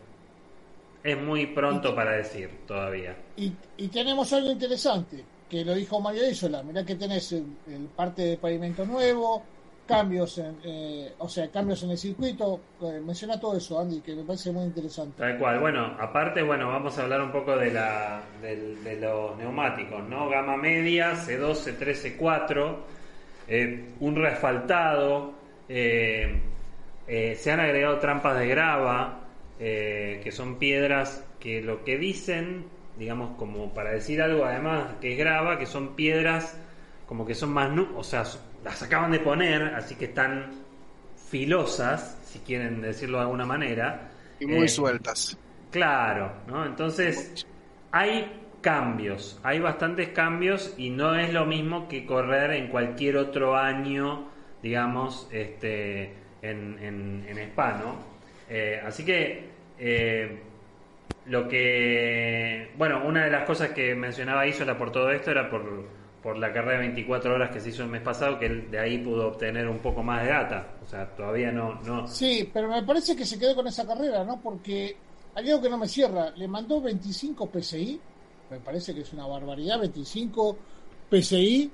es muy pronto para decir todavía. Y, y tenemos algo interesante, que lo dijo Mario Isola. Mirá que tenés el, parte de pavimento nuevo, cambios en, eh, o sea, cambios en el circuito. Eh, menciona todo eso, Andy, que me parece muy interesante. Tal cual. Bueno, aparte, bueno, vamos a hablar un poco de la de, los neumáticos, ¿no? Gama media, C2, C3, C4, eh, un reasfaltado, eh, eh, se han agregado trampas de grava, que son piedras que lo que dicen, digamos, como para decir algo además que es grava, que son piedras como que son más, o sea, las acaban de poner, así que están filosas, si quieren decirlo de alguna manera. Y muy Eh, sueltas. Claro, ¿no? Entonces, hay cambios, hay bastantes cambios y no es lo mismo que correr en cualquier otro año, digamos, este, en, en, en Spa, ¿no? Eh, así que, eh, lo que, bueno, una de las cosas que mencionaba Isola por todo esto era por, por la carrera de 24 horas que se hizo el mes pasado, que él de ahí pudo obtener un poco más de data. O sea, todavía no, no, Sí, pero me parece que se quedó con esa carrera, ¿no? Porque hay algo que no me cierra. Le mandó 25 PSI, me parece que es una barbaridad, 25 PSI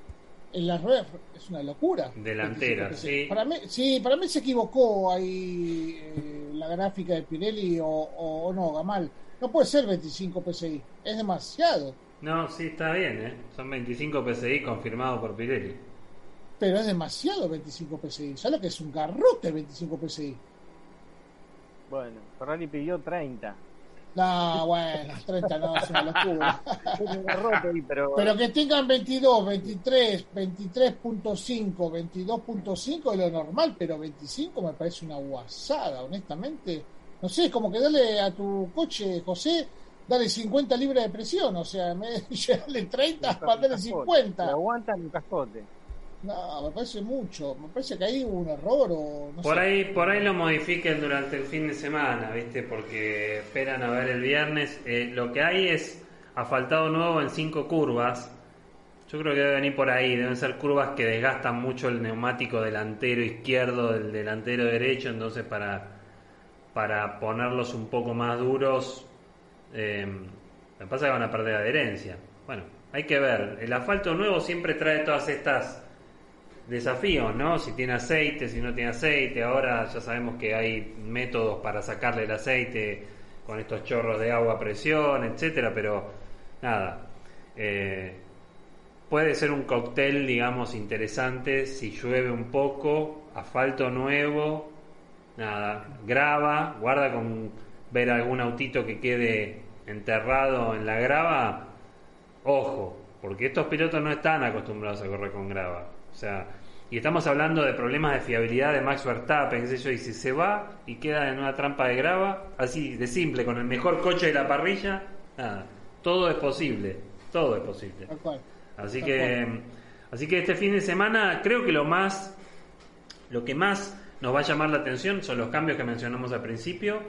en las ruedas. Es una locura. Delantera, 25 PSI. sí. Para mí, sí, para mí se equivocó ahí eh, la gráfica de Pirelli o, o- o no, Gamal. No puede ser 25 PSI, es demasiado. No, sí, está bien, ¿eh? Son 25 PSI confirmados por Pirelli. Pero es demasiado 25 PSI. ¿Sabes lo que es un garrote 25 PSI? Bueno, Ferrari pidió 30. No, bueno, 30 no, es una locura. Un garrote pero, Pero que tengan 22, 23, 23.5, 22.5 es lo normal, pero 25 me parece una guasada, honestamente. No sé, es como que dale a tu coche, José, dale 50 libras de presión, o sea, me llevarle 30 para darle Le 50. aguantan un cascote. No, me parece mucho, me parece que ahí hubo un error o no Por sé. ahí, por ahí lo modifiquen durante el fin de semana, ¿viste? Porque esperan a ver el viernes. Eh, lo que hay es asfaltado nuevo en cinco curvas. Yo creo que debe venir por ahí. Deben ser curvas que desgastan mucho el neumático delantero izquierdo del delantero derecho. Entonces, para, para ponerlos un poco más duros, eh, me pasa que van a perder adherencia. Bueno, hay que ver. El asfalto nuevo siempre trae todas estas desafíos, ¿no? Si tiene aceite, si no tiene aceite. Ahora ya sabemos que hay métodos para sacarle el aceite con estos chorros de agua a presión, etcétera, pero nada. eh, puede ser un cóctel, digamos, interesante si llueve un poco, asfalto nuevo, nada, grava, guarda con ver algún autito que quede enterrado en la grava, ojo, porque estos pilotos no están acostumbrados a correr con grava. O sea, y estamos hablando de problemas de fiabilidad de Max Verstappen, qué sé yo, y si se va y queda en una trampa de grava, así de simple, con el mejor coche de la parrilla, nada, todo es posible, todo es posible. Así que, así que este fin de semana creo que lo más, lo que más nos va a llamar la atención son los cambios que mencionamos al principio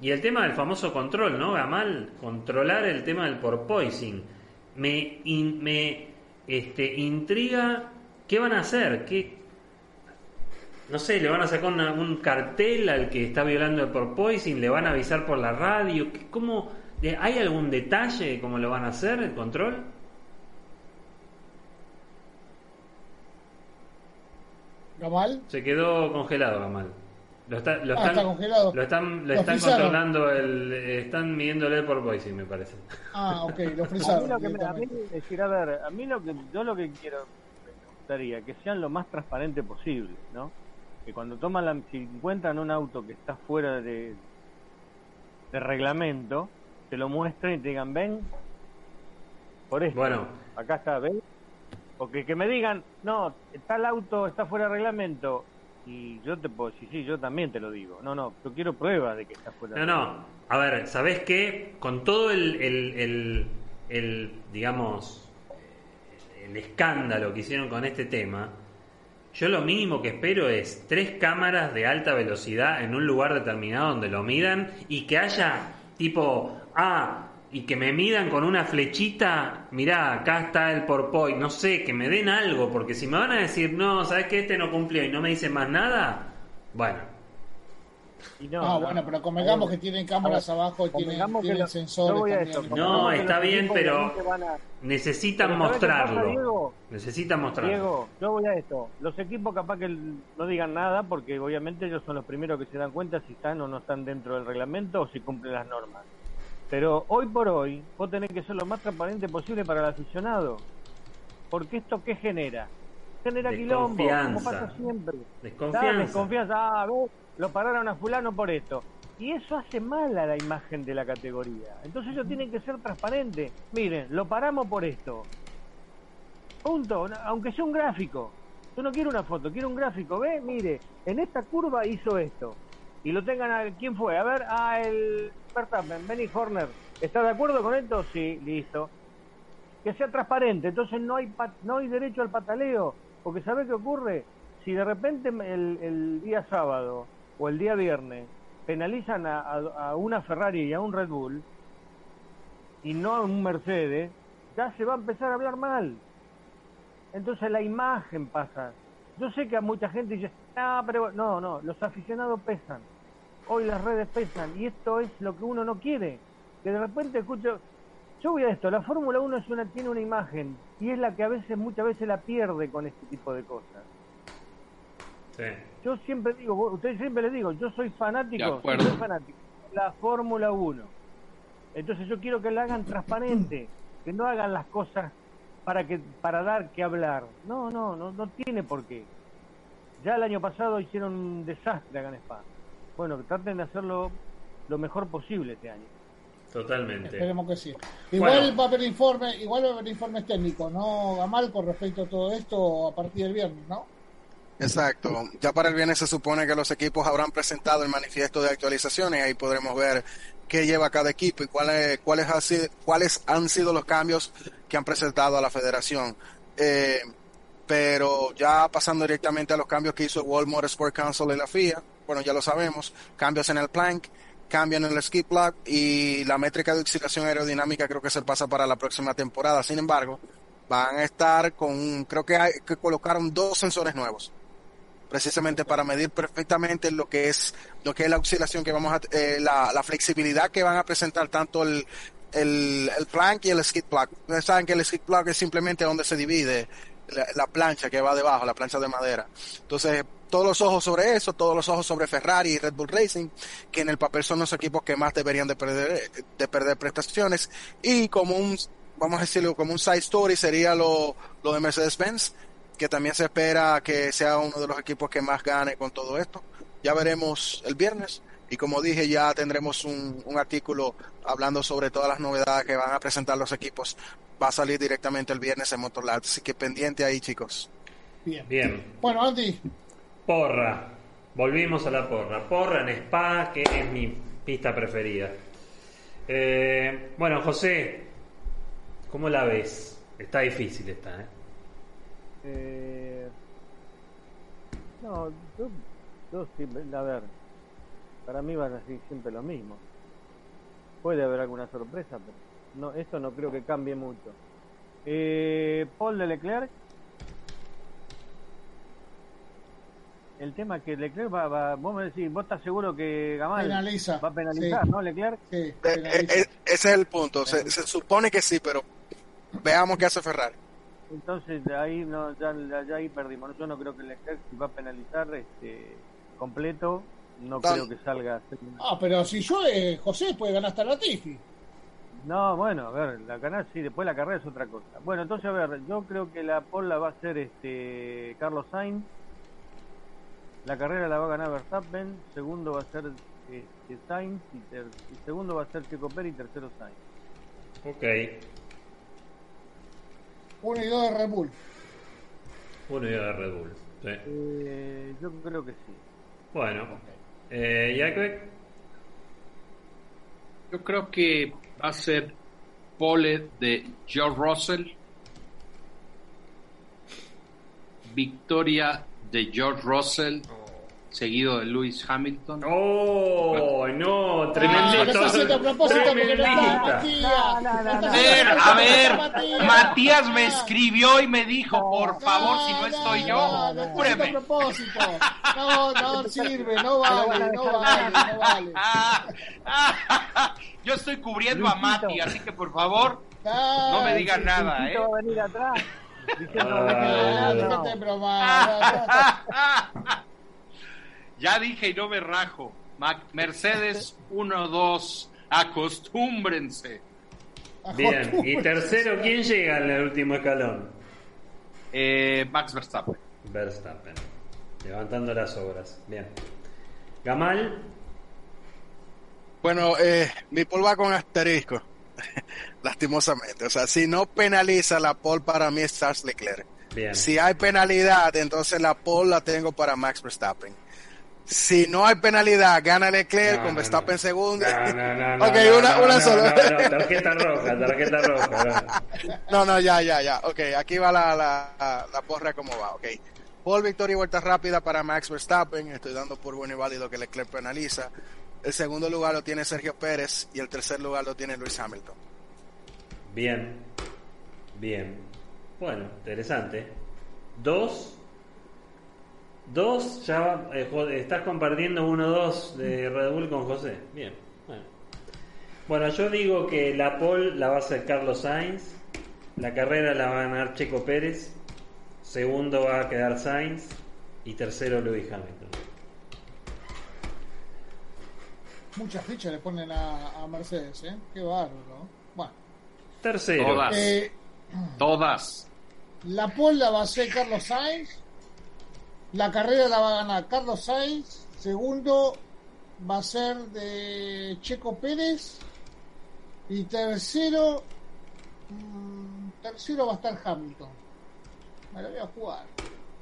y el tema del famoso control, ¿no? Gamal, controlar el tema del porpoising. Me, in- me este, intriga qué van a hacer, qué, no sé, le van a sacar una- un cartel al que está violando el porpoising, le van a avisar por la radio, ¿qué- ¿cómo? ¿Hay algún detalle de cómo lo van a hacer el control? Gamal, Se quedó congelado, Gamal. Lo, está- lo Ah, están, está congelado. Lo están, le Lo están frisaron. controlando, el, están midiéndole el porpoising, me parece. ah, ok, lo A mí lo que me, a mí, decir, a ver, a mí lo que yo lo que quiero me gustaría que sean lo más transparente posible, ¿no? Que cuando toman la, si encuentran un auto que está fuera de de reglamento, te lo muestren y te digan, ven, por esto. Bueno. acá está, ven. O que, me digan, no, tal auto está fuera de reglamento. Y yo te puedo decir, sí, yo también te lo digo. No, no, yo quiero pruebas de que está fuera No, de no. reglamento. A ver, ¿sabés qué? Con todo el, el, el, el, digamos, el escándalo que hicieron con este tema, yo lo mínimo que espero es tres cámaras de alta velocidad en un lugar determinado donde lo midan y que haya tipo, ah, y que me midan con una flechita, mirá, acá está el porpoise, no sé, que me den algo, porque si me van a decir, no, ¿sabes que Este no cumplió y no me dicen más nada, bueno, Y no, ah, no. bueno, pero convengamos que tienen cámaras ver, abajo y tienen, tienen lo- sensores esto, No, está bien, pero- a- necesitan Pero ¿sabés qué pasa, mostrarlo. Diego? Necesitan mostrarlo. Diego, yo voy a esto. Los equipos capaz que no digan nada porque obviamente ellos son los primeros que se dan cuenta si están o no están dentro del reglamento o si cumplen las normas. Pero hoy por hoy vos tenés que ser lo más transparente posible para el aficionado. Porque esto qué genera? Genera quilombo, como pasa siempre. Desconfianza. Desconfianza. Ah, ves, lo pararon a fulano por esto. Y eso hace mal a la imagen de la categoría. Entonces ellos tienen que ser transparentes. Miren, lo paramos por esto. Punto. Aunque sea un gráfico. Yo no quiero una foto, quiero un gráfico. ¿Ve? Mire, en esta curva hizo esto. Y lo tengan a... ¿Quién fue? A ver, a el Verstappen, Benny Horner. ¿Está de acuerdo con esto? Sí, listo. Que sea transparente. Entonces no hay, no hay derecho al pataleo. Porque ¿sabe qué ocurre? Si de repente el, el día sábado o el día viernes penalizan a, una Ferrari y a un Red Bull y no a un Mercedes, ya se va a empezar a hablar mal. Entonces la imagen pasa. Yo sé que a mucha gente dice, ah, pero no, no, los aficionados pesan. Hoy las redes pesan y esto es lo que uno no quiere. Que de repente escucho, yo voy a esto, la Fórmula 1 es una, tiene una imagen y es la que a veces, muchas veces la pierde con este tipo de cosas. Yo siempre digo, ustedes siempre les digo, yo soy fanático, soy fanático de la Fórmula 1. Entonces yo quiero que la hagan transparente, que no hagan las cosas para que para dar que hablar. No, no, no, no tiene por qué. Ya el año pasado hicieron un desastre acá en Spa. Bueno, que traten de hacerlo lo mejor posible este año. Totalmente. Esperemos que sí. Igual va a haber informe, igual va a haber informes técnicos, ¿no, Gamal, con respecto a todo esto a partir del viernes, ¿no? Exacto. Ya para el viernes se supone que los equipos habrán presentado el manifiesto de actualizaciones. Ahí podremos ver qué lleva cada equipo y cuáles, cuáles, han sido, cuáles han sido los cambios que han presentado a la federación. Eh, pero ya pasando directamente a los cambios que hizo el World Motorsport Council y la FIA, bueno, ya lo sabemos, cambios en el plank, cambios en el ski plug y la métrica de oscilación aerodinámica creo que se pasa para la próxima temporada. Sin embargo, van a estar con, creo que, hay, que colocaron dos sensores nuevos precisamente para medir perfectamente lo que es lo que es la oscilación que vamos a eh, la, la, flexibilidad que van a presentar tanto el el, el y el skid plug. Ustedes saben que el skid plug es simplemente donde se divide la, plancha que va debajo, la plancha de madera. Entonces, todos los ojos sobre eso, todos los ojos sobre Ferrari y Red Bull Racing, que en el papel son los equipos que más deberían de perder, de perder prestaciones. Y como un, vamos a decirlo, como un side story sería lo, lo de Mercedes-Benz, que también se espera que sea uno de los equipos que más gane con todo esto. Ya veremos el viernes y como dije ya tendremos un, artículo hablando sobre todas las novedades que van a presentar los equipos. Va a salir directamente el viernes en Motorland, así que pendiente ahí chicos. Bien. Bien. Bueno, Andy. Porra. Volvimos a la porra. Porra en Spa, que es mi pista preferida. Eh, bueno, José, ¿cómo la ves? Está difícil esta, ¿eh? Eh, no, yo, yo a ver, para mí va a ser siempre lo mismo. Puede haber alguna sorpresa, pero no, esto no creo que cambie mucho. Eh, Paul de Leclerc. El tema es que Leclerc va, va, vos me decís, vos estás seguro que Gamal va a penalizar, ¿no, Leclerc? Sí, eh, eh, ese es el punto. Se, se supone que sí, pero veamos qué hace Ferrari. Entonces ahí no, ya, ya ahí perdimos. Yo no creo que el ejército va a penalizar este completo. No creo que salga. Ah, pero si yo, eh, José, puede ganar hasta la Tifi. No, bueno, a ver, la ganar sí, después la carrera es otra cosa. Bueno, entonces a ver, yo creo que la pole la va a hacer este Carlos Sainz. La carrera la va a ganar Verstappen, segundo va a ser este, Sainz y, segundo va a ser Checo Pérez y tercero Sainz. Ok. 1 y 2 de Red Bull. 1 y 2 de Red Bull. Sí. Eh, yo creo que sí. Bueno. Eh, Yo creo que va a ser pole de George Russell. Victoria de George Russell seguido de Lewis Hamilton. ¡Oh, no! Tremendo. A ver, Matías me escribió y me dijo, por favor, si no estoy yo, pruebe. No, no sirve, no vale, no vale, no vale. Yo estoy cubriendo a Mati, así que por favor, no me digan nada, ¿eh? Va a venir atrás. Ya dije y no me rajo. Mercedes 1-2. Acostúmbrense. Bien. Y tercero, ¿quién llega en el último escalón? Eh, Max Verstappen. Verstappen. Levantando las obras. Bien. Gamal. Bueno, eh, mi pole va con asterisco, lastimosamente. O sea, si no penaliza la pole para mí es Charles Leclerc. Bien. Si hay penalidad, entonces la pole la tengo para Max Verstappen. Si no hay penalidad, gana Leclerc No, con Verstappen no. segundo. No, no, no, no, ok, una, una sola. tarjeta roja, tarjeta roja. no. No, no, ya, ya, ya. Ok, aquí va la, la, la porra como va. Ok. Paul victoria y vuelta rápida para Max Verstappen. Estoy dando por bueno y válido que Leclerc penaliza. El segundo lugar lo tiene Sergio Pérez y el tercer lugar lo tiene Luis Hamilton. Bien, bien. Bueno, interesante. Dos. Dos, ya eh, estás compartiendo 1-2 de Red Bull con José. Bien, bueno. Bueno, yo digo que la pole la va a hacer Carlos Sainz. La carrera la va a ganar Checo Pérez. Segundo va a quedar Sainz. Y tercero Lewis Hamilton. Muchas fichas le ponen a, a Mercedes, ¿eh? Qué bárbaro. ¿no? Bueno, Tercero. Todas. eh, Todas. la pole la va a hacer Carlos Sainz. La carrera la va a ganar Carlos Sainz. Segundo va a ser de Checo Pérez. Y tercero. mm, tercero va a estar Hamilton. Me lo voy a jugar.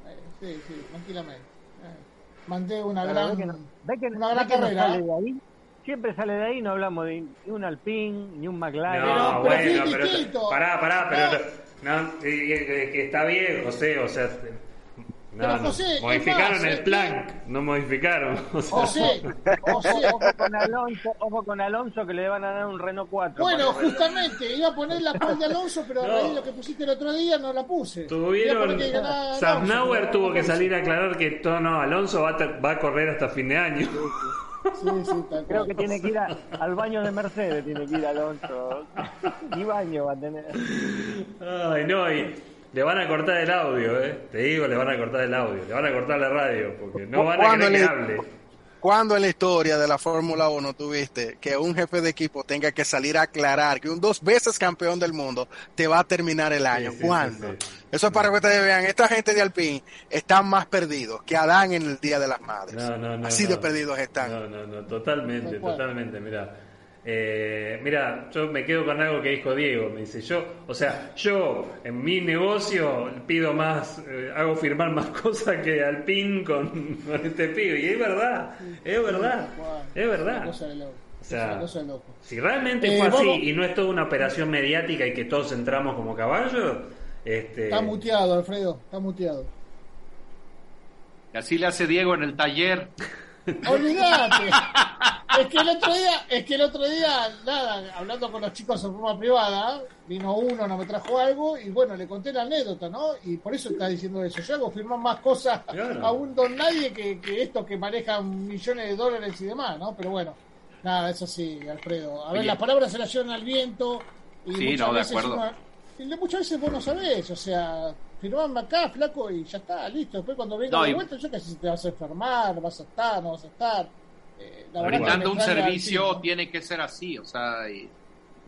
Eh, sí, sí, tranquilamente. Eh, mandé una Pero gran. ve que no- ve que- una ve gran que no carrera. sale de ahí. Siempre sale de ahí, no hablamos de ni un Alpine, ni un McLaren. No, Pero- pero bueno, pero. Pará, pará, pero. No. No, eh, eh, que está bien, José, o sea. No, Pero, José, modificaron más, el ¿eh? plan, no modificaron. o sea. José, José, Ojo con Alonso, ojo con Alonso que le van a dar un Renault 4. Bueno, justamente, iba a poner la pole de Alonso, pero a raíz de lo que pusiste el otro día no la puse. Tuvieron. pero tuvo que salir a aclarar que todo, no, Alonso va a, ter- va a correr hasta fin de año. Sí, sí, tal Creo que tiene que ir a- al baño de Mercedes, tiene que ir Alonso. Ni baño va a tener. Ay, no, y le van a cortar el audio, ¿eh? Te digo, le van a cortar el audio, le van a cortar la radio, porque no van a ¿Cuándo querer que le- hable. ¿Cuándo en la historia de la Fórmula 1 tuviste que un jefe de equipo tenga que salir a aclarar que un dos veces campeón del mundo te va a terminar el año? sí, ¿Cuándo? sí, sí. Eso es para que ustedes vean, esta gente de Alpine están más perdidos que Adán en el Día de las Madres. No, no, no. Así no. de perdidos están. No, no, no, totalmente, totalmente, mira. Eh, mira, yo me quedo con algo que dijo Diego, me dice, yo, o sea, yo en mi negocio pido más, eh, hago firmar más cosas que al pin con, con este pibe, y es verdad, es verdad, es verdad. O sea. Si realmente Eh, fue así y no es toda una operación mediática y que todos entramos como caballos, este... Está muteado, Alfredo, está muteado. Y así le hace Diego en el taller. Olvídate. es que el otro día, es que el otro día, nada, hablando con los chicos en forma privada, vino uno, no me trajo algo y bueno, le conté la anécdota, ¿no? Y por eso está diciendo eso. Yo hago firmar más cosas Claro. a un don nadie que, que estos que manejan millones de dólares y demás, ¿no? Pero bueno, nada, eso sí, Alfredo. A ver, Oye. las palabras se las llevan al viento y Sí, muchas no, de veces acuerdo. uno- y muchas veces vos no sabés, o sea, firmame acá, flaco, y ya está, listo. Después cuando venga No, de y- vuelta, yo que sé si te vas a enfermar, vas a estar, no vas a estar. Eh, la Brindando me un servicio tiene que ser así, o sea, y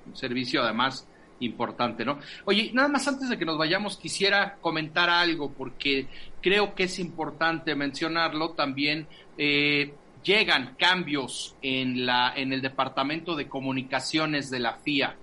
un servicio además importante, ¿no? Oye, nada más antes de que nos vayamos, quisiera comentar algo, porque creo que es importante mencionarlo también. eh, llegan cambios en la en el departamento de comunicaciones de la FIA.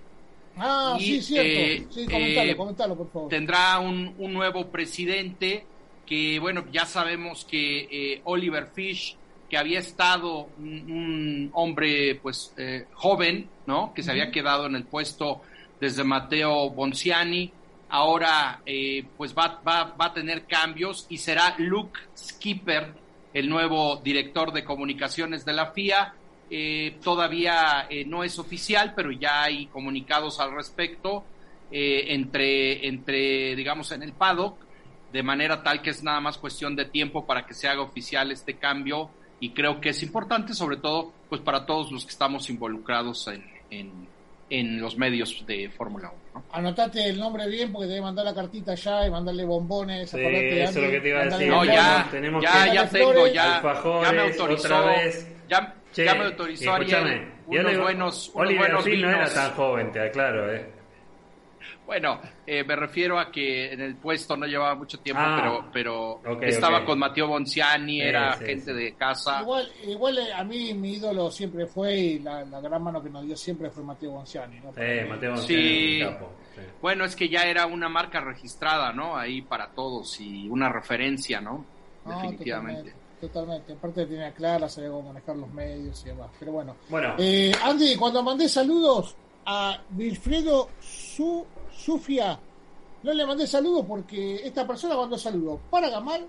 Ah, y, sí, cierto. eh, sí, comentalo, eh, comentalo, por favor. tendrá un, un nuevo presidente que, bueno, ya sabemos que eh, Oliver Fish, que había estado un, un hombre, pues, eh, joven, ¿no? Que se había quedado en el puesto desde Matteo Bonciani, ahora, eh, pues, va, va, va a tener cambios y será Luke Skipper, el nuevo director de comunicaciones de la FIA. Eh, todavía eh, no es oficial, pero ya hay comunicados al respecto eh, entre, entre, digamos, en el paddock, de manera tal que es nada más cuestión de tiempo para que se haga oficial este cambio y creo que es importante, sobre todo, pues para todos los que estamos involucrados en, en, en los medios de Fórmula 1. ¿no? Anotate el nombre bien porque te voy a mandar la cartita ya y mandarle bombones. Sí, eso es lo que te iba a decir. No, ya, tenemos ya, que- ya tengo, ya, ya me autorizó, otra vez. ya, Che, ya me autorizó escúchame, Ariel unos Oliver- buenos, unos Oliver buenos no era tan joven, te aclaro, ¿eh? Bueno, eh, me refiero a que en el puesto no llevaba mucho tiempo, Ah, pero, pero estaba con Mateo Bonciani, Sí, era sí, gente sí. de casa. Igual, igual eh, a mí mi ídolo siempre fue y la, la gran mano que nos dio siempre fue Mateo Bonciani. ¿no? Eh, Mateo Sí. González, un capo. sí. Bueno, es que ya era una marca registrada, ¿no? Ahí para todos y una referencia, ¿no? No, Definitivamente. Totalmente, totalmente. Aparte tenía clara, sabía cómo manejar los medios y demás. Pero bueno. Bueno, Eh, Andy, cuando mandé saludos a Wilfredo Su, Sufia, no le mandé saludos porque esta persona mandó saludos para Gamal,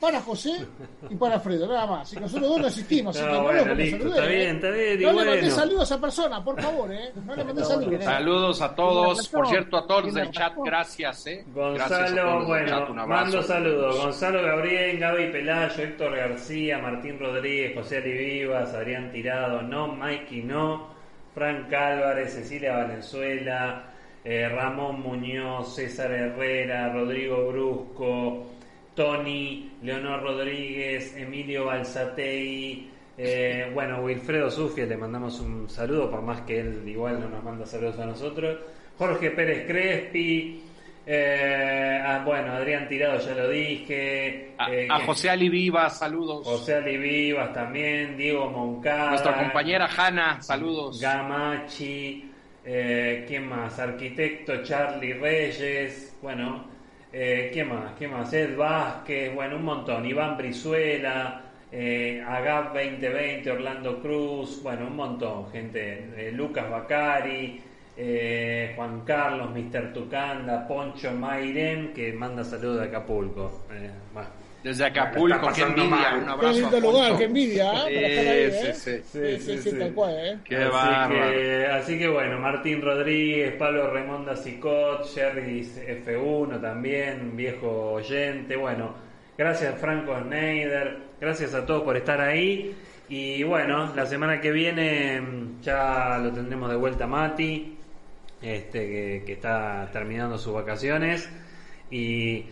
para José y para Alfredo, nada más. Así que nosotros dos no existimos. así No, que bueno, listo, saludé, está ¿eh? bien, está bien, y No le mandé bueno. saludos a esa persona, por favor, ¿eh? No le mandé saludos. Saludos a todos. Por cierto, a todos del chat, gracias, ¿eh? Gonzalo, bueno, chat, un abrazo. mando saludos. Gonzalo Gabriel, Gaby Pelayo, Héctor García, Martín Rodríguez, José Ali Vivas, Adrián Tirado, no, Mikey no, Frank Álvarez, Cecilia Valenzuela, eh, Ramón Muñoz, César Herrera, Rodrigo Brusco, Tony, Leonor Rodríguez, Emilio Balsatei, eh, bueno, Wilfredo Sufia, le mandamos un saludo, por más que él igual no nos manda saludos a nosotros. Jorge Pérez Crespi, eh, ah, bueno, Adrián Tirado ya lo dije. A, eh, a. José Ali Viva, saludos. José Ali Vivas también, Diego Moncada. Nuestra compañera Hanna, saludos. Gamachi, eh, ¿quién más? Arquitecto Charlie Reyes, bueno, eh, ¿quién más? ¿Quién más? Ed Vázquez, bueno, un montón. Iván Brizuela, eh, Agap 2020, Orlando Cruz, bueno, un montón, gente. Eh, Lucas Bacari, eh, Juan Carlos, Mr. Tucanda, Poncho Mayren, que manda saludos de Acapulco. Bueno. Desde Acapulco, qué envidia. mal. Un Qué abrazo. lindo a lugar, qué envidia. Sí, sí, sí. ¿eh? Qué así, que, así que bueno, Martín Rodríguez, Pablo Raimonda Sicot, Jerry F1 también, viejo oyente. Bueno, gracias Franco Schneider, gracias a todos por estar ahí. Y bueno, la semana que viene mm, ya lo tendremos de vuelta Mati, este que, que está terminando sus vacaciones. Y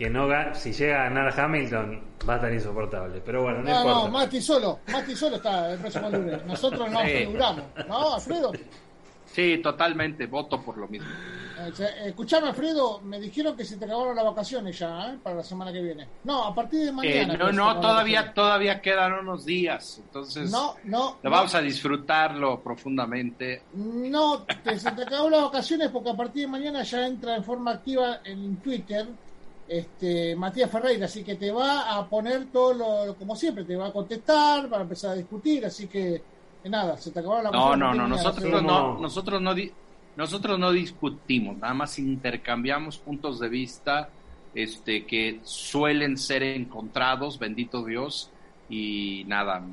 que no si llega a ganar Hamilton va a estar insoportable. Pero bueno, no, No, importa. no, Mati solo, Mati solo está el próximo lunes. Nosotros no Sí. figuramos. ¿No, Alfredo? Sí, totalmente, voto por lo mismo. Eh, Escuchame, Alfredo, me dijeron que se te acabaron las vacaciones ya, ¿eh? Para la semana que viene. No, a partir de Eh, mañana. no, no, todavía, todavía quedan unos días, entonces No, no. lo no. vamos a disfrutarlo profundamente. No, te, se te acabó las vacaciones porque a partir de mañana ya entra en forma activa en Twitter este Matías Ferreira, así que te va a poner todo lo, como siempre, te va a contestar, va a empezar a discutir, así que nada, se te acabaron las No, no, no, nosotros no, nosotros no, di- nosotros no discutimos, nada más intercambiamos puntos de vista, este, que suelen ser encontrados, bendito Dios, y nada,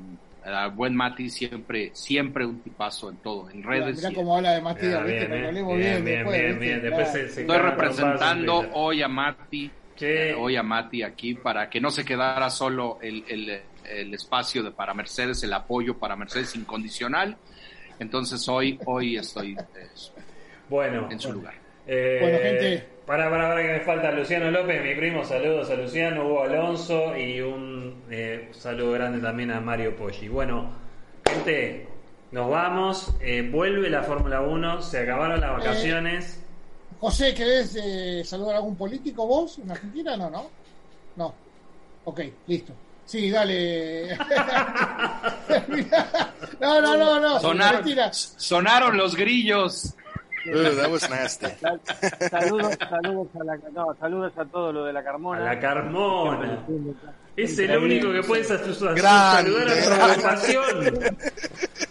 buen Mati siempre, siempre un tipazo en todo, en redes. mirá y- cómo habla de Matías, Ah, ¿viste? bien, eh. Bien, bien, bien, después, bien, ¿viste? bien. Después Claro. se- se Estoy representando hoy a Mati, Eh, hoy a Mati aquí para que no se quedara solo el, el, el espacio de para Mercedes, el apoyo para Mercedes incondicional. Entonces hoy, hoy estoy eh, Bueno, en su lugar. Eh, Bueno, gente. Para, para, para que me falta Luciano López, mi primo. Saludos a Luciano, Hugo Alonso y un eh, saludo grande también a Mario Poggi. Bueno, gente, nos vamos. eh, vuelve la Fórmula 1. Se acabaron las vacaciones. José, ¿querés eh, saludar a algún político vos en Argentina? No, no. No. Ok, listo. Sí, dale. no, no, no, no. Sonar- sonaron los grillos. Ugh, that was nasty. Sal- Saludos, saludos a la, no, saludos a todo lo de la A Carmona. la Carmona. Es el único que puedes saludar Grande. a nuestra agrupación.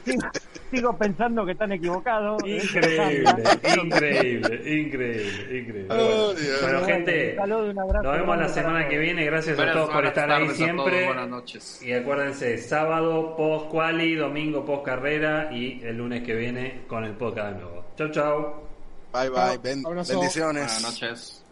Sigo, pensando que están equivocados. Increíble, increíble, increíble, increíble. Oh, Bueno, Dios. bueno, gente, un abrazo nos vemos la semana que viene. Gracias a todos por estar ahí todos, siempre. buenas noches. Y acuérdense, sábado post quali, domingo post carrera y el lunes que viene con el podcast de nuevo. Chau, chau. Bye, bye. Ben- Abrazo. bendiciones. Buenas noches.